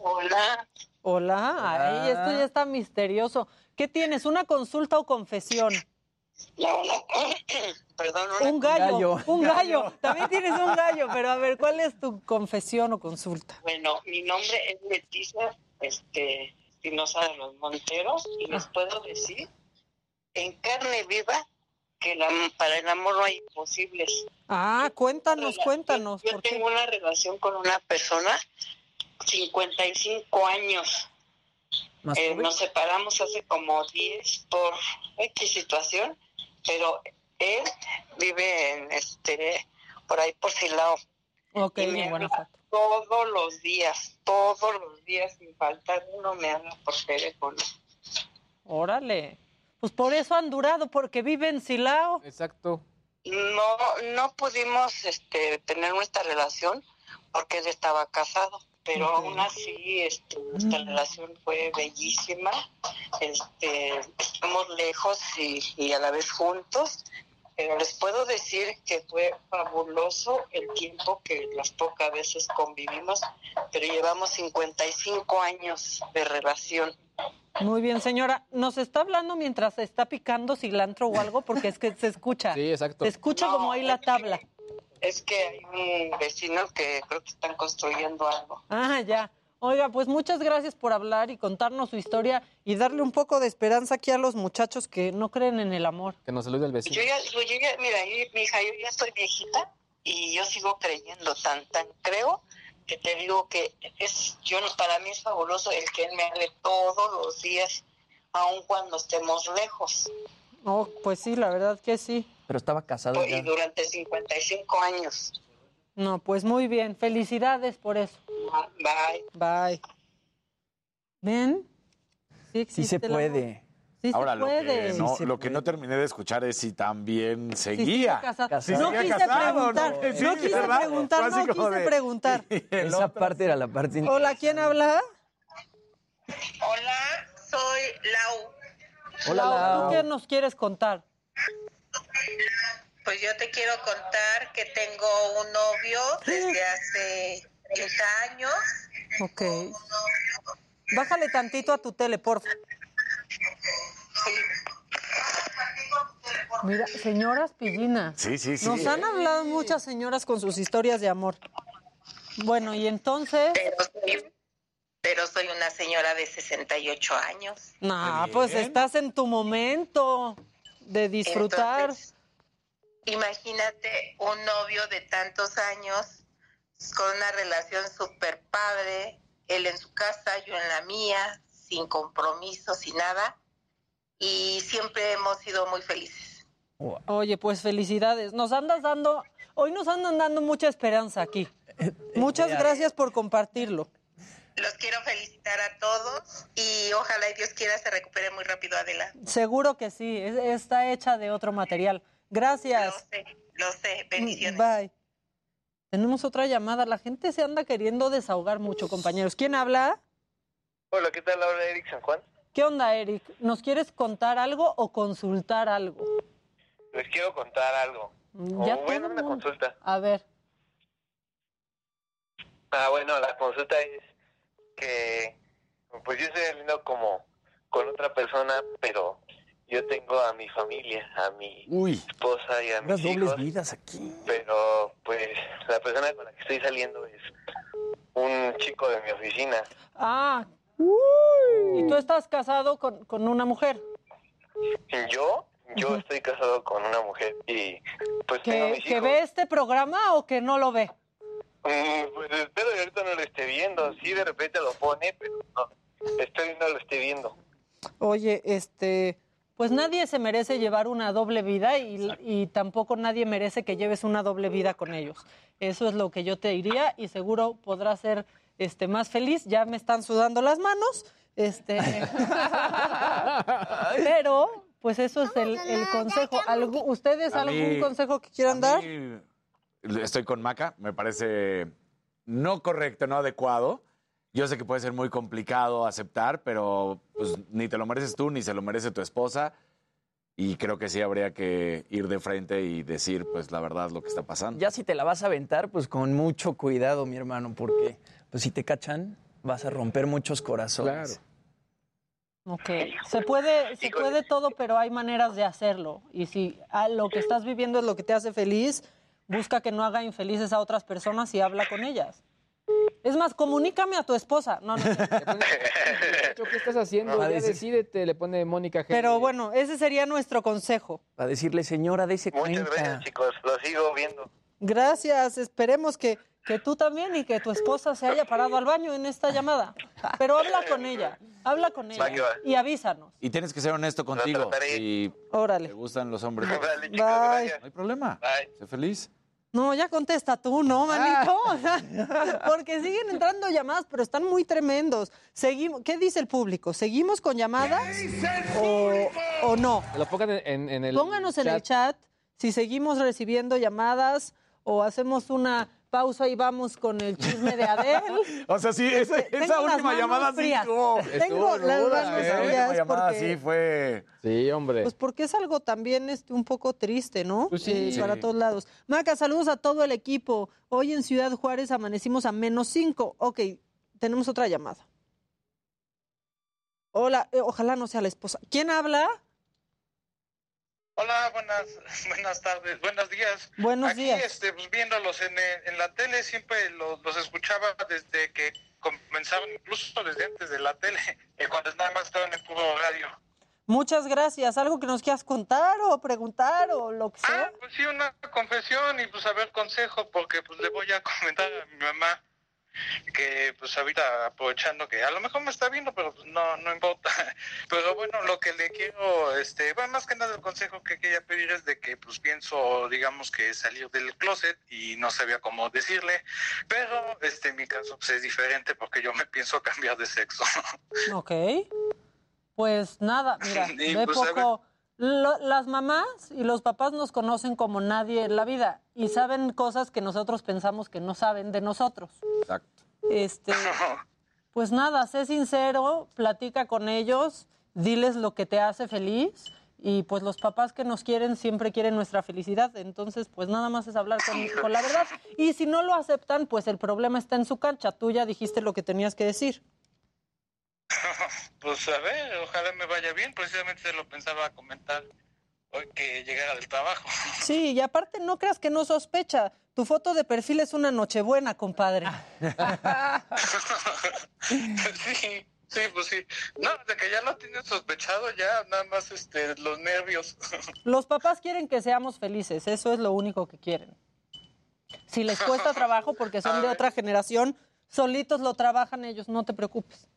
Hola. Hola. Ay, esto ya está misterioso. ¿Qué tienes? ¿Una consulta o confesión? No, no. Perdón, una Un gallo, gallo. un gallo. También tienes un gallo, pero a ver, ¿cuál es tu confesión o consulta? Bueno, mi nombre es Leticia este, Espinosa de los Monteros y les puedo decir en carne viva que la- para el amor no hay imposibles. Ah, cuéntanos, cuéntanos. Yo tengo una relación con una persona, 55 años. Eh, nos separamos hace como 10 por X situación, pero él vive en este por ahí por Silao. Ok, Y me en Guanajuato. todos los días, todos los días, sin faltar uno me habla por teléfono. Órale. Pues por eso han durado, porque vive en Silao. Exacto. No, no pudimos este, tener nuestra relación porque él estaba casado, pero aún así este, nuestra relación fue bellísima. Este, estamos lejos y, y a la vez juntos, pero les puedo decir que fue fabuloso el tiempo que las pocas veces convivimos, pero llevamos 55 años de relación. Muy bien, señora. ¿Nos está hablando mientras está picando cilantro o algo? Porque es que se escucha. Sí, exacto. Se escucha como ahí la tabla. Es que hay un vecino que creo que están construyendo algo. Ah, ya. Oiga, pues muchas gracias por hablar y contarnos su historia y darle un poco de esperanza aquí a los muchachos que no creen en el amor. Que nos salude el vecino. Yo ya, yo ya- mira, yo- mi hija, yo ya estoy viejita y yo sigo creyendo tan, tan creo que te digo que es, yo no- para mí es fabuloso el que él me hable todos los días, aun cuando estemos lejos, Oh, pues sí, la verdad que sí. Pero estaba casado y ya. durante 55 años. No, pues muy bien. Felicidades por eso. Bye. Bye. ¿Ven? Sí, Sí se existe el amor. puede. Sí Ahora, se lo puede. que, no, Sí se lo que no terminé de escuchar es si también seguía. casado. Si No quise casado, preguntar, ¿no? no quise ¿verdad? preguntar, no quise de- preguntar. Esa parte era la parte Hola, ¿quién habla? Hola, soy Lau. Hola, Lau, Lau. ¿Tú qué nos quieres contar? Pues yo te quiero contar que tengo un novio desde hace 30 años. Ok. Bájale tantito a tu tele, porfa. Mira, señoras pillinas. Sí, sí, sí. Nos han hablado muchas señoras con sus historias de amor. Bueno, y entonces... Pero soy, pero soy una señora de 68 años. No, pues estás en tu momento de disfrutar. Entonces, imagínate un novio de tantos años con una relación súper padre, él en su casa, yo en la mía, sin compromiso, sin nada, y siempre hemos sido muy felices. Oye, pues felicidades. Nos andas dando, hoy nos andan dando mucha esperanza aquí. Muchas gracias por compartirlo. Los quiero felicitar a todos y ojalá y Dios quiera se recupere muy rápido Adela. Seguro que sí, es- está hecha de otro material. Gracias. Lo sé, lo sé, bendiciones. Bye. Tenemos otra llamada. La gente se anda queriendo desahogar mucho, compañeros. ¿Quién habla? Hola, ¿qué tal? Habla Eric San Juan. ¿Qué onda, Eric? ¿Nos quieres contar algo o consultar algo? Les quiero contar algo. Ya o bueno, una consulta. A ver. Ah, bueno, la consulta es que pues yo estoy saliendo como con otra persona, pero yo tengo a mi familia, a mi esposa y a mis Unas dobles hijos, vidas aquí. pero pues la persona con la que estoy saliendo es un chico de mi oficina. Ah. ¿Y tú estás casado con, con una mujer? Yo, yo estoy casado con una mujer y pues tengo ¿Que, mis que hijos. ve este programa o que no lo ve? Mm, Pues espero que ahorita no lo esté viendo. Sí, de repente lo pone, pero no. Estoy no lo esté viendo. Oye, este, pues nadie se merece llevar una doble vida y, y tampoco nadie merece que lleves una doble vida con ellos. Eso es lo que yo te diría y seguro podrás ser este, más feliz. Ya me están sudando las manos. Este, pero, pues eso es el, el consejo. ¿Algu- ¿Ustedes algún consejo que quieran dar? Estoy con Maca, me parece no correcto, no adecuado. Yo sé que puede ser muy complicado aceptar, pero pues ni te lo mereces tú, ni se lo merece tu esposa. Y creo que sí habría que ir de frente y decir, pues, la verdad, lo que está pasando. Ya si te la vas a aventar, pues con mucho cuidado, mi hermano, porque pues si te cachan, vas a romper muchos corazones. Ok, se puede, se puede todo, pero hay maneras de hacerlo. Y si ah, lo que estás viviendo es lo que te hace feliz, busca que no haga infelices a otras personas y habla con ellas. Es más, comunícame a tu esposa. No, no. ¿Qué estás haciendo? No, ya decídete, le pone Mónica G. Pero bueno, ese sería nuestro consejo. Para decirle, señora, dése Muchas cuenta. gracias, chicos. Lo sigo viendo. Gracias, esperemos que, que tú también y que tu esposa se haya parado al baño en esta llamada. Pero habla con ella, habla con ella y avísanos. Y tienes que ser honesto contigo. Si Órale. te gustan los hombres. Bye. No hay problema. Sé feliz. No, ya contesta tú, ¿no, manito? O sea, porque siguen entrando llamadas, pero están muy tremendos. Seguimos, ¿Qué dice el público? ¿Seguimos con llamadas o, o no? Lo pongan en, en el Pónganos en el chat si seguimos recibiendo llamadas o hacemos una pausa y vamos con el chisme de Adele. O sea, sí, esa, Tengo última manos llamada sí frías. estuvo. Tengo estuvo las manos ¿eh? Frías última llamada porque- sí fue. Sí, hombre. Pues porque es algo también este, un poco triste, ¿no? Pues sí. Eh, Sí. Para todos lados. Maca, saludos a todo el equipo. Hoy en Ciudad Juárez amanecimos a menos cinco. Ok, tenemos otra llamada. Hola, eh, ojalá no sea la esposa. ¿Quién habla? Hola, buenas, buenas tardes, buenos días. Buenos Aquí, días. este, pues, viéndolos en, eh, en la tele, siempre los, los escuchaba desde que comenzaron, incluso desde antes de la tele, eh, cuando nada más estaban en puro radio. Muchas gracias. ¿Algo que nos quieras contar o preguntar o lo que sea? Pues sí, una confesión y pues a ver consejo, porque pues le voy a comentar a mi mamá que pues ahorita aprovechando que a lo mejor me está viendo, pero pues no, no importa. Pero bueno, lo que le quiero, este, bueno, más que nada el consejo que quería pedir es de que pues pienso, digamos que salir del closet y no sabía cómo decirle, pero este, en mi caso pues es diferente porque yo me pienso cambiar de sexo. Ok. Pues nada, mira, Y, de pues, poco. Lo- las mamás y los papás nos conocen como nadie en la vida y saben cosas que nosotros pensamos que no saben de nosotros. Exacto. Este, pues nada, sé sincero, platica con ellos, diles lo que te hace feliz y pues los papás que nos quieren siempre quieren nuestra felicidad, entonces pues nada más es hablar con, con la verdad. Y si no lo aceptan, pues el problema está en su cancha, tú ya dijiste lo que tenías que decir. Pues a ver, ojalá me vaya bien, precisamente se lo pensaba comentar hoy que llegara del trabajo. Sí, y aparte no creas que no sospecha. Tu foto de perfil es una nochebuena, compadre. sí, sí, pues sí. No, de que ya lo tienen sospechado, ya nada más este, los nervios. Los papás quieren que seamos felices, eso es lo único que quieren. Si les cuesta trabajo porque son de otra generación, solitos lo trabajan ellos, no te preocupes.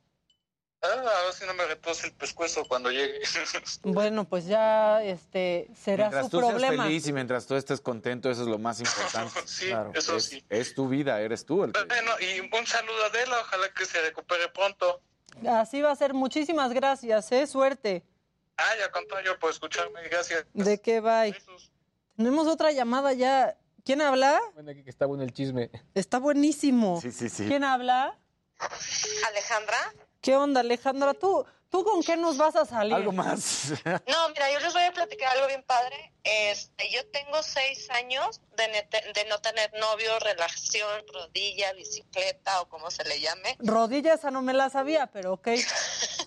Ah, a ver si no me retose el pescuezo cuando llegue. Bueno, pues ya este será Mientras su tú seas feliz y mientras tú estés contento, eso es lo más importante. Sí, Claro, eso es, sí. es tu vida, eres tú el que... Bueno, y un saludo a Adela, ojalá que se recupere pronto. Así va a ser. Muchísimas gracias, ¿eh? Suerte. Ay, al contrario, por escucharme, gracias. ¿De qué va? Tenemos otra llamada ya. ¿Quién habla? Bueno, aquí que está bueno el chisme. Está buenísimo. Sí, sí, sí. ¿Quién habla? Alejandra. ¿Qué onda, Alejandra? ¿Tú, ¿Tú con qué nos vas a salir? Algo más. No, mira, yo les voy a platicar algo bien padre. Este, yo tengo seis años de, nete- de no tener novio, relación, rodilla, bicicleta o como se le llame. Rodilla esa no me la sabía, pero ok.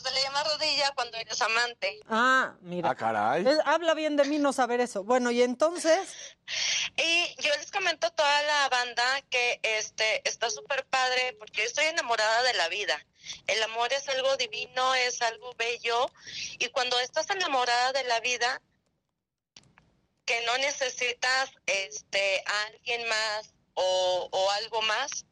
Se le llama rodilla cuando eres amante. Ah, mira. Ah, caray. Es- habla bien de mí no saber eso. Bueno, y entonces, Y yo les comento a toda la banda que este está súper padre porque yo estoy enamorada de la vida. El amor es algo divino, es algo bello y cuando estás enamorada de la vida que no necesitas este a alguien más o, o algo más,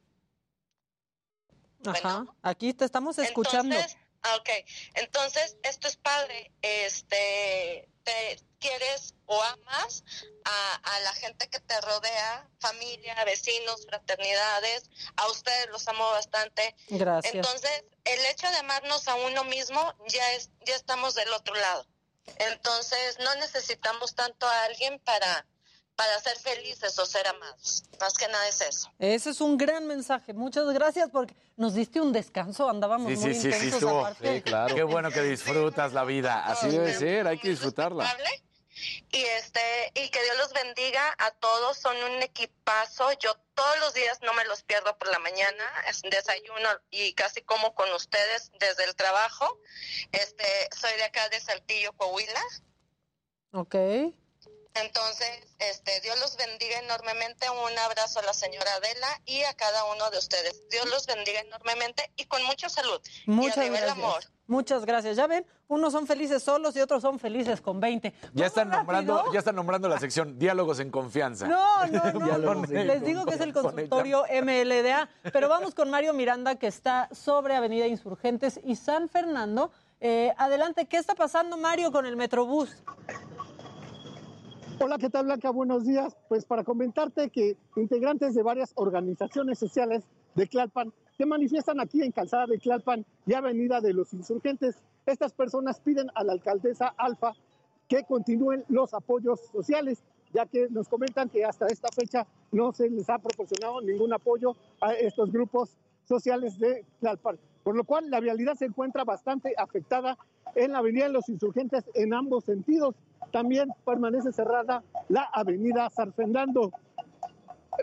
ajá, aquí te estamos escuchando. Entonces, ah, ok. Entonces, esto es padre. Este, te quieres o amas a, a la gente que te rodea, familia, vecinos, fraternidades. A ustedes los amo bastante. Gracias. Entonces, el hecho de amarnos a uno mismo, ya es, ya estamos del otro lado. Entonces, no necesitamos tanto a alguien para, para ser felices o ser amados. Más que nada es eso. Ese es un gran mensaje. Muchas gracias porque nos diste un descanso. Andábamos Sí, muy sí, sí, sí, intensos estuvo. aparte. Qué bueno que disfrutas la vida. Así debe ser, hay que disfrutarla. y este y que Dios los bendiga a todos son un equipazo yo todos los días no me los pierdo por la mañana es desayuno y casi como con ustedes desde el trabajo este soy de acá de Saltillo Coahuila Ok. Entonces este Dios los bendiga enormemente un abrazo a la señora Adela y a cada uno de ustedes Dios los bendiga enormemente y con mucha salud y Muchas el gracias. amor Muchas gracias. Ya ven, unos son felices solos y otros son felices con 20. Ya están nombrando, ya están nombrando la sección Diálogos en confianza. No, no, no. Les digo que es el con- consultorio MLDA. Pero vamos con Mario Miranda, que está sobre Avenida Insurgentes y San Fernando. Eh, adelante, ¿qué está pasando, Mario, con el Metrobús? Hola, ¿qué tal Blanca? Buenos días. Pues para comentarte que integrantes de varias organizaciones sociales de Tlalpan se manifiestan aquí en Calzada de Tlalpan y Avenida de los Insurgentes. Estas personas piden a la alcaldesa Alfa que continúen los apoyos sociales, ya que nos comentan que hasta esta fecha no se les ha proporcionado ningún apoyo a estos grupos sociales de Tlalpan. Por lo cual la vialidad se encuentra bastante afectada en la Avenida de los Insurgentes en ambos sentidos. También permanece cerrada la Avenida Sarfendando.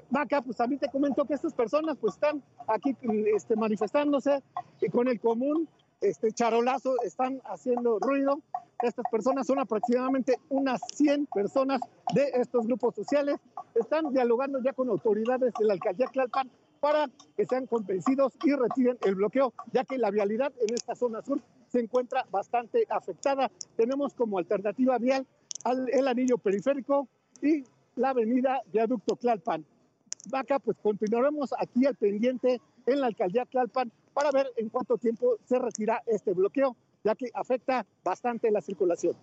Maca, pues también te comento que estas personas pues están aquí este, manifestándose y con el común este charolazo están haciendo ruido. Estas personas son aproximadamente unas 100 personas de estos grupos sociales. Están dialogando ya con autoridades de la alcaldía Tlalpan para que sean convencidos y retiren el bloqueo, ya que la vialidad en esta zona sur se encuentra bastante afectada. Tenemos como alternativa vial al, el anillo periférico y la avenida Viaducto Tlalpan. Vaca, pues continuaremos aquí al pendiente en la alcaldía Tlalpan para ver en cuánto tiempo se retira este bloqueo, ya que afecta bastante la circulación.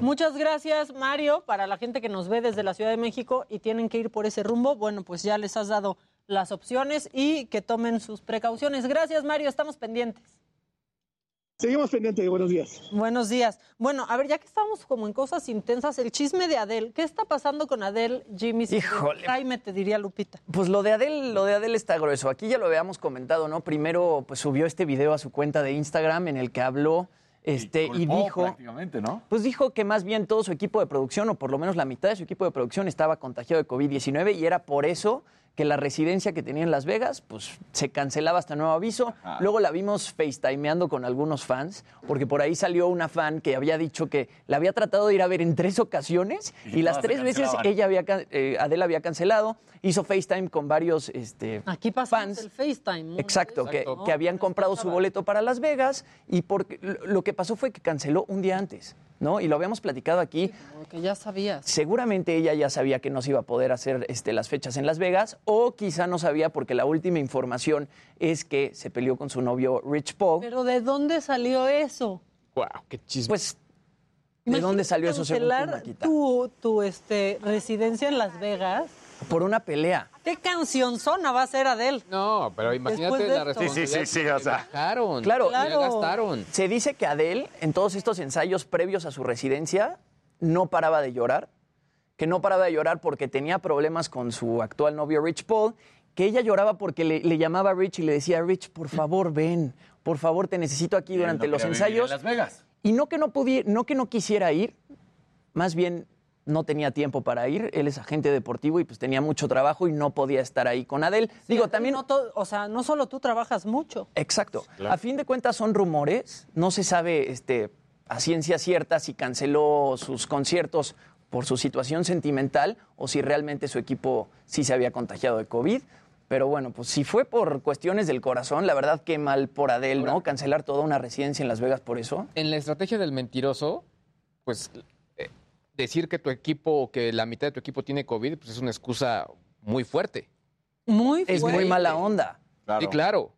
Muchas gracias, Mario. Para la gente que nos ve desde la Ciudad de México y tienen que ir por ese rumbo, bueno, pues ya les has dado las opciones y que tomen sus precauciones. Gracias, Mario. Estamos pendientes. Seguimos pendientes, buenos días. Buenos días. Bueno, a ver, ya que estamos como en cosas intensas, el chisme de Adele, ¿qué está pasando con Adele, Jimmy? Híjole. Jaime, te diría Lupita. Pues lo de Adele, lo de Adele está grueso. Aquí ya lo habíamos comentado, ¿no? Primero, pues subió este video a su cuenta de Instagram en el que habló este, y, dijo, prácticamente, ¿no? pues dijo que más bien todo su equipo de producción, o por lo menos la mitad de su equipo de producción, estaba contagiado de COVID-19 y era por eso que la residencia que tenía en Las Vegas, pues se cancelaba hasta nuevo aviso. Luego la vimos FaceTimeando con algunos fans, porque por ahí salió una fan que había dicho que la había tratado de ir a ver en tres ocasiones y, Y las tres veces ella había, eh, Adele había cancelado. Hizo FaceTime con varios este, Aquí pasamos el FaceTime. ¿no? Exacto, que, ¿no? que habían comprado su boleto para Las Vegas y porque lo que pasó fue que canceló un día antes, ¿no? Y lo habíamos platicado aquí. Porque ya sabías. Seguramente ella ya sabía que no se iba a poder hacer este, las fechas en Las Vegas o quizá no sabía porque la última información es que se peleó con su novio Rich Paul. Pero ¿de dónde salió eso? Wow, qué chisme. Pues, ¿de dónde salió eso según Maquita? tu, tu este, residencia en Las Vegas. Por una pelea. ¿Qué canción zona va a ser Adele? No, pero imagínate Después de la esto. responsabilidad. que Bajaron, Claro, ya gastaron. Se dice que Adele, en todos estos ensayos previos a su residencia, no paraba de llorar, que no paraba de llorar porque tenía problemas con su actual novio Rich Paul, que ella lloraba porque le, le llamaba a Rich y le decía, Rich, por favor, ven, por favor, te necesito aquí durante no los vivir en ensayos. Las Vegas. Y no que no, pudi- no que no quisiera ir, más bien no tenía tiempo para ir. Él es agente deportivo y pues tenía mucho trabajo y no podía estar ahí con Adele. Digo, también No to- o sea, no solo tú trabajas mucho. Exacto. A fin de cuentas son rumores, no se sabe este, a ciencia cierta si canceló sus conciertos por su situación sentimental o si realmente su equipo sí se había contagiado de COVID. Pero bueno, pues si fue por cuestiones del corazón, la verdad que mal por Adele, ¿no? Cancelar toda una residencia en Las Vegas por eso. En la estrategia del mentiroso, pues decir que tu equipo, o que la mitad de tu equipo tiene COVID, pues es una excusa muy fuerte. Muy Es muy mala onda. Sí, claro.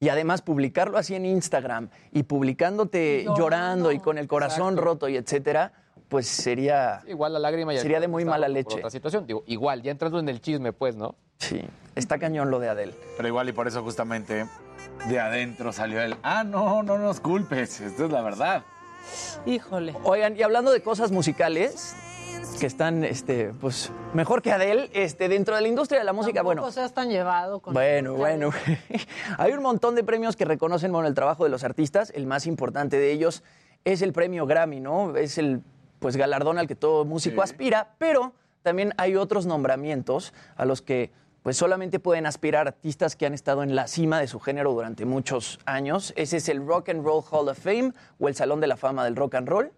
Y además publicarlo así en Instagram y publicándote Llorando. y con el corazón Exacto. roto y etcétera, pues sería Igual la lágrima ya Sería de muy mala leche. otra situación. Digo, igual, ya entrando en el chisme, pues, ¿no? Sí, está cañón lo de Adele. Pero igual y por eso justamente de adentro salió él. Ah, no, no nos culpes. Esto es la verdad. Híjole. Oigan, y hablando de cosas musicales que están, este, pues, mejor que Adele, este, dentro de la industria de la música, bueno, Tampoco seas tan llevado con Bueno, bueno. Hay un montón de premios que reconocen bueno, el trabajo de los artistas. El más importante de ellos es el premio Grammy, ¿no? Es el pues galardón al que todo músico aspira, pero también hay otros nombramientos a los que pues solamente pueden aspirar artistas que han estado en la cima de su género durante muchos años. Ese es el Rock and Roll Hall of Fame o el Salón de la Fama del Rock and Roll.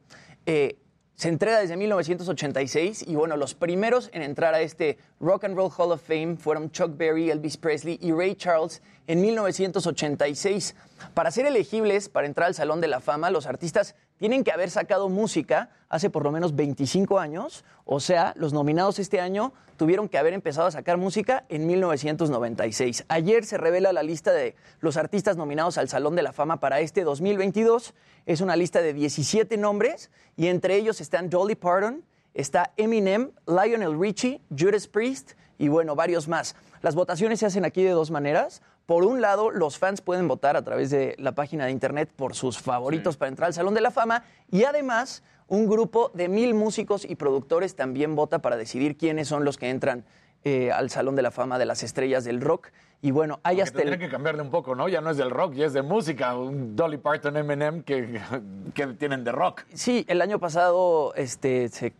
Eh, se entrega desde 1986 y bueno, los primeros en entrar a este Rock and Roll Hall of Fame fueron Chuck Berry, Elvis Presley y Ray Charles en 1986. Para ser elegibles para entrar al Salón de la Fama, los artistas tienen que haber sacado música hace por lo menos 25 años, o sea, los nominados este año tuvieron que haber empezado a sacar música en 1996. Ayer se revela la lista de los artistas nominados al Salón de la Fama para este 2022. Es una lista de 17 nombres y entre ellos están Dolly Parton, está Eminem, Lionel Richie, Judas Priest y bueno, varios más. Las votaciones se hacen aquí de dos maneras. Por un lado, los fans pueden votar a través de la página de internet por sus favoritos para entrar al Salón de la Fama y además un grupo de mil músicos y productores también vota para decidir quiénes son los que entran eh, al Salón de la Fama de las Estrellas del Rock. Y bueno, hay Aunque hasta el- tendrían que cambiarle un poco, ¿no? Ya no es del rock, ya es de música. Un Dolly Parton, Eminem, que, que tienen de rock. Sí, el año pasado este, se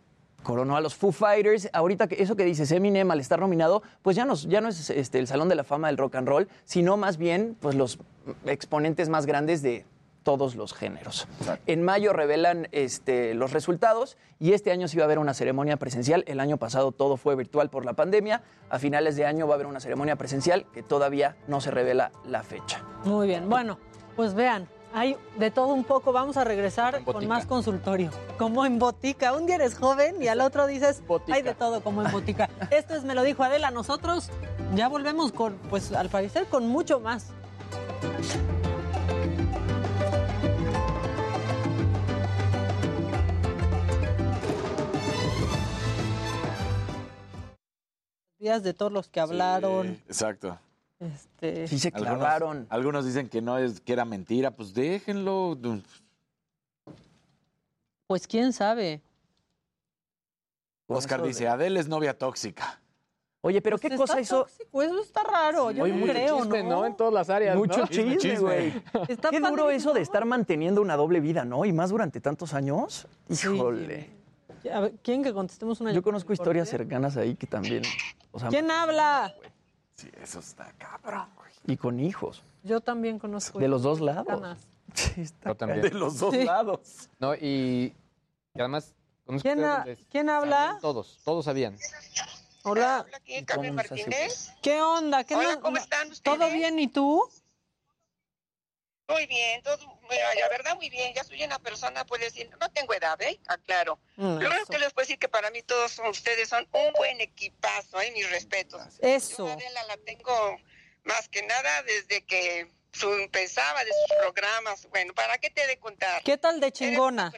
coronó a los Foo Fighters. Ahorita que eso que dices, Eminem al estar nominado, pues ya no, ya no es este, el Salón de la Fama del Rock and Roll, sino más bien pues los exponentes más grandes de todos los géneros. En mayo revelan este, los resultados y este año sí va a haber una ceremonia presencial. El año pasado todo fue virtual por la pandemia. A finales de año va a haber una ceremonia presencial que todavía no se revela la fecha. Muy bien, bueno, pues vean, hay de todo un poco. Vamos a regresar con más consultorio. Como en botica. Un día eres joven y al otro dices, hay de todo como en botica. Esto es Me lo dijo Adela. Nosotros ya volvemos con, pues al parecer, con mucho más. Días de todos los que hablaron. Sí, exacto. Este, Sí se clavaron. Algunos, dicen que no es que era mentira, pues déjenlo. Pues quién sabe. Oscar dice, de- Adele es novia tóxica. Oye, pero qué Está cosa hizo. tóxico, eso está raro. Yo Hoy no mucho creo, chisme, ¿no? ¿no? En todas las áreas, Mucho ¿no? chisme, güey. Qué duro eso de estar manteniendo una doble vida, ¿no? Y más durante tantos años. Híjole. A ver, ¿Quién que contestemos una Yo conozco historias cercanas ahí que también. O sea, ¿Quién habla? Sí, eso está cabrón. güey. y con hijos. Yo también conozco. De los dos lados. Sí, está Yo también. De los dos Sí. lados. No, y, y además, conozco ¿Quién, ha- ¿quién habla? sabían Todos, todos sabían. Hola. Hola, aquí Carmen Martínez. ¿Qué onda? ¿Qué Hola, no- ¿cómo están ustedes? ¿Todo bien y tú? Muy bien, todo, la verdad muy bien. Ya soy una persona, puede decir, no tengo edad, ¿eh? Aclaro. Mm, Lo único que les puedo decir que para mí todos son- ustedes son un buen equipazo, ¿eh? Mis respetos. Eso. Yo Adela la tengo más que nada desde que su, empezaba de sus programas. Bueno, ¿para qué te he de contar? ¿Qué tal de chingona?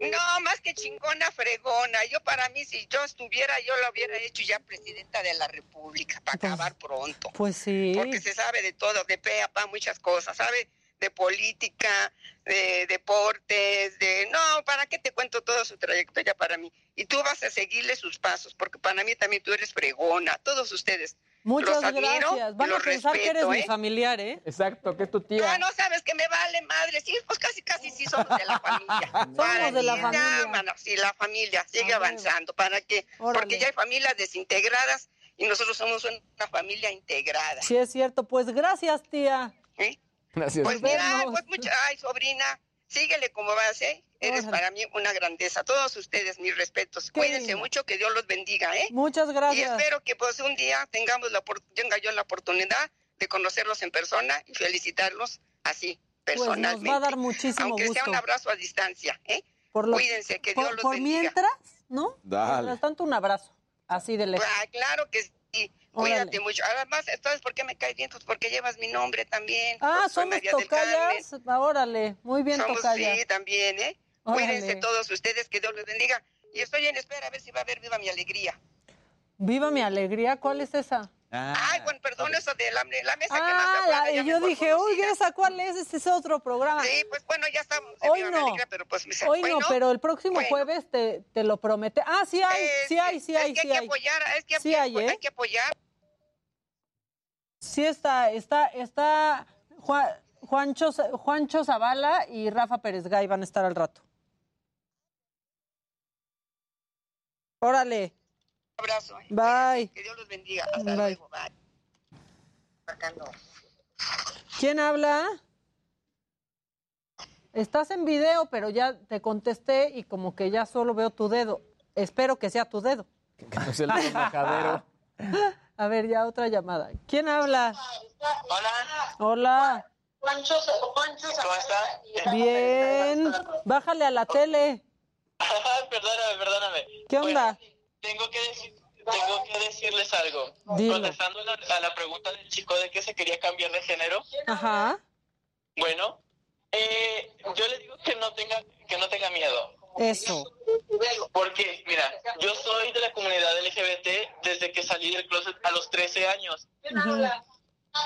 No, más que chingona, fregona. Yo para mí, si yo estuviera, yo la hubiera hecho ya presidenta de la República, para Pues- acabar pronto. Pues sí. Porque se sabe de todo, de pe a pa, muchas cosas, sabe de política, de deportes, de... No, ¿para qué te cuento toda su trayectoria para mí? Y tú vas a seguirle sus pasos, porque para mí también tú eres fregona, todos ustedes. Muchas los admiro gracias. Van a los pensar que eres mi ¿eh? familiar, ¿eh? Exacto, que es tu tía. Ah, no sabes que me vale madre. Sí, pues casi, casi sí somos de la familia. Somos de la mí, familia. no, mano, sí, la familia sigue A avanzando. ¿Para qué? Órale. Porque ya hay familias desintegradas y nosotros somos una familia integrada. Sí, es cierto. Pues gracias, tía. ¿eh? Gracias. Pues mira, pues mucha, ay, sobrina, síguele como vas, ¿eh? Eres para mí una grandeza. Todos ustedes, mis respetos. Qué Cuídense mucho, que Dios los bendiga, ¿eh? Muchas Y gracias. espero que pues un día tengamos la tenga yo la oportunidad de conocerlos en persona y felicitarlos así, Pues nos personalmente. va a dar muchísimo Aunque sea un abrazo a distancia, ¿eh? Por lo- Cuídense, que Dios por, los por bendiga. mientras, ¿no? Dale. Mientras tanto, un abrazo. Así de lejos. Ah, claro que sí. Cuídate mucho. Además, ¿sabes por qué me cae bien? Pues porque llevas mi nombre también. Ah, Pues somos tocayas. Ah, Órale, muy bien Somos, tocaya. sí, también, ¿eh? Órale. Cuídense todos ustedes, que Dios los bendiga. Y estoy en espera a ver si va a haber Viva mi Alegría. Viva mi alegría. ¿Cuál es esa? Ay, bueno, perdón, eso de la, la mesa que más Ah, acuerda, la, yo dije, conocida. oye, ¿esa cuál es? Este es otro programa. Sí, pues bueno, ya estamos Hoy no. Alegría, pero pues... Hoy bueno, no, pero el próximo bueno. jueves te, te lo promete. Ah, sí hay, Es sí hay, sí hay, es que sí hay que hay. apoyar, es que Sí hay, ¿eh? hay que apoyar. Sí está, está, está Juan, Juancho, Juancho Zavala y Rafa Pérez Gay van a estar al rato. Órale, Un abrazo. ¿eh? bye. Que Dios los bendiga. Hasta Bye. luego. Bye. ¿Quién habla? Estás en video, pero ya te contesté y como que ya solo veo tu dedo. Espero que sea tu dedo. Que no es el trabajadero. A ver, ya otra llamada. ¿Quién habla? Hola. Hola. Juancho. ¿Cómo está? Bien. Bájale a la tele. perdóname, perdóname. ¿Qué onda? Tengo que, decir- tengo que decirles algo. Dilo. Contestando a la, a la pregunta del chico de que se quería cambiar de género, Ajá. bueno, eh, yo le digo que no tenga que no tenga miedo. Eso. Porque, mira, yo soy de la comunidad LGBT desde que salí del closet a los 13 años.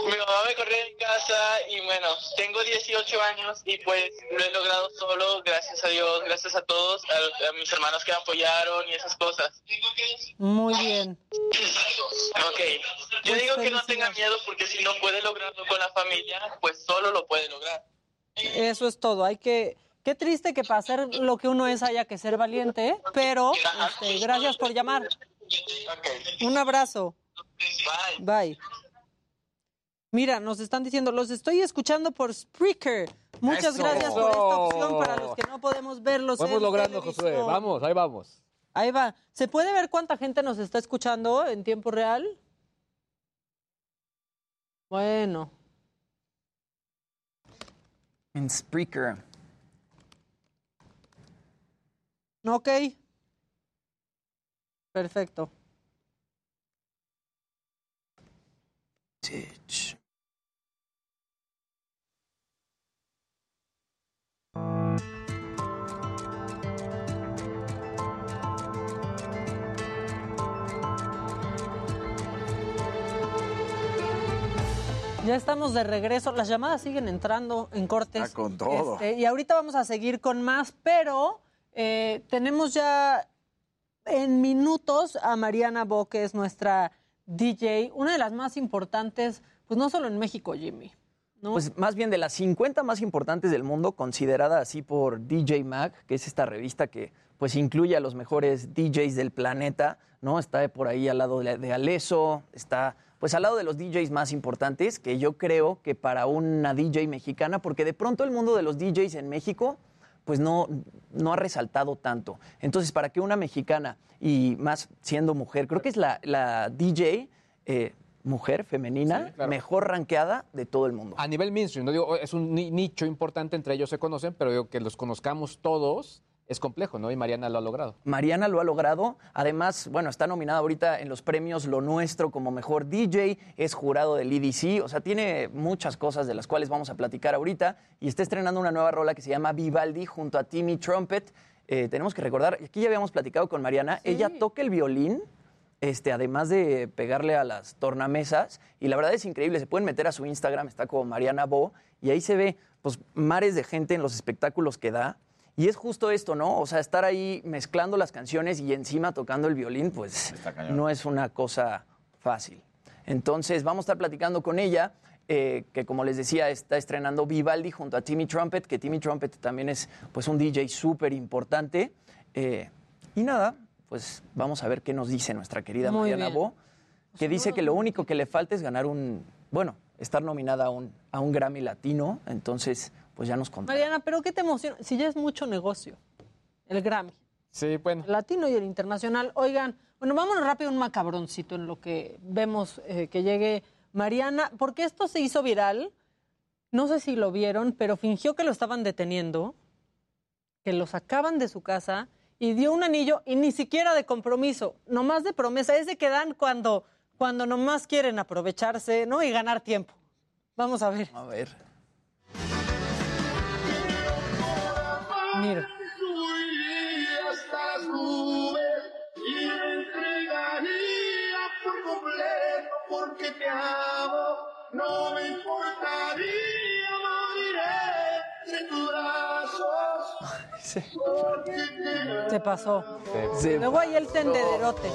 Mi mamá me corrió en casa y bueno, tengo 18 años y pues lo he logrado solo, gracias a Dios, gracias a todos, a, a mis hermanos que me apoyaron y esas cosas. Muy bien. Ok, yo digo que no tenga miedo porque si no puede lograrlo con la familia, pues solo lo puede lograr. Eso es todo. Hay que. Qué triste que para hacer lo que uno es haya que ser valiente, ¿eh? pero este, gracias por llamar. Un abrazo. Bye. Mira, nos están diciendo, los estoy escuchando por Spreaker. Muchas Eso. gracias por esta opción para los que no podemos verlos. Vamos logrando, Josué. Vamos, ahí vamos. Ahí va. ¿Se puede ver cuánta gente nos está escuchando en tiempo real? Bueno. En Spreaker. Ok. Perfecto. Ya estamos de regreso. Las llamadas siguen entrando en cortes. Ah, con todo. Este, y ahorita vamos a seguir con más, pero eh, tenemos ya en minutos a Mariana Bo, que es nuestra DJ, una de las más importantes, pues no solo en México, Jimmy. ¿no? Pues más bien de las 50 más importantes del mundo, considerada así por DJ Mag, que es esta revista que pues incluye a los mejores DJs del planeta, ¿no? Está por ahí al lado de, Aleso, está pues al lado de los DJs más importantes, que yo creo que para una DJ mexicana, porque de pronto el mundo de los DJs en México pues no, no ha resaltado tanto. Entonces, para que una mexicana, y más siendo mujer, creo que es la, la DJ eh, mujer femenina mejor rankeada de todo el mundo. A nivel mainstream, no digo, es un ni- nicho importante, entre ellos se conocen, pero digo que los conozcamos todos es complejo, ¿no? Y Mariana lo ha logrado. Mariana lo ha logrado. Además, bueno, está nominada ahorita en los premios Lo Nuestro como mejor DJ, es jurado del EDC, o sea, tiene muchas cosas de las cuales vamos a platicar ahorita. Y está estrenando una nueva rola que se llama Vivaldi junto a Timmy Trumpet. Eh, tenemos que recordar, aquí ya habíamos platicado con Mariana, ella toca el violín. Este, además de pegarle a las tornamesas, y la verdad es increíble, se pueden meter a su Instagram, está como Mariana Bo, y ahí se ve pues mares de gente en los espectáculos que da. Y es justo esto, ¿no? O sea, estar ahí mezclando las canciones y encima tocando el violín, pues no es una cosa fácil. Entonces, vamos a estar platicando con ella, eh, que como les decía, está estrenando Vivaldi junto a Timmy Trumpet, que Timmy Trumpet también es pues un DJ súper importante. Eh, y nada, pues vamos a ver qué nos dice nuestra querida Muy Mariana bien. Bo, que dice que lo único que le falta es ganar un, bueno, estar nominada a un, a un Grammy Latino. Entonces, pues ya nos contará. Mariana, pero ¿qué te emociona? Si ya es mucho negocio, el Grammy. Sí, bueno. El latino y el internacional. Oigan, bueno, vámonos rápido un macabroncito en lo que vemos eh, que llegue Mariana, porque esto se hizo viral. No sé si lo vieron, pero fingió que lo estaban deteniendo, que lo sacaban de su casa y dio un anillo y ni siquiera de compromiso, nomás de promesa. Es de que dan cuando, cuando nomás quieren aprovecharse, ¿no? Y ganar tiempo. Vamos a ver. A ver. Mira. hasta las nubes y me entregaría por completo porque te amo. No me importaría moriré entre tus brazos. Porque te Se pasó. Se Luego ahí el tendederote.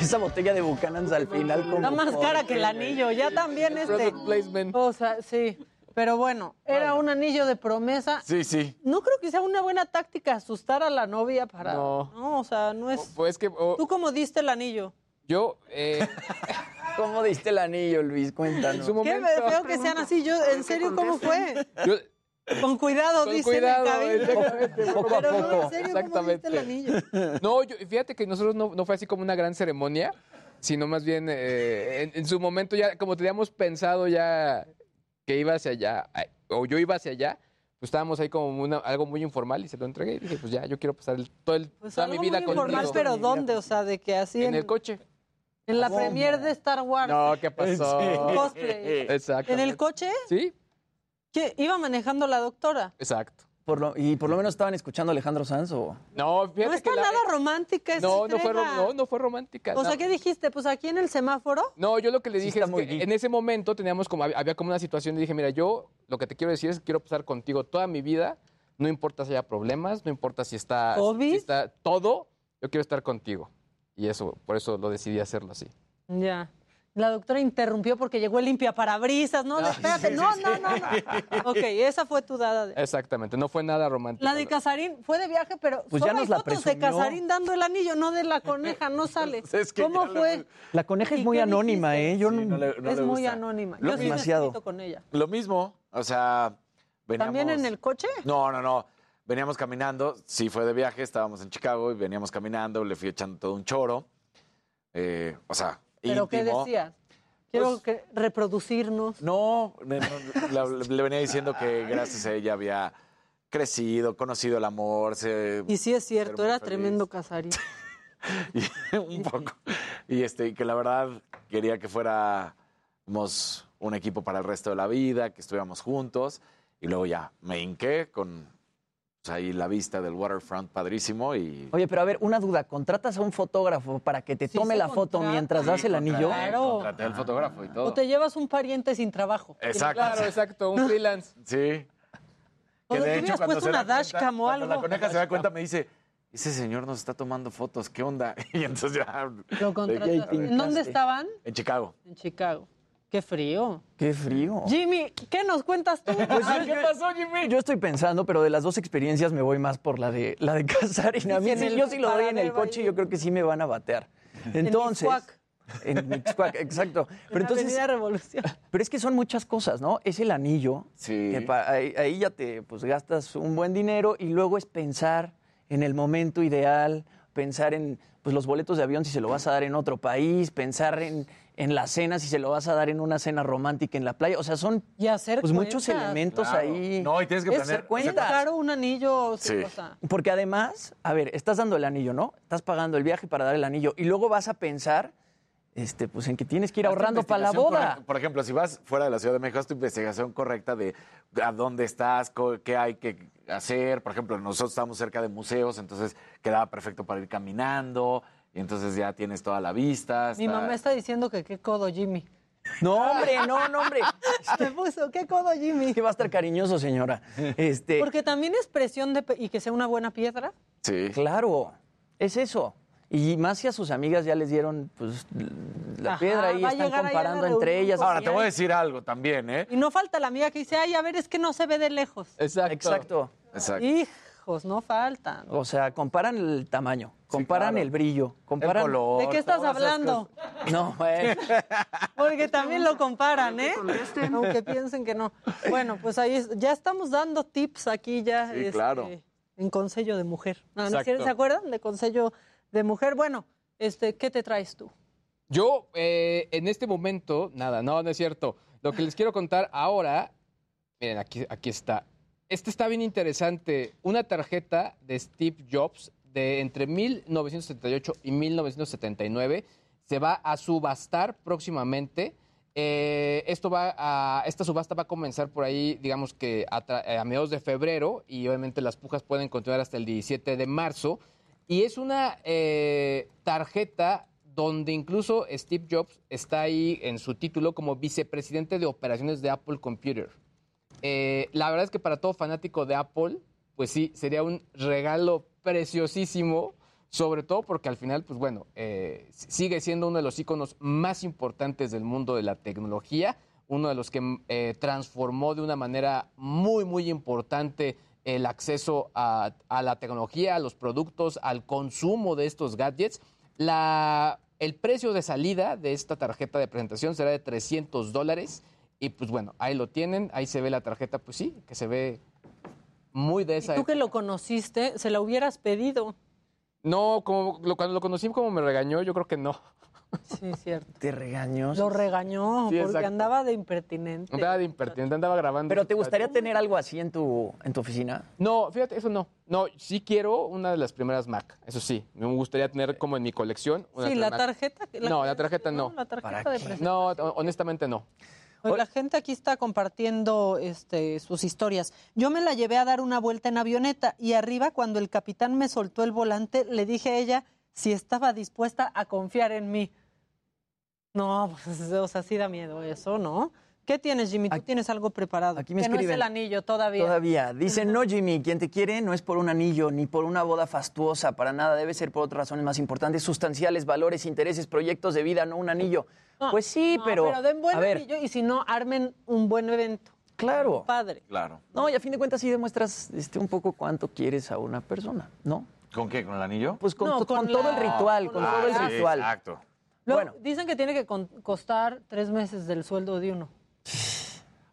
Esa botella de Buchanan's al final como... Está más cara que el anillo, ya también este. O sea, sí. Pero bueno, era un anillo de promesa. Sí, sí. No creo que sea una buena táctica asustar a la novia para. No. No, o sea, no es. Pues que oh, ¿Tú cómo diste el anillo? yo, eh, ¿Cómo diste el anillo, Luis? Cuéntanos. Qué momento... feo que sean así. Yo, ¿en serio cómo fue? yo- Con cuidado, Con dice cuidado, exactamente, poco a Pero no, poco. en serio, ¿cómo diste el anillo? No, yo, fíjate que nosotros no, no fue así como una gran ceremonia, sino más bien eh, en, en su momento ya, como teníamos pensado ya que iba hacia allá, o yo iba hacia allá, pues estábamos ahí como una- algo muy informal y se lo entregué y dije, pues ya, yo quiero pasar el- todo el, Pues toda mi vida muy informal, contigo. pero ¿dónde? O sea, de que así En el coche. en la premier de Star Wars. No, ¿qué pasó? Cosplay. Exacto. ¿En el coche? Sí. ¿Qué? Iba manejando la doctora. Exacto. Por lo- ¿Y por lo menos estaban escuchando a Alejandro Sanz o...? No, fíjate No está que la- nada romántica esa No, no fue, no, no fue romántica. O sea. ¿qué dijiste? Pues aquí en el semáforo. No, yo lo que le dije es muy que en ese momento teníamos como, había como una situación y dije, mira, yo lo que te quiero decir es que quiero pasar contigo toda mi vida, no importa si haya problemas, no importa si está, ¿Covid? si está todo, yo quiero estar contigo. Y eso, por eso lo decidí hacerlo así. Ya. La doctora interrumpió porque llegó el limpia parabrisas. No, espérate, no, no, no, no. Ok, esa fue tu dada. de- Exactamente, no fue nada romántico. La de Casarín fue de viaje, pero Pues solo ya nos hay la fotos de presumió. Casarín dando el anillo, no de la coneja, no sale. Es que ¿Cómo fue? La coneja es ¿Y muy anónima, dijiste? ¿eh? Yo Sí, no... no le- no es le muy gusta. anónima. Lo Yo me demasiado. con ella. Lo mismo, o sea, veníamos... ¿También en el coche? No, no, no. Veníamos caminando, sí fue de viaje, estábamos en Chicago y veníamos caminando, le fui echando todo un choro. Eh, o sea, ¿Pero qué íntimo. decías? Quiero Pues- que reproducirnos. No, le venía diciendo que gracias a ella había crecido, conocido el amor, se, Y sí es cierto, era tremendo Casarín. y- un poco. Y este, y que la verdad quería que fuéramos un equipo para el resto de la vida, que estuviéramos juntos. Y luego ya me hinqué con ahí la vista del waterfront padrísimo y Oye, pero a ver, una duda. ¿Contratas a un fotógrafo para que te Sí tome la foto contrata. mientras das el anillo? Claro. contraté al fotógrafo y todo. O te llevas un pariente sin trabajo. Exacto. Claro, exacto, un freelance. Sí. O Que de hubieras hecho, cuando se da una dashcam o algo. la coneja se da cuenta, me dice, ese señor nos está tomando fotos, ¿qué onda? Y entonces ya... Lo contrataste. ¿En dónde estaban? En Chicago. En Chicago. Qué frío. Qué frío. Jimmy, ¿qué nos cuentas tú? Pues yo- ¿Qué pasó, Jimmy? Yo estoy pensando, pero de las dos experiencias me voy más por la de la de Casarín. A mí sí, el- yo sí lo doy en el coche, yo creo que sí me van a batear. Entonces, en exacto. En Pero entonces, Revolución. pero es que son muchas cosas, ¿no? Es el anillo, Sí. que pa- ahí, ahí ya te pues gastas un buen dinero y luego es pensar en el momento ideal, pensar en pues los boletos de avión si se lo vas a dar en otro país, pensar en, en la cena si se lo vas a dar en una cena romántica en la playa, o sea, son Y hacer pues muchos elementos Claro. ahí. No, y tienes que Es planear. Es caro un anillo, sí, sea, Porque además, a ver, estás dando el anillo, ¿no? Estás pagando el viaje para dar el anillo y luego vas a pensar, este, pues en que tienes que ir ahorrando para la boda. correcta. Por ejemplo, si vas fuera de la Ciudad de México, haz tu investigación correcta de a dónde estás, qué hay que hacer. Por ejemplo, nosotros estamos cerca de museos, entonces quedaba perfecto para ir caminando. Y entonces ya tienes toda la vista. mi mamá está diciendo que qué codo Jimmy. No, hombre, no, no, hombre. Me puso, qué codo Jimmy. Que va a estar cariñoso, señora. Este, Porque también es presión de y que sea una buena piedra. Sí. claro, es eso. Y más si a sus amigas ya les dieron pues la Ajá, piedra a están comparando entre ellas. Ahora, te voy a decir algo también, ¿eh? Y no falta la amiga que dice, ay, a ver, es que no se ve de lejos. Exacto. Exacto. Exacto. Hijos, no faltan. O sea, comparan el tamaño, comparan claro. el brillo, comparan El color. ¿De qué estás hablando? No, güey. Porque también lo comparan, ¿eh? Aunque piensen que no. Bueno, pues ahí es- ya estamos dando tips aquí ya. Sí, este, claro. En Consejo de Mujer. No, ¿no. ¿Se acuerdan de Consejo de Mujer? Bueno, este, ¿qué te traes tú? Yo, eh, en este momento, nada, no, no es cierto. Lo que les quiero contar ahora, miren, aquí, aquí está. Este está bien interesante. Una tarjeta de Steve Jobs de entre 1978 y 1979 se va a subastar próximamente. Eh, esto va a, esta subasta va a comenzar por ahí, digamos que a, mediados de febrero y obviamente las pujas pueden continuar hasta el 17 de marzo. Y es una eh, tarjeta donde incluso Steve Jobs está ahí en su título como vicepresidente de operaciones de Apple Computer. Eh, la verdad es que para todo fanático de Apple, pues sí, sería un regalo preciosísimo, sobre todo porque al final, pues bueno, eh, sigue siendo uno de los iconos más importantes del mundo de la tecnología, uno de los que transformó de una manera muy, muy importante el acceso a, a la tecnología, a los productos, al consumo de estos gadgets. La, el precio de salida de esta tarjeta de presentación será de 300 dólares. Y pues bueno, ahí lo tienen, ahí se ve la tarjeta, pues sí, que se ve muy de esa Tú que época. lo conociste, se la hubieras pedido. No, como lo- cuando lo conocí como me regañó, yo creo que no. Sí, cierto. ¿Te regañó? Lo regañó Sí, porque exacto. andaba de impertinente. Andaba de impertinente, andaba grabando. ¿Pero te gustaría tener algo así en tu, en tu oficina? No, fíjate, eso no. No, sí quiero una de las primeras Mac, eso sí. Me gustaría tener como en mi colección una Sí, la Mac. tarjeta. No, la tarjeta no. La tarjeta ¿Para de presentación. No, ho- honestamente no. Oye, la gente aquí está compartiendo este, sus historias. Yo me la llevé a dar una vuelta en avioneta y arriba cuando el capitán me soltó el volante le dije a ella si estaba dispuesta a confiar en mí. No, pues, o sea, sí da miedo eso, ¿no? ¿Qué tienes, Jimmy? Tú tienes algo preparado. Aquí me que no es escriben. el anillo todavía. Todavía. Dice, no, Jimmy, quien te quiere no es por un anillo ni por una boda fastuosa, para nada. Debe ser por otras razones más importantes, sustanciales, valores, intereses, proyectos de vida, no un anillo. No, pues sí, no, pero... Pero den buen a ver, anillo y si no, armen un buen evento. Claro. Padre. Claro. No, y a fin de cuentas sí demuestras este, un poco cuánto quieres a una persona, ¿no? ¿Con qué? ¿Con el anillo? Pues con, con con todo el ritual, con todo el Ah, sí, ritual. Exacto. Luego, dicen que tiene que con- costar tres meses del sueldo de uno.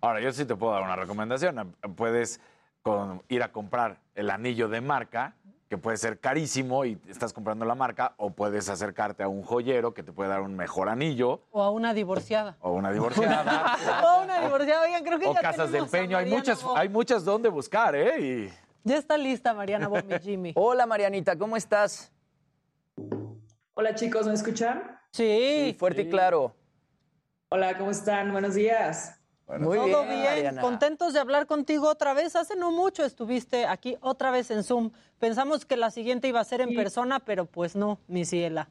Ahora, yo sí te puedo dar una recomendación. Puedes con- ir a comprar el anillo de marca, que puede ser carísimo y estás comprando la marca, o puedes acercarte a un joyero que te puede dar un mejor anillo, O a una divorciada. o una divorciada, o a una divorciada. Oigan, creo que o ya casas de empeño. Hay muchas, Bo- hay muchas donde buscar, ¿eh? Y Ya está lista Mariana Bombi Jimmy. Hola, Marianita, ¿cómo estás? Hola chicos, ¿me escuchan? Sí. fuerte y claro. Hola, ¿cómo están? Buenos días. Muy Todo bien, contentos de hablar contigo otra vez. Hace no mucho estuviste aquí otra vez en Zoom. Pensamos que la siguiente iba a ser en persona, pero pues no, mi ciela.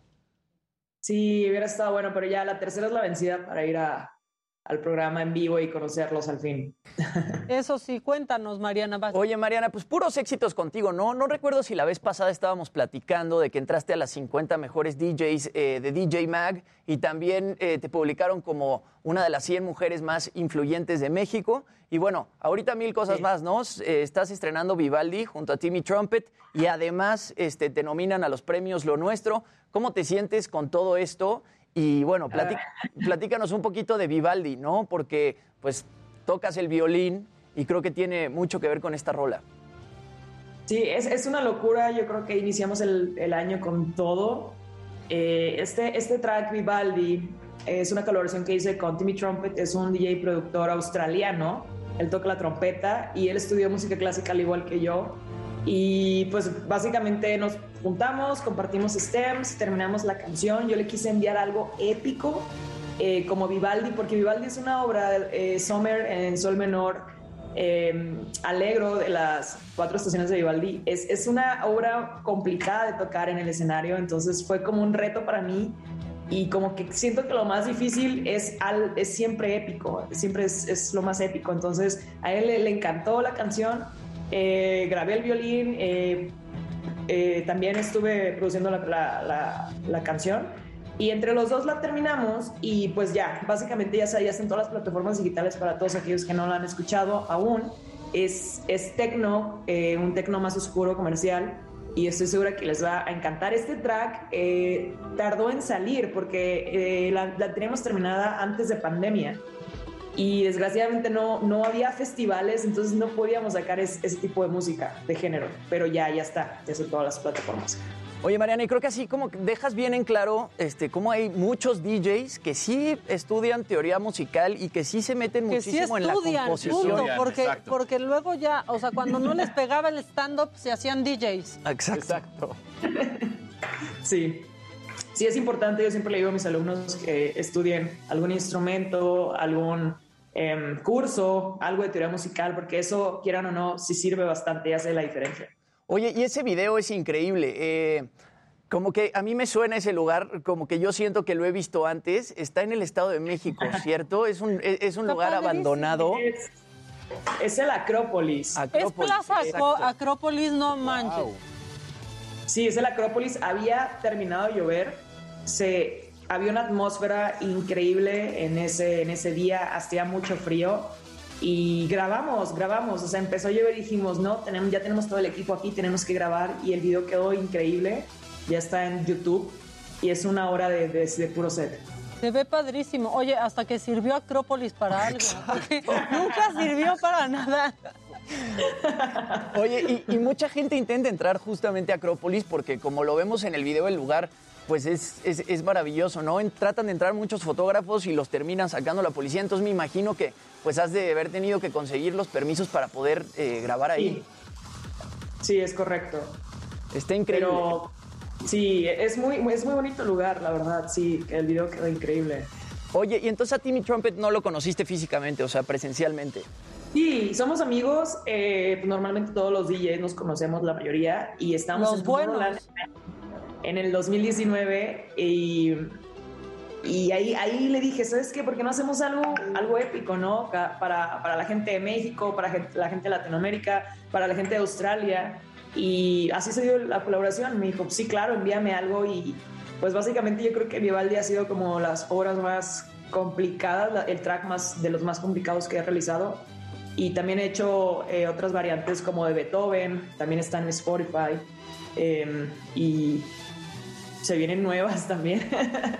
Sí, hubiera estado bueno, pero ya la tercera es la vencida para ir a- al programa en vivo y conocerlos al fin. Eso sí, cuéntanos, Mariana. vas. Oye, Mariana, pues puros éxitos contigo, ¿no? No recuerdo si la vez pasada estábamos platicando de que entraste a las 50 mejores DJs eh, de DJ Mag y también eh, te publicaron como una de las 100 mujeres más influyentes de México. Y bueno, ahorita mil cosas más, ¿no? Eh, estás estrenando Vivaldi junto a Timmy Trumpet y además este, te nominan a los premios Lo Nuestro. ¿Cómo te sientes con todo esto? Y bueno, platic- platícanos un poquito de Vivaldi, ¿no? Porque pues tocas el violín y creo que tiene mucho que ver con esta rola. Sí, es, es una locura. Yo creo que iniciamos el, el año con todo. Eh, este, este track Vivaldi es una colaboración que hice con Timmy Trumpet, es un DJ productor australiano. Él toca la trompeta y él estudió música clásica al igual que yo. Y pues básicamente nos juntamos, compartimos stems, terminamos la canción. Yo le quise enviar algo épico eh, como Vivaldi, porque Vivaldi es una obra, eh, Summer en sol menor, eh, Alegro de las cuatro estaciones de Vivaldi. Es, es una obra complicada de tocar en el escenario, entonces fue como un reto para mí y como que siento que lo más difícil es, al, es siempre épico, siempre es, es lo más épico. Entonces a él le, le encantó la canción, eh, grabé el violín, eh, eh, también estuve produciendo la, la- canción y entre los dos la terminamos y pues ya, básicamente ya, ya está en todas las plataformas digitales para todos aquellos que no la han escuchado aún. Es, es tecno, eh, un tecno más oscuro comercial y estoy segura que les va a encantar. Este track tardó en salir porque la, la teníamos terminada antes de pandemia y desgraciadamente no, no había festivales, entonces no podíamos sacar es- ese tipo de música de género, pero ya, ya está, ya en todas las plataformas. Oye, Mariana, y creo que así como que dejas bien en claro este, cómo hay muchos DJs que sí estudian teoría musical y que sí se meten Que sí muchísimo en la composición. punto, porque, porque luego ya, o sea, cuando no les pegaba el stand-up, se hacían DJs. Exacto. Sí. Sí, es importante. Yo siempre le digo a mis alumnos que estudien algún instrumento, algún em, curso, algo de teoría musical, porque eso, quieran o no, sí sirve bastante y hace la diferencia. Oye, y ese video es increíble. eh, como que a mí me suena ese lugar, como que yo siento que lo he visto antes. Está en el Estado de México, ¿cierto? Es un, es, es un lugar abandonado. Es, es el Acrópolis. Es Plaza Acrópolis, no manches. Sí, es el Acrópolis. Había terminado de llover. Se, había una atmósfera increíble en ese, en ese día. Hacía mucho frío. Y grabamos, grabamos. O sea, empezó a llover y dijimos, no, tenemos, ya tenemos todo el equipo aquí, tenemos que grabar. Y el video quedó increíble. Ya está en YouTube. Y es una hora de, de, de puro set. Se ve padrísimo. Oye, hasta que sirvió Acrópolis para algo. porque nunca sirvió para nada. Oye, y, y mucha gente intenta entrar justamente a Acrópolis porque como lo vemos en el video, el lugar pues es, es, es maravilloso, ¿no? En- tratan de entrar muchos fotógrafos y los terminan sacando la policía, entonces me imagino que pues has de haber tenido que conseguir los permisos para poder eh, grabar ahí. Sí, es correcto. Está increíble. Pero sí, es muy, es muy bonito el lugar, la verdad. Sí, el video quedó increíble. Oye, y entonces a Timmy Trumpet no lo conociste físicamente, o sea, presencialmente. Sí, somos amigos. eh, normalmente todos los DJs nos conocemos la mayoría y estamos Los en buenos. En el 2019 y, y ahí, ahí le dije, ¿sabes qué? ¿Por qué no hacemos algo, algo épico, no? Para, para la gente de México, para la gente de Latinoamérica, para la gente de Australia. Y así se dio la colaboración. Me dijo, sí, claro, envíame algo y pues básicamente yo creo que Vivaldi ha sido como las obras más complicadas, el track más de los más complicados que he realizado. Y también he hecho eh, otras variantes como de Beethoven, también está en Spotify. eh, y se vienen nuevas también,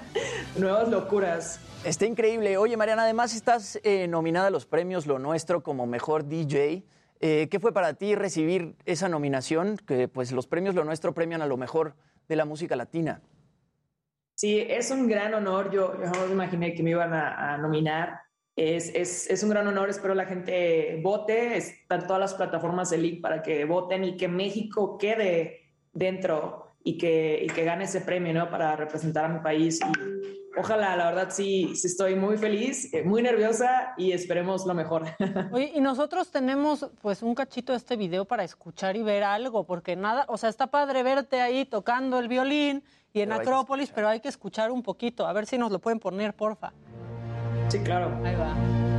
nuevas locuras. Está increíble. Oye, Mariana, además estás eh, nominada a los premios Lo Nuestro como mejor DJ. Eh, ¿Qué fue para ti recibir esa nominación? Que pues los premios Lo Nuestro premian a lo mejor de la música latina. Sí, es un gran honor. Yo, yo jamás me imaginé que me iban a, a nominar. Es, es, es un gran honor. Espero la gente vote. Están todas las plataformas de League para que voten y que México quede dentro y que, y que gane ese premio, ¿no? Para representar a mi país. Y ojalá, la verdad, sí, sí estoy muy feliz, eh, muy nerviosa y esperemos lo mejor. Oye, y nosotros tenemos pues un cachito de este video para escuchar y ver algo, porque nada, o sea, está padre verte ahí tocando el violín y en Pero hay Acrópolis, pero hay que escuchar un poquito, a ver si nos lo pueden poner, porfa. Sí, claro. Ahí va.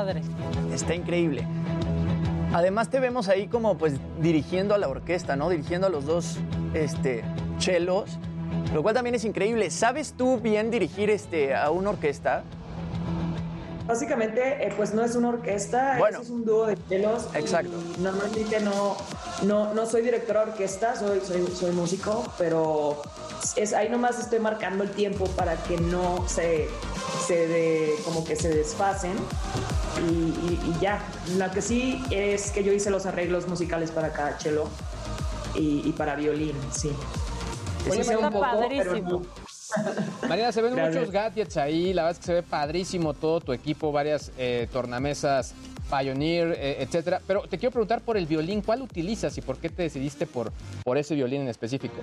Padre. Está increíble. Además te vemos ahí como pues dirigiendo a la orquesta, ¿no? Dirigiendo a los dos este, chelos, lo cual también es increíble. ¿Sabes tú bien dirigir este, a una orquesta? Básicamente, eh, pues no es una orquesta, Bueno. es un dúo de chelos. Exacto. Normalmente no, no, no soy director de orquesta, soy, soy, soy músico, pero es, ahí nomás estoy marcando el tiempo para que no se, se de- como que se desfasen. Y, y- y ya, lo que sí es que yo hice los arreglos musicales para cada chelo y, y para violín, sí. Oye, Sí sé está un poco, pero padrísimo. no. Mariana, se ven Gracias. muchos gadgets ahí, la verdad es que se ve padrísimo todo tu equipo, varias eh, tornamesas Pioneer, eh, etcétera. Pero te quiero preguntar por el violín, ¿cuál utilizas y por qué te decidiste por, por ese violín en específico?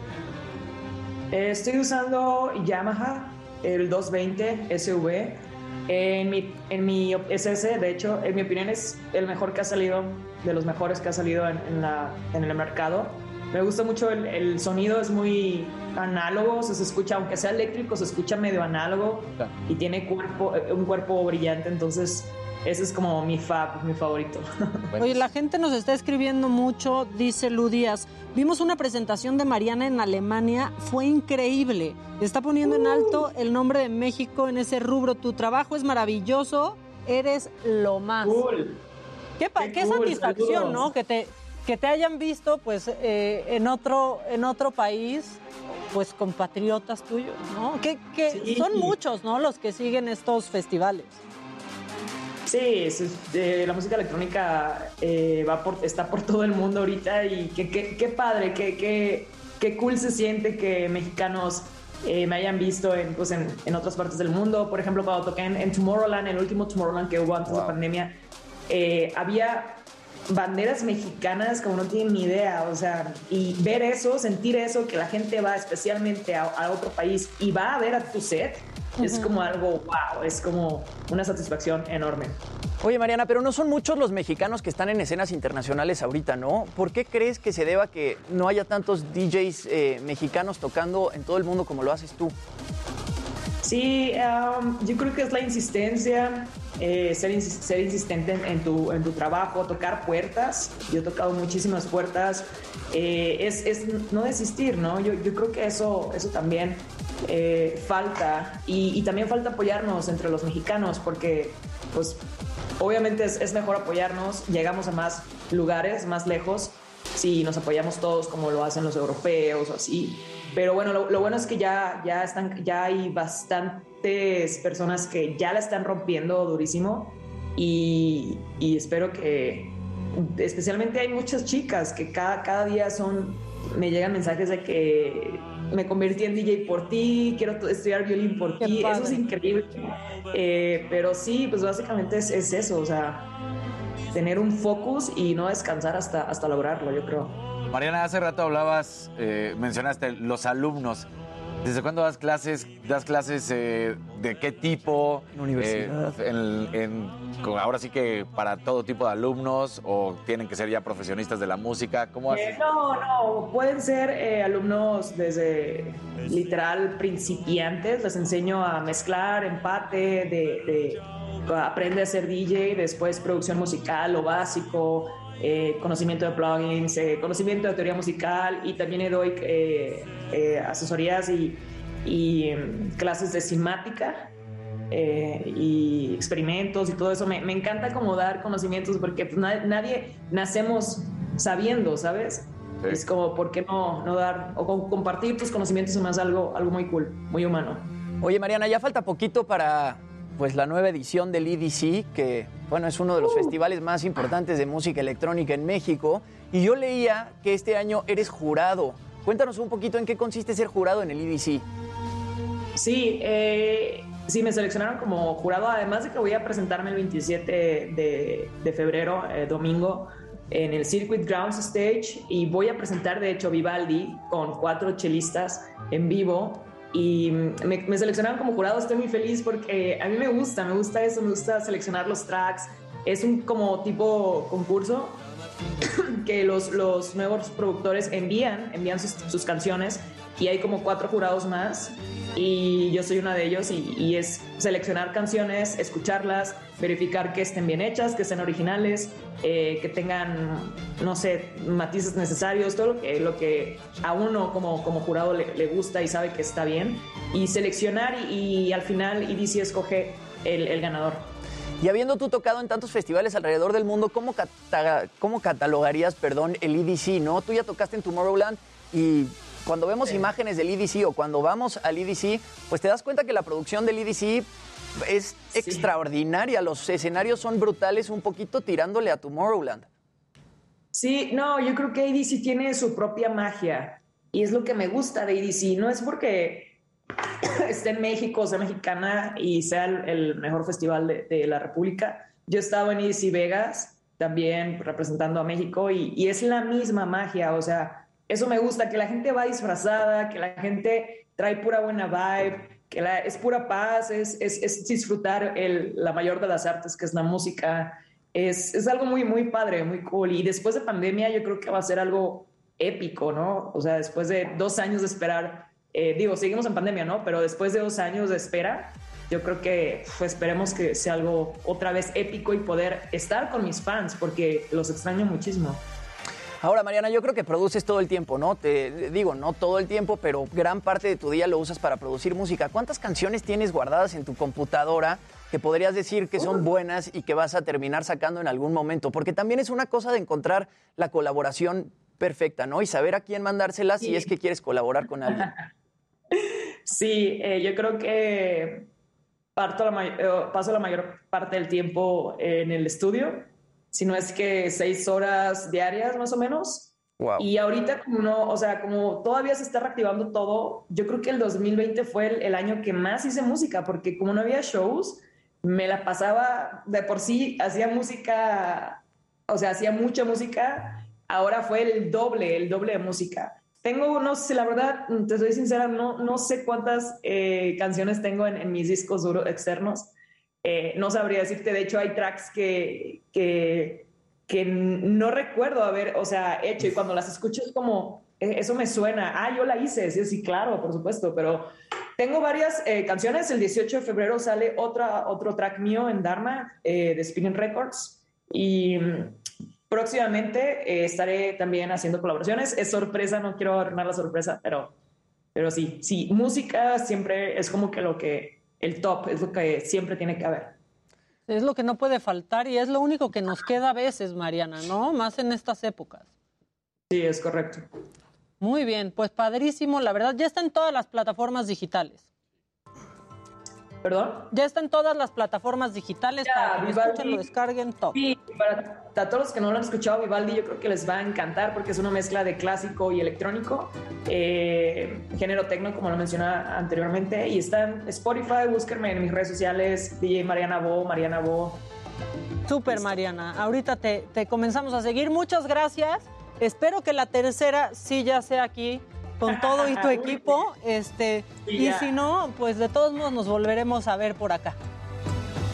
Eh, Estoy usando Yamaha, el 220 SV. En mi, en mi SS, de hecho, en mi opinión es el mejor que ha salido, de los mejores que ha salido en, en la, en el mercado. Me gusta mucho el, el sonido, es muy análogo, o sea, se escucha, aunque sea eléctrico, se escucha medio análogo y tiene cuerpo, eh, un cuerpo brillante, entonces ese es como mi fab, mi favorito. Oye, la gente nos está escribiendo mucho, dice Lu Díaz. Vimos una presentación de Mariana en Alemania, fue increíble. Está poniendo en alto el nombre de México en ese rubro. Tu trabajo es maravilloso, eres lo más. Qué, pa- Qué qué cool, satisfacción, saludos. ¿no? Que te, que te hayan visto pues eh, en, otro, en otro país, pues compatriotas tuyos, ¿no? Que, que Sí. son muchos, ¿no? Los que siguen estos festivales. Sí, eh, la música electrónica eh, va por, está por todo el mundo ahorita y qué qué- qué padre, qué, qué, qué cool se siente que mexicanos eh, me hayan visto en, pues, en, en otras partes del mundo. Por ejemplo, cuando toqué en, en Tomorrowland, el último Tomorrowland que hubo antes de la pandemia, eh, había banderas mexicanas como no tienen ni idea, o sea, y ver eso, sentir eso, que la gente va especialmente a, a otro país y va a ver a tu set, es como algo, wow, es como una satisfacción enorme. Oye, Mariana, pero no son muchos los mexicanos que están en escenas internacionales ahorita, ¿no? ¿Por qué crees que se deba que no haya tantos DJs eh, mexicanos tocando en todo el mundo como lo haces tú? Sí, um, yo creo que es la insistencia, eh, ser, ser insistente en, en tu, en tu trabajo, tocar puertas. Yo he tocado muchísimas puertas. Eh, es, es no desistir, ¿no? Yo, yo creo que eso, eso también eh, falta. Y, también falta apoyarnos entre los mexicanos, porque, pues, obviamente es, mejor apoyarnos. Llegamos a más lugares, más lejos, si nos apoyamos todos como lo hacen los europeos o así. Pero bueno, lo, lo bueno es que ya, ya, están, ya hay bastantes personas que ya la están rompiendo durísimo y, y espero que, especialmente hay muchas chicas que cada, cada día son, me llegan mensajes de que me convertí en DJ por ti, quiero estudiar violín por ti, eso es increíble. Eh, pero sí, pues básicamente es, es eso, o sea, tener un focus y no descansar hasta, hasta lograrlo, yo creo. Mariana, hace rato hablabas, eh, mencionaste los alumnos. ¿Desde cuándo das clases? ¿Das clases eh, de qué tipo? En universidad. Eh, en- en- ahora sí que para todo tipo de alumnos o tienen que ser ya profesionistas de la música. ¿Cómo haces? Eh, no, no, pueden ser eh, alumnos desde literal principiantes, les enseño a mezclar, empate, de, de- aprende a ser DJ, después producción musical, lo básico, eh, conocimiento de plugins, eh, conocimiento de teoría musical y también le doy eh, eh, asesorías y, y, mm, clases de cinemática eh, y experimentos y todo eso. Me, me encanta como dar conocimientos porque pues, na- nadie nacemos sabiendo, ¿sabes? Es como, ¿por qué no, no dar o co- compartir tus conocimientos es más algo, algo muy cool, muy humano? Oye, Mariana, ya falta poquito para pues la nueva edición del EDC, que bueno, es uno de los festivales más importantes de música electrónica en México. Y yo leía que este año eres jurado. Cuéntanos un poquito en qué consiste ser jurado en el EDC. Sí, eh, sí, me seleccionaron como jurado, además de que voy a presentarme el 27 de, de febrero, eh, domingo, en el Circuit Grounds Stage y voy a presentar, de hecho, Vivaldi con cuatro chelistas en vivo. Y me, me seleccionaron como jurado, estoy muy feliz porque a mí me gusta, me gusta eso, me gusta seleccionar los tracks. Es un como tipo concurso que los, los nuevos productores envían, envían sus, sus canciones y hay como cuatro jurados más y yo soy una de ellos y, y es seleccionar canciones, escucharlas, verificar que estén bien hechas, que estén originales, eh, que tengan, no sé, matices necesarios, todo lo que, lo que a uno como, como jurado le, le gusta y sabe que está bien y seleccionar y, y al final EDC escoge el, el ganador. Y habiendo tú tocado en tantos festivales alrededor del mundo, ¿cómo, cata- cómo catalogarías perdón, el EDC? ¿no? Tú ya tocaste en Tomorrowland y cuando vemos imágenes del EDC o cuando vamos al EDC, pues te das cuenta que la producción del EDC es extraordinaria. Los escenarios son brutales, un poquito tirándole a Tomorrowland. Sí, no, yo creo que ADC tiene su propia magia y es lo que me gusta de ADC. No es porque esté en México, sea mexicana y sea el, el mejor festival de, de la República. Yo he estado en ADC Vegas también representando a México y, y es la misma magia. O sea, eso me gusta, que la gente va disfrazada, que la gente trae pura buena vibe, que es pura paz, es, es- es disfrutar el- la mayor de las artes, que es la música. Es, es algo muy, muy padre, muy cool. Y después de pandemia yo creo que va a ser algo épico, ¿no? O sea, después de dos años de esperar, eh, digo, seguimos en pandemia, ¿no? Pero después de dos años de espera, yo creo que pues, esperemos que sea algo otra vez épico y poder estar con mis fans, porque los extraño muchísimo. Ahora, Mariana, yo creo que produces todo el tiempo, ¿no? Te digo, no todo el tiempo, pero gran parte de tu día lo usas para producir música. ¿Cuántas canciones tienes guardadas en tu computadora que podrías decir que son buenas y que vas a terminar sacando en algún momento? Porque también es una cosa de encontrar la colaboración perfecta, ¿no? Y saber a quién mandárselas si es que quieres colaborar con alguien. Sí, eh, yo creo que parto la may- eh, paso la mayor parte del tiempo en el estudio, si no es que seis horas diarias más o menos. Wow. Y ahorita como no, o sea, como todavía se está reactivando todo, yo creo que el 2020 fue el, el año que más hice música, porque como no había shows, me la pasaba de por sí, hacía música o sea, hacía mucha música, ahora fue el doble, el doble de música. Tengo, no sé, la verdad, te soy sincera, no, no sé cuántas eh, canciones tengo en, en mis discos duros externos. Eh, no sabría decirte, de hecho hay tracks que, que, que no recuerdo haber, o sea, hecho y cuando las escucho es como, eh, eso me suena, ah, yo la hice, sí, sí, claro, por supuesto, pero tengo varias eh, canciones, el 18 de febrero sale otra, otro track mío en Dharma eh, de Spinning Records y mm, próximamente estaré también haciendo colaboraciones, es sorpresa, no quiero arruinar la sorpresa, pero, pero sí, sí, música siempre es como que lo que, el top, es lo que siempre tiene que haber. Es lo que no puede faltar y es lo único que nos queda a veces, Mariana, ¿no? Más en estas épocas. Sí, es correcto. Muy bien, pues padrísimo, la verdad, ya está en todas las plataformas digitales. ¿Perdón? Ya está en todas las plataformas digitales para que lo Vivaldi. escuchen, lo descarguen, todo. Sí, para, para todos los que no lo han escuchado, Vivaldi, yo creo que les va a encantar porque es una mezcla de clásico y electrónico, eh, género tecno, como lo mencionaba anteriormente, y está en Spotify, búsquenme en mis redes sociales, DJ Mariana Bo, Mariana Bo. Súper, Mariana. Ahorita te, te comenzamos a seguir. Muchas gracias. Espero que la tercera sí ya sea aquí con todo y tu equipo. Este, y ya. si no, pues de todos modos nos volveremos a ver por acá.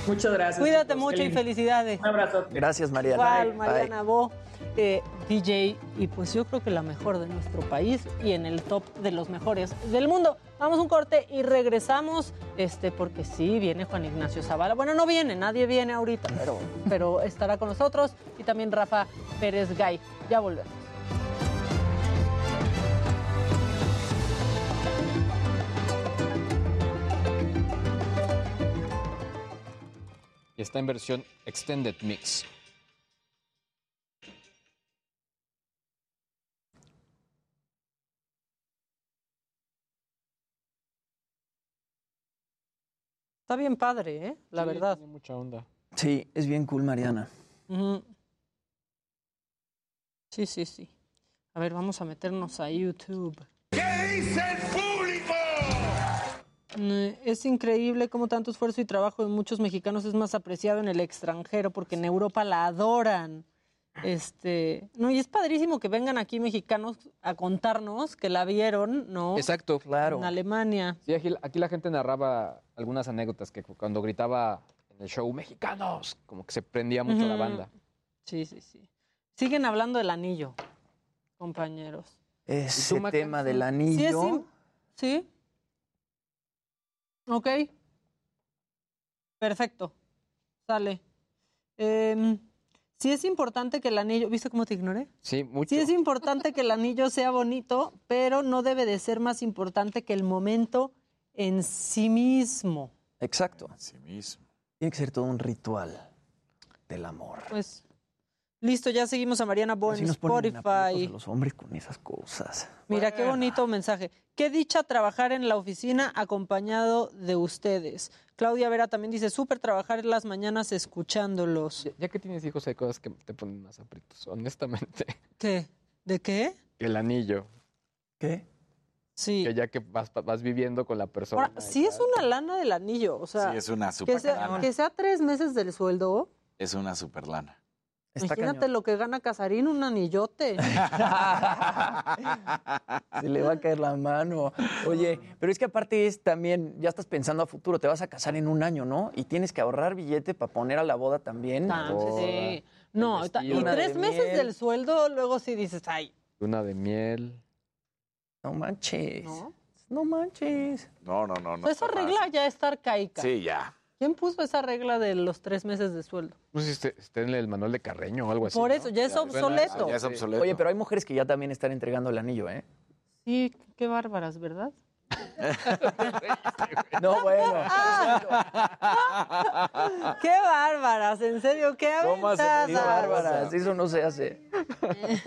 Muchas gracias. Cuídate chicos, mucho y lindo. felicidades. Un abrazo. Gracias, Mariana. Igual, Bye. Mariana Bo, eh, DJ, y pues yo creo que la mejor de nuestro país y en el top de los mejores del mundo. Vamos a un corte y regresamos, este, porque sí, viene Juan Ignacio Zavala. Bueno, no viene, nadie viene ahorita, pero, pero estará con nosotros y también Rafa Pérez Gay. Ya volvemos. Y está en versión Extended Mix. Está bien padre, ¿eh? La Sí, verdad. Tiene mucha onda. Sí, es bien cool, Mariana. Sí, sí, sí. A ver, vamos a meternos a YouTube. ¿Qué dice el Es increíble cómo tanto esfuerzo y trabajo de muchos mexicanos es más apreciado en el extranjero porque en Europa la adoran. Este, no, y es padrísimo que vengan aquí mexicanos a contarnos que la vieron, ¿no? Exacto. Claro. En Alemania. Sí, aquí, aquí la gente narraba algunas anécdotas que cu- cuando gritaba en el show mexicanos, como que se prendía mucho la banda. Sí, sí, sí. Siguen hablando del anillo, compañeros. Ese tema del Sí, es anillo. ¿Sí? Ok. Perfecto. Sale. Em, sí es importante que el anillo... ¿Viste cómo te ignoré? Sí, mucho. Sí es importante que el anillo sea bonito, pero no debe de ser más importante que el momento en sí mismo. Exacto. Así mismo. Tiene que ser todo un ritual del amor. Pues listo, ya seguimos a Mariana Bo en Spotify. a los hombres con esas cosas. Mira, qué bonito mensaje. Qué dicha trabajar en la oficina acompañado de ustedes. Claudia Vera también dice, súper trabajar en las mañanas escuchándolos. Ya, ya que tienes hijos, hay cosas que te ponen más aprietos, honestamente. ¿Qué? ¿De qué? El anillo. ¿Qué? Sí. Que ya que vas, vas viviendo con la persona. Ahora, sí es una lana del anillo, o sea, Sí, es una que, super sea, lana. que sea tres meses del sueldo. Es una super lana. Está Imagínate cañón. lo que gana Casarín, un anillote. Se le va a caer la mano. Oye, pero es que aparte es también, ya estás pensando a futuro, te vas a casar en un año, ¿no? Y tienes que ahorrar billete para poner a la boda también. Ah, Boda, sí. No, vestido, y de tres meses miel. del sueldo, luego sí dices, ay, Luna de miel. No manches. ¿no? No manches. No, no, no. no Esa está regla fácil. ya está arcaica. Sí, ya. ¿Quién puso esa regla de los tres meses de sueldo? No sé si esté, esté en el manual de Carreño o algo así. Por ¿no? eso, ya es obsoleto. Ya es obsoleto. Oye, pero hay mujeres que ya también están entregando el anillo, ¿eh? Sí, qué bárbaras, ¿verdad? No, bueno. ¡Qué bárbaras! En serio, qué ¿Cómo hacen aventadas. Qué bárbaras, eso no se hace.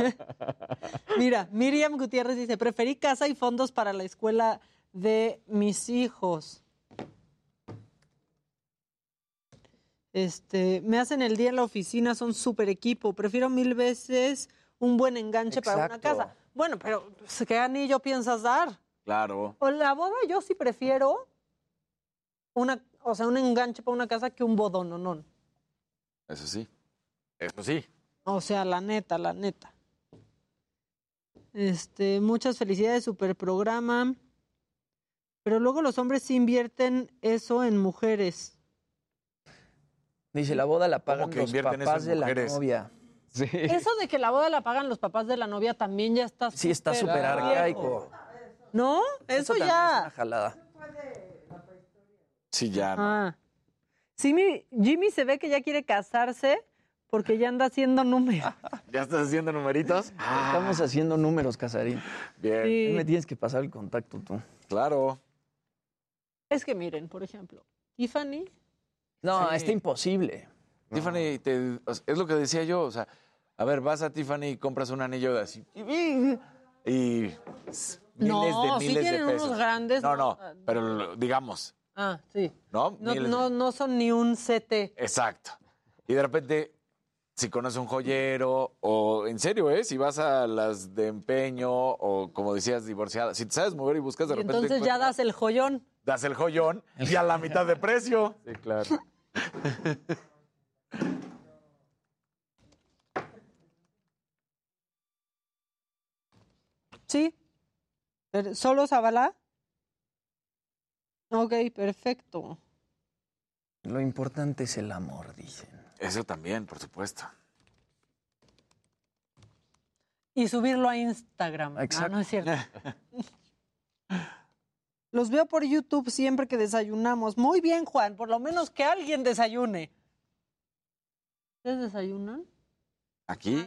Mira, Miriam Gutiérrez dice, preferí casa y fondos para la escuela de mis hijos. Este, me hacen el día en la oficina, son súper equipo. Prefiero mil veces un buen enganche para una casa. Bueno, pero pues, ¿qué anillo piensas dar? Claro. O la boda yo sí prefiero una, o sea, un enganche para una casa que un bodón, no, no. Eso sí. Eso sí. O sea, la neta, la neta. Este, muchas felicidades, super programa. Pero luego los hombres sí invierten eso en mujeres. Dice, la boda la pagan que los papás de la novia. Sí. Eso de que la boda la pagan los papás de la novia también ya está Sí, está súper arcaico. ¿No? Eso, ya. es una jalada. Sí, ya. Ah. Sí, mi- Jimmy se ve que ya quiere casarse porque ya anda haciendo números. ¿Ya estás haciendo numeritos? Estamos haciendo números, Casarín. Bien. Sí. Me tienes que pasar el contacto tú. Claro. Es que miren, por ejemplo, Tiffany. No, Sí. está imposible. Tiffany, te- o sea, es lo que decía yo, o sea, a ver, vas a Tiffany y compras un anillo de así. Y miles No, de sí miles de tienen pesos. unos grandes, No, ¿no? no, pero lo- digamos, Ah, sí. ¿no? No, Miles no, de- no son ni un CT. Exacto. Y de repente, si conoces un joyero, o en serio, ¿eh? Si vas a las de empeño, o como decías, divorciadas, si te sabes mover y buscas de Y repente. entonces ya das el joyón. das el joyón y a la mitad de precio. Sí, claro. Sí. ¿Solo Zavala? Ok, perfecto. Lo importante es el amor, dicen. Eso también, por supuesto. Y subirlo a Instagram. Ah, Exacto. no es cierto. Los veo por YouTube siempre que desayunamos. Muy bien, Juan. Por lo menos que alguien desayune. ¿Ustedes desayunan? Aquí.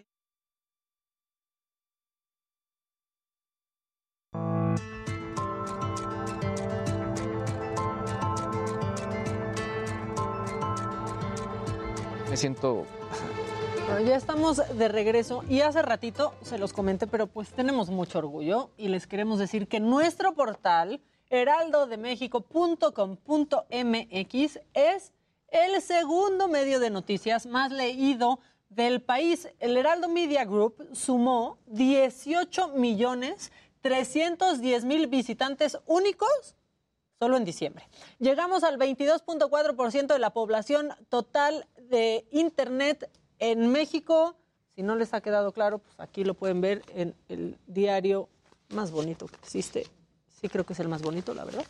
Me siento Bueno, ya estamos de regreso y hace ratito se los comenté, pero pues tenemos mucho orgullo y les queremos decir que nuestro portal heraldodemexico.com.mx es el segundo medio de noticias más leído del país. El Heraldo Media Group sumó 18 millones 310 mil visitantes únicos solo en diciembre. Llegamos al 22.4% de la población total de Internet en México. Si no les ha quedado claro, pues aquí lo pueden ver en el diario más bonito que existe. Sí, creo que es el más bonito, la verdad.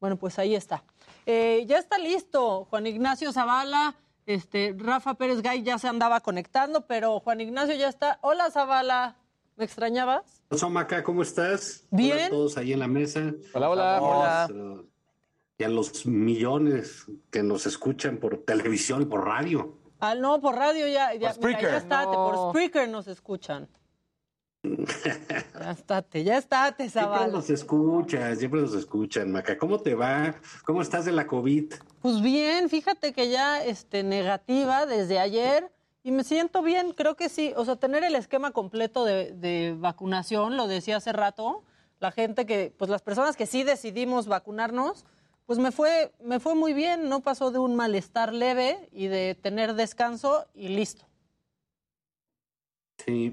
Bueno, pues ahí está. Eh, ya está listo Juan Ignacio Zavala. Este, Rafa Pérez Gay ya se andaba conectando, pero Juan Ignacio ya está. Hola Zavala, ¿me extrañabas? Hola, Maca, ¿cómo estás? Bien. Hola a todos ahí en la mesa. Hola, hola. Hola. Uh, Y a los millones que nos escuccan por televisión y por radio. Ah, no, por radio ya, ya, Por mira, ya estate, por. Spreaker nos escuchan. Ya estate, ya estate, Siempre Zavala. nos escuchan, siempre nos escuchan, Maca. ¿Cómo te va? ¿Cómo estás de la COVID? Pues bien, fíjate que ya este, negativa desde ayer y me siento bien, creo que sí. O sea, tener el esquema completo de, de vacunación, lo decía hace rato, la gente que, pues las personas que sí decidimos vacunarnos, pues me fue, me fue muy bien, no pasó de un malestar leve y de tener descanso y listo. Sí.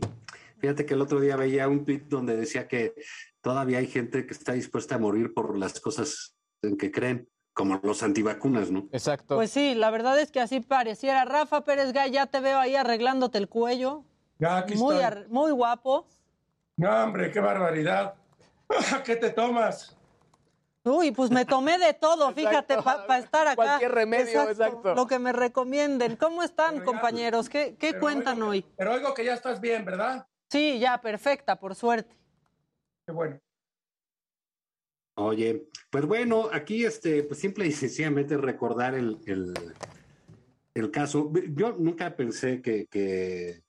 Fíjate que el otro día veía un tweet donde decía que todavía hay gente que está dispuesta a morir por las cosas en que creen, como los antivacunas, ¿no? Exacto. Pues sí, la verdad es que así pareciera. Rafa Pérez Gay, ya te veo ahí arreglándote el cuello. Ya aquí Muy, estoy. muy guapo. No, hombre, qué barbaridad. ¿Qué te tomas? Uy, pues me tomé de todo, fíjate, para estar acá. Cualquier remedio, exacto. Lo que me recomienden. ¿Cómo están, compañeros? ¿Qué, qué cuentan oigo- hoy? Pero oigo que ya estás bien, ¿verdad? Sí, ya, perfecta, por suerte. Qué bueno. Oye, pues bueno, aquí este, pues simple y sencillamente recordar el, el, el caso. Yo nunca pensé que, que,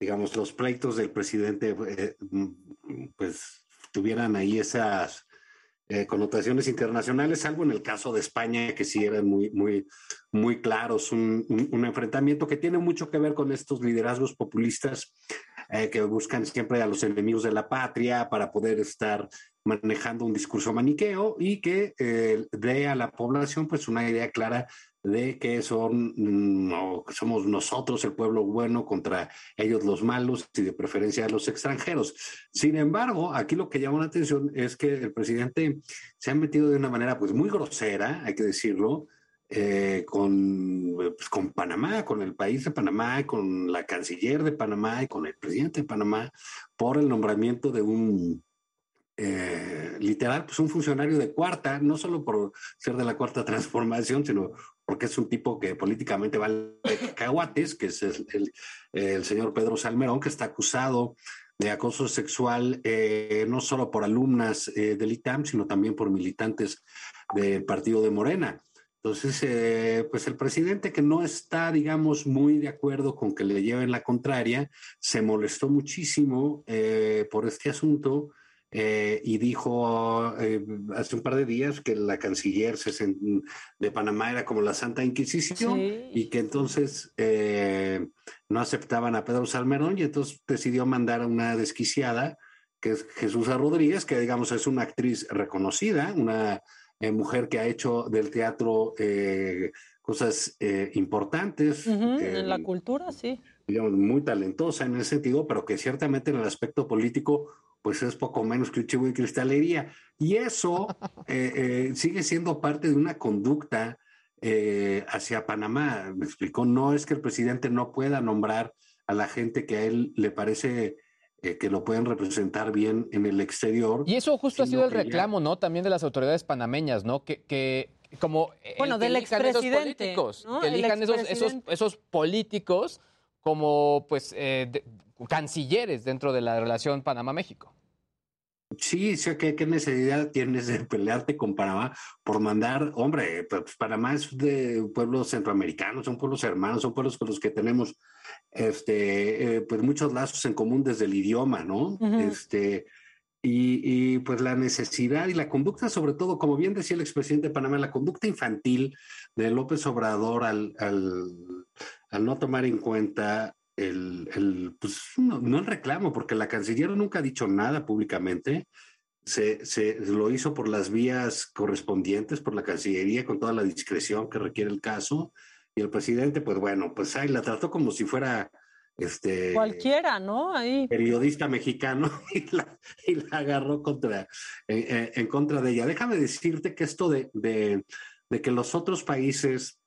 digamos, los pleitos del presidente, eh, mm, pues, tuvieran ahí esas eh, connotaciones internacionales, salvo en el caso de España, que sí eran muy, muy, muy claros, un, un- un enfrentamiento que tiene mucho que ver con estos liderazgos populistas eh, que buscan siempre a los enemigos de la patria para poder estar manejando un discurso maniqueo y que eh, dé a la población pues una idea clara de que son mm, no, que somos nosotros el pueblo bueno contra ellos los malos y de preferencia los extranjeros. Sin embargo, aquí lo que llama la atención es que el presidente se ha metido de una manera pues muy grosera, hay que decirlo, eh, con, pues, con Panamá, con el país de Panamá, con la canciller de Panamá y con el presidente de Panamá por el nombramiento de un eh, literal, pues un funcionario de cuarta, no solo por ser de la cuarta transformación, sino porque es un tipo que políticamente vale cacahuates, que es el, el, señor Pedro Salmerón, que está acusado de acoso sexual eh, no solo por alumnas eh, del ITAM, sino también por militantes del partido de Morena. Entonces, eh, pues el presidente que no está, digamos, muy de acuerdo con que le lleven la contraria, se molestó muchísimo por este asunto eh, y dijo eh, hace un par de días que la canciller de Panamá era como la Santa Inquisición y que entonces eh, no aceptaban a Pedro Salmerón y entonces decidió mandar a una desquiciada que es Jesús Rodríguez, que digamos es una actriz reconocida, una mujer que ha hecho del teatro cosas importantes. en la cultura, sí. Digamos, muy talentosa en ese sentido, pero que ciertamente en el aspecto político pues es poco menos que un chivo de cristalería. Y eso eh, eh, sigue siendo parte de una conducta eh, hacia Panamá. Me explicó, no es que el presidente no pueda nombrar a la gente que a él le parece que lo pueden representar bien en el exterior. Y eso justo ha sido el reclamo, ¿no? También de las autoridades panameñas, ¿no? Que, que como bueno, del expresidente, que elijan esos, esos, esos, políticos como pues cancilleres dentro de la relación Panamá-México. Sí, sí, ¿qué, ¿qué, necesidad tienes de pelearte con Panamá por mandar, hombre, pues Panamá es de pueblos centroamericanos, son pueblos hermanos, son pueblos con los que tenemos este, eh, pues muchos lazos en común desde el idioma, ¿no? Este, y, y, pues la necesidad y la conducta, sobre todo, como bien decía el expresidente de Panamá, la conducta infantil de López Obrador al, al, al no tomar en cuenta el, el pues no, el reclamo, porque la canciller nunca ha dicho nada públicamente. Se, se, lo hizo por las vías correspondientes, por la Cancillería, con toda la discreción que requiere el caso. Y el presidente, pues bueno, pues ahí la trató como si fuera este cualquiera, ¿no? Ahí. Periodista mexicano y la, y la agarró contra, en, en, contra de ella. Déjame decirte que esto de, de, de que los otros países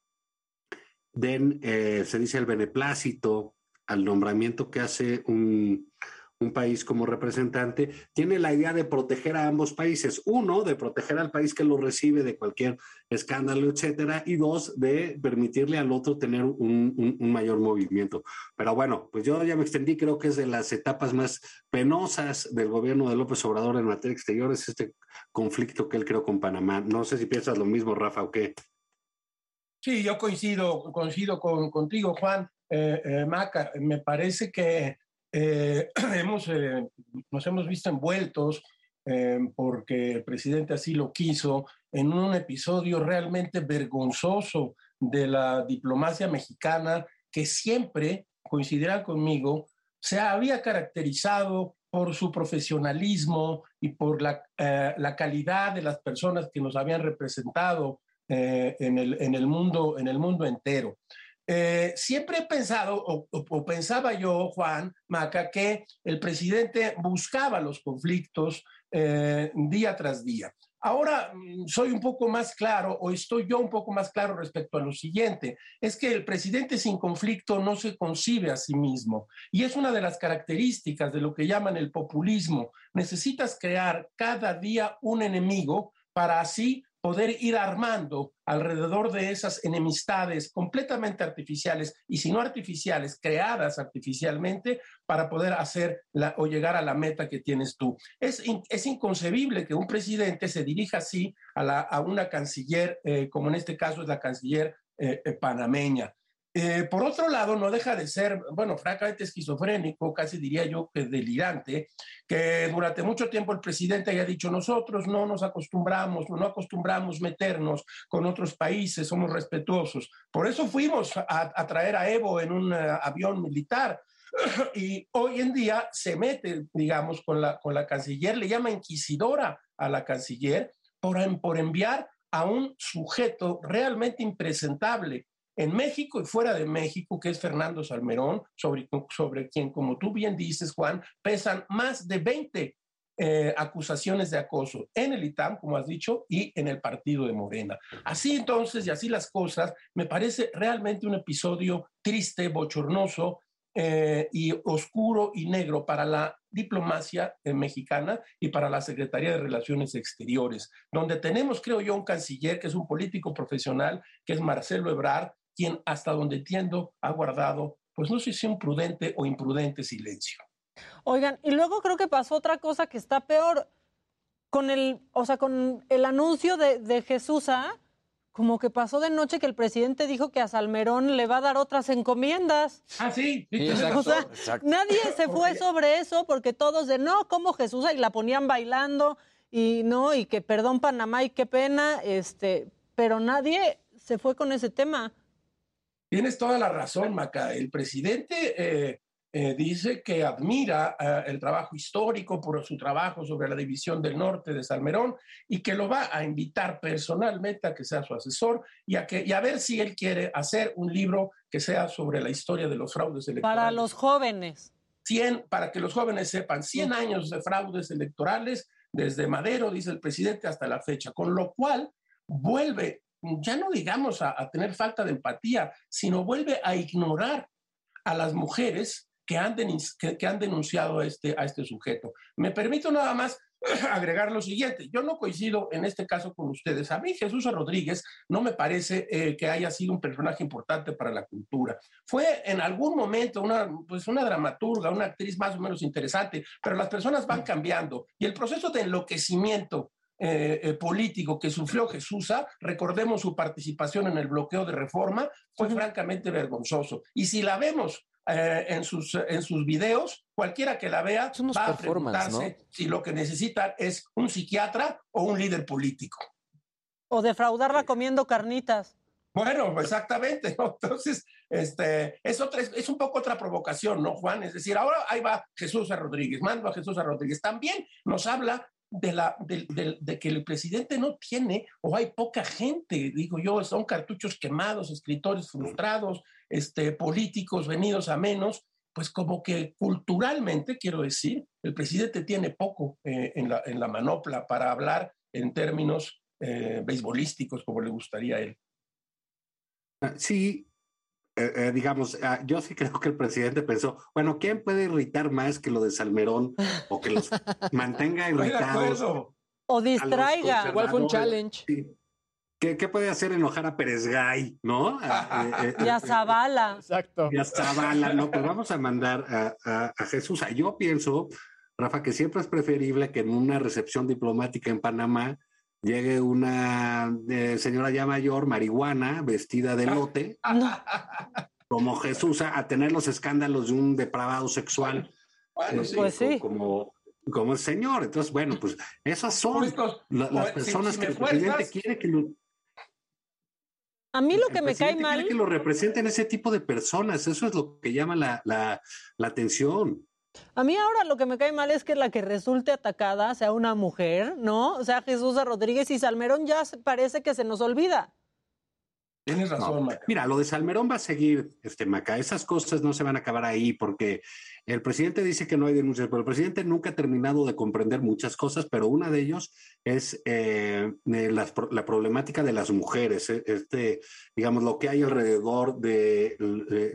den, eh, se dice el beneplácito al nombramiento que hace un, país como representante, tiene la idea de proteger a ambos países. Uno, de proteger al país que lo recibe de cualquier escándalo, etcétera. Y dos, de permitirle al otro tener un, mayor movimiento. Pero bueno, pues yo ya me extendí, creo que es de las etapas más penosas del gobierno de López Obrador en materia exterior, es este conflicto que él creó con Panamá. No sé si piensas lo mismo, Rafa, o qué. Sí, yo coincido, coincido con, contigo, Juan. Eh, eh, Maca, me parece que eh, hemos, nos hemos visto envueltos porque el presidente así lo quiso en un episodio realmente vergonzoso de la diplomacia mexicana que siempre, coincidirá conmigo, se había caracterizado por su profesionalismo y por la, la calidad de las personas que nos habían representado en, el, en, el mundo, en el mundo entero. Eh, siempre he pensado, o, pensaba yo, Juan Maca, que el presidente buscaba los conflictos eh, día tras día. Ahora mm, soy un poco más claro, o estoy yo un poco más claro respecto a lo siguiente, es que el presidente sin conflicto no se concibe a sí mismo. Y es una de las características de lo que llaman el populismo. Necesitas crear cada día un enemigo para así poder ir armando alrededor de esas enemistades completamente artificiales y si no artificiales, creadas artificialmente para poder hacer o llegar a la meta que tienes tú. Es, es inconcebible que un presidente se dirija así a, a una canciller, eh, como en este caso es la canciller eh, eh, panameña. Eh, por otro lado, no deja de ser, bueno, francamente esquizofrénico, casi diría yo que delirante, que durante mucho tiempo el presidente haya dicho, nosotros no nos acostumbramos, no acostumbramos meternos con otros países, somos respetuosos. Por eso fuimos a, traer a Evo en un eh, avión militar. Y hoy en día se mete, digamos, con la, con la canciller, le llama inquisidora a la canciller por, por enviar a un sujeto realmente impresentable, en México y fuera de México, que es Fernando Salmerón, sobre, sobre quien, como tú bien dices, Juan, pesan más de 20 eh, acusaciones de acoso en el ITAM, como has dicho, y en el partido de Morena. Así entonces, y así las cosas, me parece realmente un episodio triste, bochornoso, eh, y oscuro y negro para la diplomacia eh, mexicana y para la Secretaría de Relaciones Exteriores, donde tenemos, creo yo, un canciller que es un político profesional, que es Marcelo Ebrard, quien hasta donde entiendo ha guardado, pues no sé si un prudente o imprudente silencio. Oigan, y luego creo que pasó otra cosa que está peor con el, o sea, con el anuncio de, de Jesús ¿ah? como que pasó de noche que el presidente dijo que a Salmerón le va a dar otras encomiendas. Ah, sí. o sea, nadie se fue sobre eso porque todos de no, como Jesús y la ponían bailando y no, y que perdón Panamá y qué pena, este, pero nadie se fue con ese tema. Tienes toda la razón, Maca. El presidente eh, eh, dice que admira eh, el trabajo histórico por su trabajo sobre la división del norte de Salmerón y que lo va a invitar personalmente a que sea su asesor y a, que, y a ver si él quiere hacer un libro que sea sobre la historia de los fraudes electorales. Para los jóvenes. 100, para que los jóvenes sepan, 100 años de fraudes electorales desde Madero, dice el presidente, hasta la fecha, con lo cual vuelve, ya no digamos a, tener falta de empatía, sino vuelve a ignorar a las mujeres que han, que, han denunciado a este, a este sujeto. Me permito nada más agregar lo siguiente. Yo no coincido en este caso con ustedes. A mí Jesús Rodríguez no me parece eh, que haya sido un personaje importante para la cultura. Fue en algún momento una, pues una dramaturga, una actriz más o menos interesante, pero las personas van cambiando y el proceso de enloquecimiento eh, político que sufrió Jesús, recordemos su participación en el bloqueo de reforma, fue francamente vergonzoso. Y si la vemos eh, en, sus, en sus videos, cualquiera que la vea va a preguntarse si lo que necesita es un psiquiatra o un líder político. O defraudarla comiendo carnitas. Bueno, exactamente. Entonces, este, es, otra, es un poco otra provocación, ¿no, Juan? Es decir, ahora ahí va Jesús a Rodríguez, mando a Jesús a Rodríguez. También nos habla de, la, de, que el presidente no tiene o hay poca gente, digo yo, son cartuchos quemados, escritores frustrados, este, políticos venidos a menos, pues como que culturalmente, quiero decir, el presidente tiene poco eh, en, la, en, la, manopla para hablar en términos eh, beisbolísticos, como le gustaría a él. Ah, sí, eh, eh, digamos, ah, yo sí creo que el presidente pensó, bueno, ¿quién puede irritar más que lo de Salmerón o que los mantenga irritados? O distraiga. Igual fue un challenge. ¿Qué, puede hacer enojar a Pérez Gay, no? Eh, y a Zavala. Exacto. Y a Zavala, no, pues vamos a mandar a, a Jesús. Yo pienso, Rafa, que siempre es preferible que en una recepción diplomática en Panamá llegue una eh, señora ya mayor, marihuana, vestida de lote, como Jesús, a, tener los escándalos de un depravado sexual. Bueno, eh, pues sí. Como, como el señor. Entonces, bueno, pues esas son las personas que el presidente quiere que lo, a mí lo que me cae mal. que lo representen ese tipo de personas, eso es lo que llama la, la, la atención. A mí ahora lo que me cae mal es que la que resulte atacada sea una mujer, ¿no? O sea, Jesús Rodríguez y Salmerón ya parece que se nos olvida. Tienes razón, Mira, lo de Salmerón va a seguir, este Maca. Esas cosas no se van a acabar ahí porque el presidente dice que no hay denuncias, pero el presidente nunca ha terminado de comprender muchas cosas, pero una de ellos es eh, la, problemática de las mujeres, eh, este, digamos, lo que hay alrededor de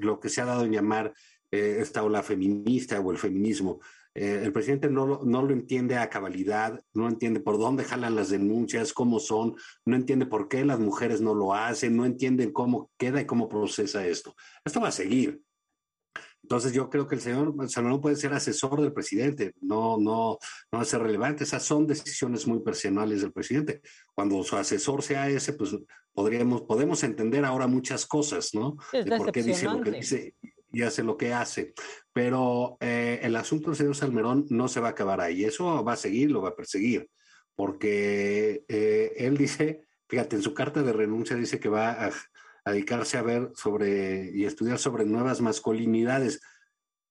lo que se ha dado en llamar eh, esta ola feminista o el feminismo. Eh, el presidente no, no lo entiende a cabalidad, no entiende por dónde jalan las denuncias, cómo son, no entiende por qué las mujeres no lo hacen, no entiende cómo queda y cómo procesa esto. Esto va a seguir. Entonces yo creo que el señor Salomón puede ser asesor del presidente, no, no, no va a ser relevante. Esas son decisiones muy personales del presidente. Cuando su asesor sea ese, pues podríamos, podemos entender ahora muchas cosas, ¿no? de por qué dice lo que dice y hace lo que hace. Pero eh, el asunto del señor Salmerón no se va a acabar ahí. Eso va a seguir, lo va a perseguir. Porque eh, él dice, fíjate, en su carta de renuncia dice que va a, dedicarse a ver sobre y estudiar sobre nuevas masculinidades.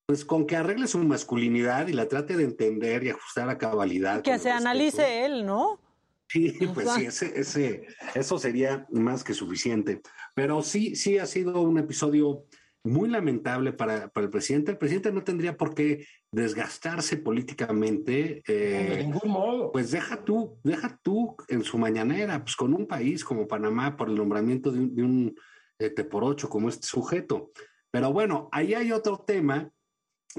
Pues con que arregle su masculinidad y la trate de entender y ajustar a cabalidad. Que se analice él, ¿no? Sí, pues sí, ese, ese, eso sería más que suficiente. Pero sí, sí ha sido un episodio muy lamentable para, para, el presidente. El presidente no tendría por qué desgastarse políticamente. Eh, de ningún modo. Pues deja tú, deja tú en su mañanera, pues con un país como Panamá por el nombramiento de un, de un este, por ocho como este sujeto. Pero bueno, ahí hay otro tema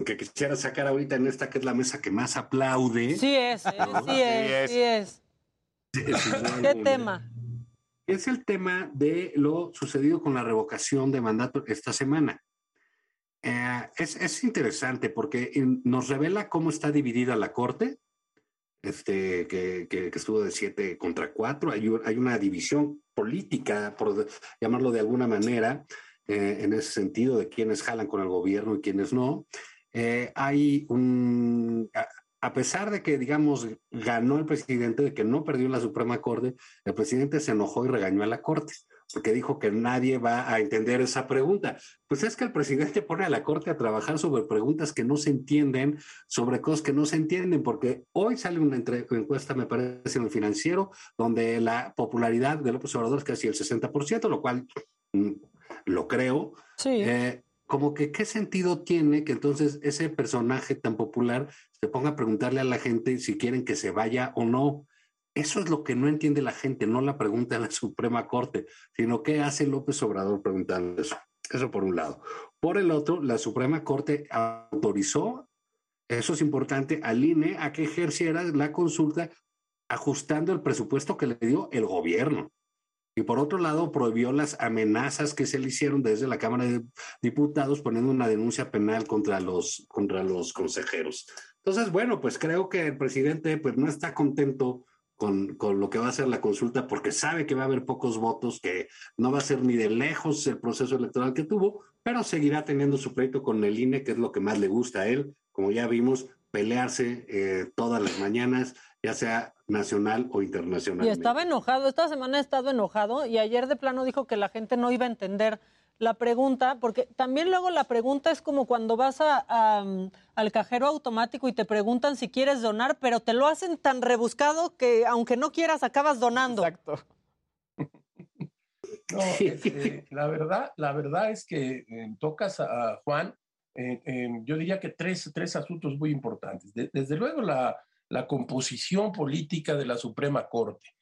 que quisiera sacar ahorita en esta que es la mesa que más aplaude. Sí es, ¿eh? sí, es, sí es. ¿Qué tema? Es el tema de lo sucedido con la revocación de mandato esta semana. Eh, es, interesante porque nos revela cómo está dividida la Corte, este, que, estuvo de siete contra cuatro. Hay, hay, una división política, por llamarlo de alguna manera, eh, en ese sentido, de quienes jalan con el gobierno y quienes no. Eh, hay un a pesar de que, digamos, ganó el presidente, de que no perdió la Suprema Corte, el presidente se enojó y regañó a la Corte, porque dijo que nadie va a entender esa pregunta. Pues es que el presidente pone a la Corte a trabajar sobre preguntas que no se entienden, sobre cosas que no se entienden, porque hoy sale una encuesta, me parece, en el financiero, donde la popularidad de López Obrador es casi el 60%, lo cual mm, lo creo. Sí. Eh, como que qué sentido tiene que entonces ese personaje tan popular ponga a preguntarle a la gente si quieren que se vaya o no. Eso es lo que no entiende la gente, no la pregunta a la Suprema Corte, sino qué hace López Obrador preguntando eso. Eso por un lado. Por el otro, la Suprema Corte autorizó, eso es importante, al INE a que ejerciera la consulta ajustando el presupuesto que le dio el gobierno. Y por otro lado, prohibió las amenazas que se le hicieron desde la Cámara de Diputados poniendo una denuncia penal contra los, contra los consejeros. Entonces, bueno, pues creo que el presidente pues, no está contento con, con, lo que va a ser la consulta porque sabe que va a haber pocos votos, que no va a ser ni de lejos el proceso electoral que tuvo, pero seguirá teniendo su pleito con el INE, que es lo que más le gusta a él, como ya vimos, pelearse eh, todas las mañanas, ya sea nacional o internacional. Y estaba enojado, esta semana ha estado enojado y ayer de plano dijo que la gente no iba a entender la pregunta, porque también luego la pregunta es como cuando vas a, al cajero automático y te preguntan si quieres donar, pero te lo hacen tan rebuscado que aunque no quieras acabas donando. Exacto. No, este, la verdad, la verdad es que eh, tocas a, Juan, eh, eh, yo diría que tres, tres asuntos muy importantes. desde luego la, la composición política de la Suprema Corte.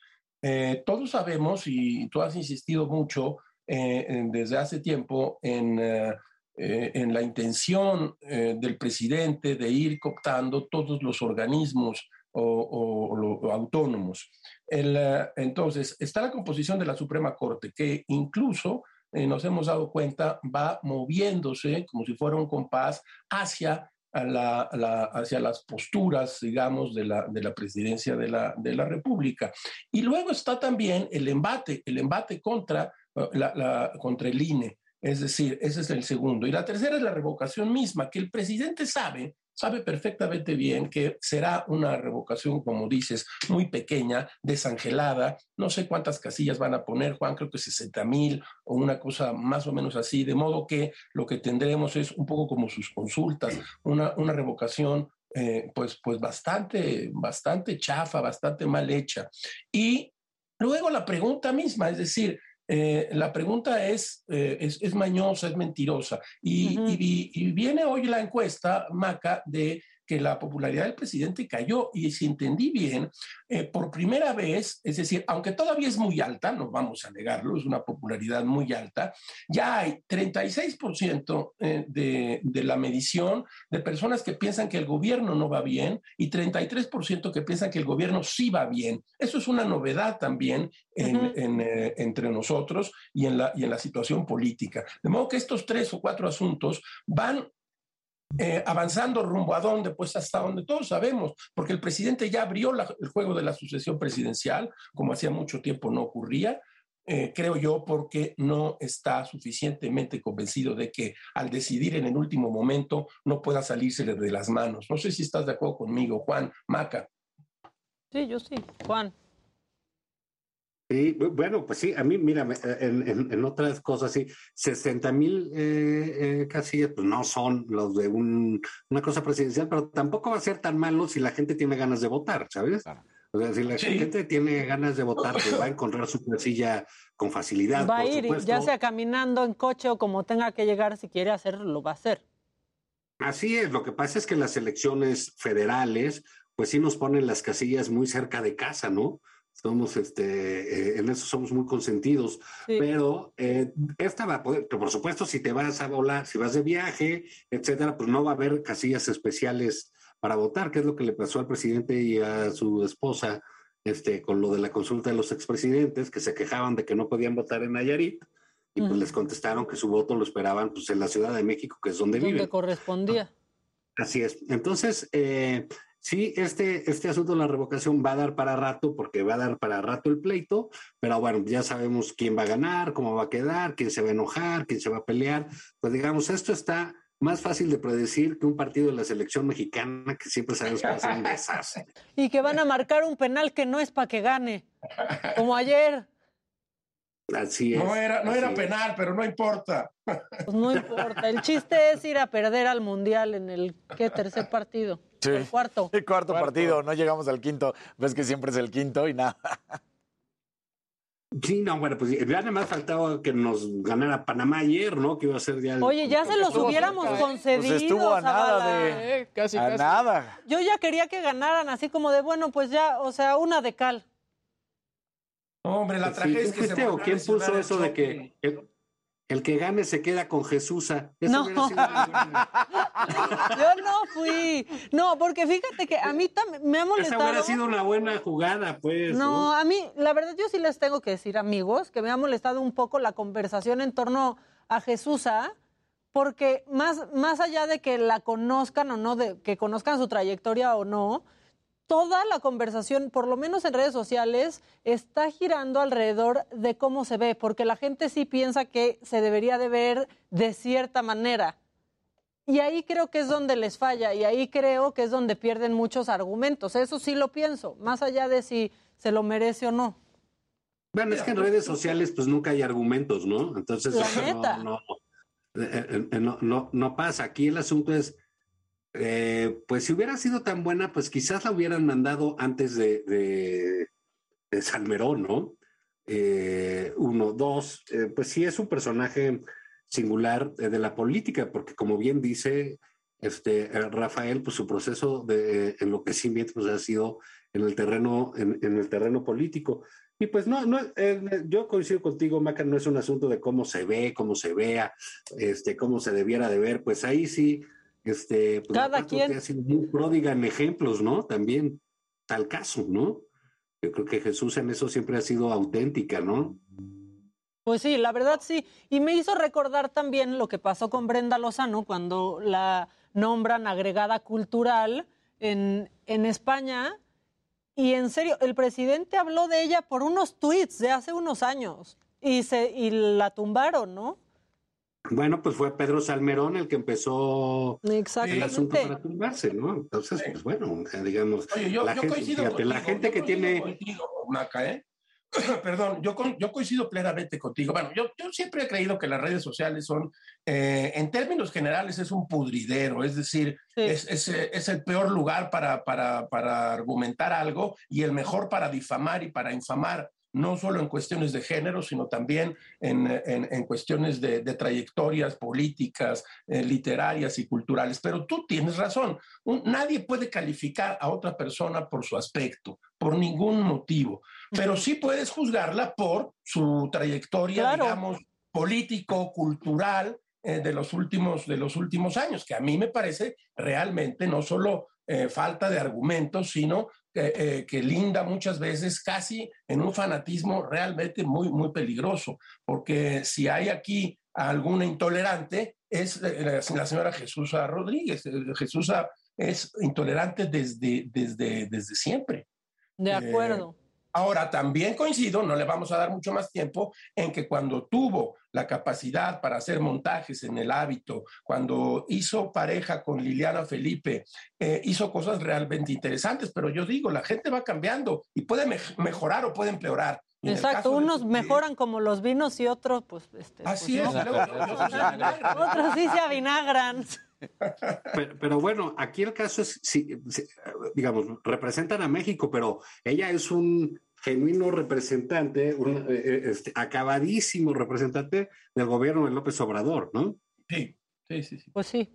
Eh, todos sabemos, y tú has insistido mucho eh, desde hace tiempo, en, eh, en la intención del presidente de ir cooptando todos los organismos o, autónomos. entonces, está la composición de la Suprema Corte, que incluso nos hemos dado cuenta va moviéndose como si fuera un compás hacia hacia las posturas, digamos, de la, de la presidencia de la, de la República. Y luego está también el embate, el embate contra, uh, la, contra el INE. Es decir, ese es el segundo. Y la tercera es la revocación misma, que el presidente sabe sabe perfectamente bien que será una revocación, como dices, muy pequeña, desangelada. No sé cuántas casillas van a poner, Juan, creo que 60 mil o una cosa más o menos así, de modo que lo que tendremos es un poco como sus consultas, una, una revocación eh, pues, pues bastante, bastante chafa, bastante mal hecha. Y luego la pregunta misma, es decir, eh, la pregunta es, eh, es, mañosa, es mentirosa. Y, y, viene hoy la encuesta, Maca, de que la popularidad del presidente cayó y si entendí bien, eh, por primera vez, es decir, aunque todavía es muy alta, no vamos a negarlo, es una popularidad muy alta, ya hay 36% eh, de, de la medición de personas que piensan que el gobierno no va bien y 33% que piensan que el gobierno sí va bien. Eso es una novedad también en, eh, entre nosotros y en, la, y en la situación política. De modo que estos tres o cuatro asuntos van eh, avanzando rumbo a dónde, pues hasta donde todos sabemos, porque el presidente ya abrió el juego de la sucesión presidencial, como hacía mucho tiempo no ocurría, eh, creo yo, porque no está suficientemente convencido de que al decidir en el último momento no pueda salirse de las manos. No sé si estás de acuerdo conmigo, Juan, Maca. Sí, yo sí, Juan. Sí, bueno, pues sí, a mí, mira, eh, en, otras cosas, sí, 60 mil eh, eh, casillas, pues no son los de una cosa presidencial, pero tampoco va a ser tan malo si la gente tiene ganas de votar, ¿sabes? O sea, si la gente tiene ganas de votar, pues va a encontrar su casilla con facilidad. Va a ir, supuesto. ya sea caminando en coche o como tenga que llegar, si quiere hacerlo, lo va a hacer. Así es, lo que pasa es que las elecciones federales, pues sí nos ponen las casillas muy cerca de casa, ¿no? Somos, este, eh, en eso somos muy consentidos, pero eh, esta va a poder, por supuesto, si te vas a volar, si vas de viaje, etcétera, pues no va a haber casillas especiales para votar, que es lo que le pasó al presidente y a su esposa, este, con lo de la consulta de los expresidentes, que se quejaban de que no podían votar en Nayarit, y pues les contestaron que su voto lo esperaban pues en la Ciudad de México, que es donde Donde viven. correspondía. Así es. Entonces, eh, sí, este, este asunto de la revocación va a dar para rato, porque va a dar para rato el pleito, pero bueno, ya sabemos quién va a ganar, cómo va a quedar, quién se va a enojar, quién se va a pelear. Pues digamos, esto está más fácil de predecir que un partido de la selección mexicana, que siempre sabemos que va a ser un desastre. Y que van a marcar un penal que no es para que gane, como ayer. Así es. No era, no era es. penal, pero no importa. Pues no importa. El chiste es ir a perder al mundial en el ¿qué? tercer partido. Sí. El cuarto. El cuarto, partido, no llegamos al quinto. Ves que siempre es el quinto y nada. Sí, no, bueno, pues ya nada más faltaba que nos ganara Panamá ayer, ¿no? Que iba a ser ya el- Oye, ya se los hubiéramos cerca, concedido. Pues estuvo a nada Zavala. de- Eh, casi, a casi. nada. Yo ya quería que ganaran, así como de, bueno, pues ya, o sea, una de cal. Hombre, la Sí, tragedia ¿tú es que se quién puso eso de que el, que gane se queda con Jesús? Eso No. Yo no fui. No, porque fíjate que a mí también me ha Esa molestado. hubiera sido una buena jugada, pues. No, a mí, la verdad, yo sí les tengo que decir, amigos, que me ha molestado un poco la conversación en torno a Jesús, porque más, más allá de que la conozcan o no, de que conozcan su trayectoria o no, toda la conversación, por lo menos en redes sociales, está girando alrededor de cómo se ve, porque la gente sí piensa que se debería de ver de cierta manera. Y ahí creo que es donde les falla y ahí creo que es donde pierden muchos argumentos. Eso sí lo pienso, más allá de si se lo merece o no. Bueno, es que en redes sociales pues nunca hay argumentos, ¿no? Entonces, La neta. No, eh, eh, no, no, no pasa. Aquí el asunto es, eh, pues si hubiera sido tan buena, pues quizás la hubieran mandado antes de, Salmerón, ¿no? Eh, uno, dos, eh, pues sí es un personaje singular de la política, porque como bien dice este, Rafael, pues su proceso de enloquecimiento pues, ha sido en el terreno, en, el terreno político. Y pues no, no, yo coincido contigo, Maca, no es un asunto de cómo se ve, cómo se vea, este, cómo se debiera de ver, pues ahí sí, este, pues, Cada quien. Ha sido muy pródiga en ejemplos, ¿no? También tal caso, ¿no? Yo creo que Jesús en eso siempre ha sido auténtica, ¿no? Pues sí, la verdad sí. Y me hizo recordar también lo que pasó con Brenda Lozano cuando la nombran agregada cultural en, en España. Y en serio, el presidente habló de ella por unos tweets de hace unos años y, se, y la tumbaron, ¿no? Bueno, pues fue Pedro Salmerón el que empezó el asunto para tumbarse, ¿no? Entonces, pues bueno, digamos, Oye, yo, la yo gente, coincido fíjate, la contigo, gente yo que coincido tiene... contigo, Maca, ¿eh? Perdón, yo, con- yo coincido plenamente contigo. Bueno, yo, yo siempre he creído que las redes sociales son, eh, en términos generales, es un pudridero, es decir, es, es, eh, es el peor lugar para, para, para argumentar algo y el mejor para difamar y para infamar, no solo en cuestiones de género, sino también en, en- en cuestiones de, de trayectorias políticas, eh, literarias y culturales. Pero tú tienes razón, Un- nadie puede calificar a otra persona por su aspecto, por ningún motivo, pero sí puedes juzgarla por su trayectoria, Claro. digamos, político, cultural eh, de, los últimos, de los últimos años, que a mí me parece realmente no solo eh, falta de argumentos, sino eh, que linda muchas veces casi en un fanatismo realmente muy, muy peligroso, porque si hay aquí alguna intolerante, es eh, la señora Jesús Rodríguez. Eh, Jesús es intolerante desde, desde, desde siempre. De Eh, acuerdo. Ahora, también coincido, no le vamos a dar mucho más tiempo, en que cuando tuvo la capacidad para hacer montajes en el hábito, cuando hizo pareja con Liliana Felipe, eh, hizo cosas realmente interesantes, pero yo digo, la gente va cambiando y puede mej- mejorar o puede empeorar. Exacto, de- unos mejoran como los vinos y otros, pues, este, Así pues, es, no. soy vinagre. otros sí se avinagran. Pero, pero bueno, aquí el caso es, si, si- digamos, representan a México, pero ella es un genuino representante, un eh, eh, este, acabadísimo representante del gobierno de López Obrador, ¿no? Sí, sí, sí. sí. Pues sí.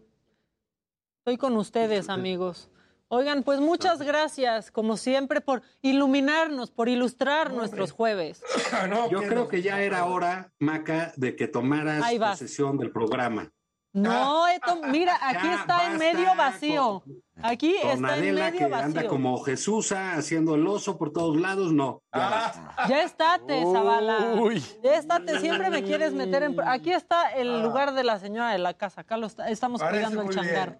Estoy con ustedes, amigos. Oigan, pues muchas gracias, como siempre, por iluminarnos, por ilustrar nuestros jueves. Yo creo que ya era hora, Maca, de que tomaras posesión del programa. No, Eto, mira, aquí Ya está en medio vacío. Aquí Con está en Adela, que medio anda vacío. como Jesús haciendo el oso por todos lados, no. Ya basta. Ya estate, Zavala. Uy. Ya estate, siempre me quieres meter en... Aquí está el lugar de la señora de la casa. Acá lo está- estamos Parece cuidando el bien. changar.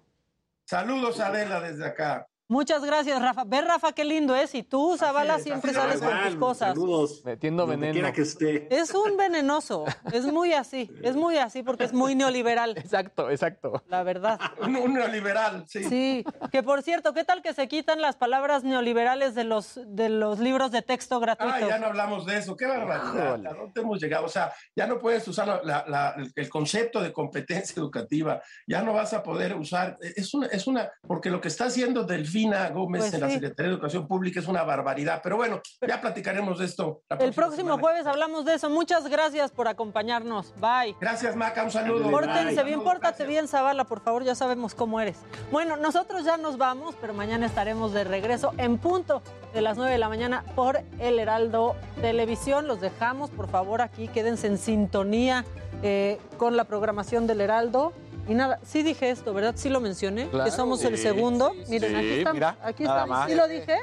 Saludos, Adela, desde acá. Muchas gracias, Rafa. Ve, Rafa, qué lindo es. Y tú, Zavala, es, siempre sales con tus cosas. Saludos. Metiendo Donde veneno. quiera que esté. Es un venenoso. Es muy así. Es muy así porque es muy neoliberal. Exacto, exacto. La verdad. Un, un neoliberal, sí. Sí, que por cierto, ¿qué tal que se quitan las palabras neoliberales de los, de los libros de texto gratuitos? Ah, ya no hablamos de eso. Qué barbaridad. ¿A dónde hemos llegado? O sea, ya no puedes usar la- la- la- el concepto de competencia educativa. Ya no vas a poder usar. Es una, es una, porque lo que está haciendo Delfina Gómez Pues en la. Secretaría de Educación Pública es una barbaridad. Pero bueno, ya platicaremos de esto. la El próximo semana. jueves hablamos de eso. Muchas gracias por acompañarnos. Bye. Gracias, Maca. Un saludo. Pórtense Bye. bien, pórtate bien, Zavala, por favor, ya sabemos cómo eres. Bueno, nosotros ya nos vamos, pero mañana estaremos de regreso en punto de las 9 de la mañana por El Heraldo Televisión. Los dejamos, por favor, aquí, quédense en sintonía eh, con la programación del Heraldo. Y nada, sí dije esto, ¿verdad? Sí lo mencioné, Claro. que somos el segundo. sí, Miren, sí, aquí está, mira, aquí más. sí lo dije.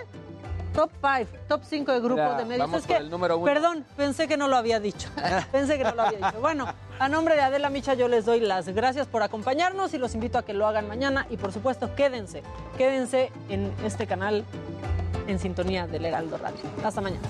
Top 5, top 5 de grupo Mira, de medios. vamos es por que, el número uno. perdón, pensé que no lo había dicho. pensé que no lo había dicho. Bueno, a nombre de Adela Micha yo les doy las gracias por acompañarnos y los invito a que lo hagan mañana y por supuesto quédense, quédense en este canal en sintonía del Heraldo Radio. Hasta mañana.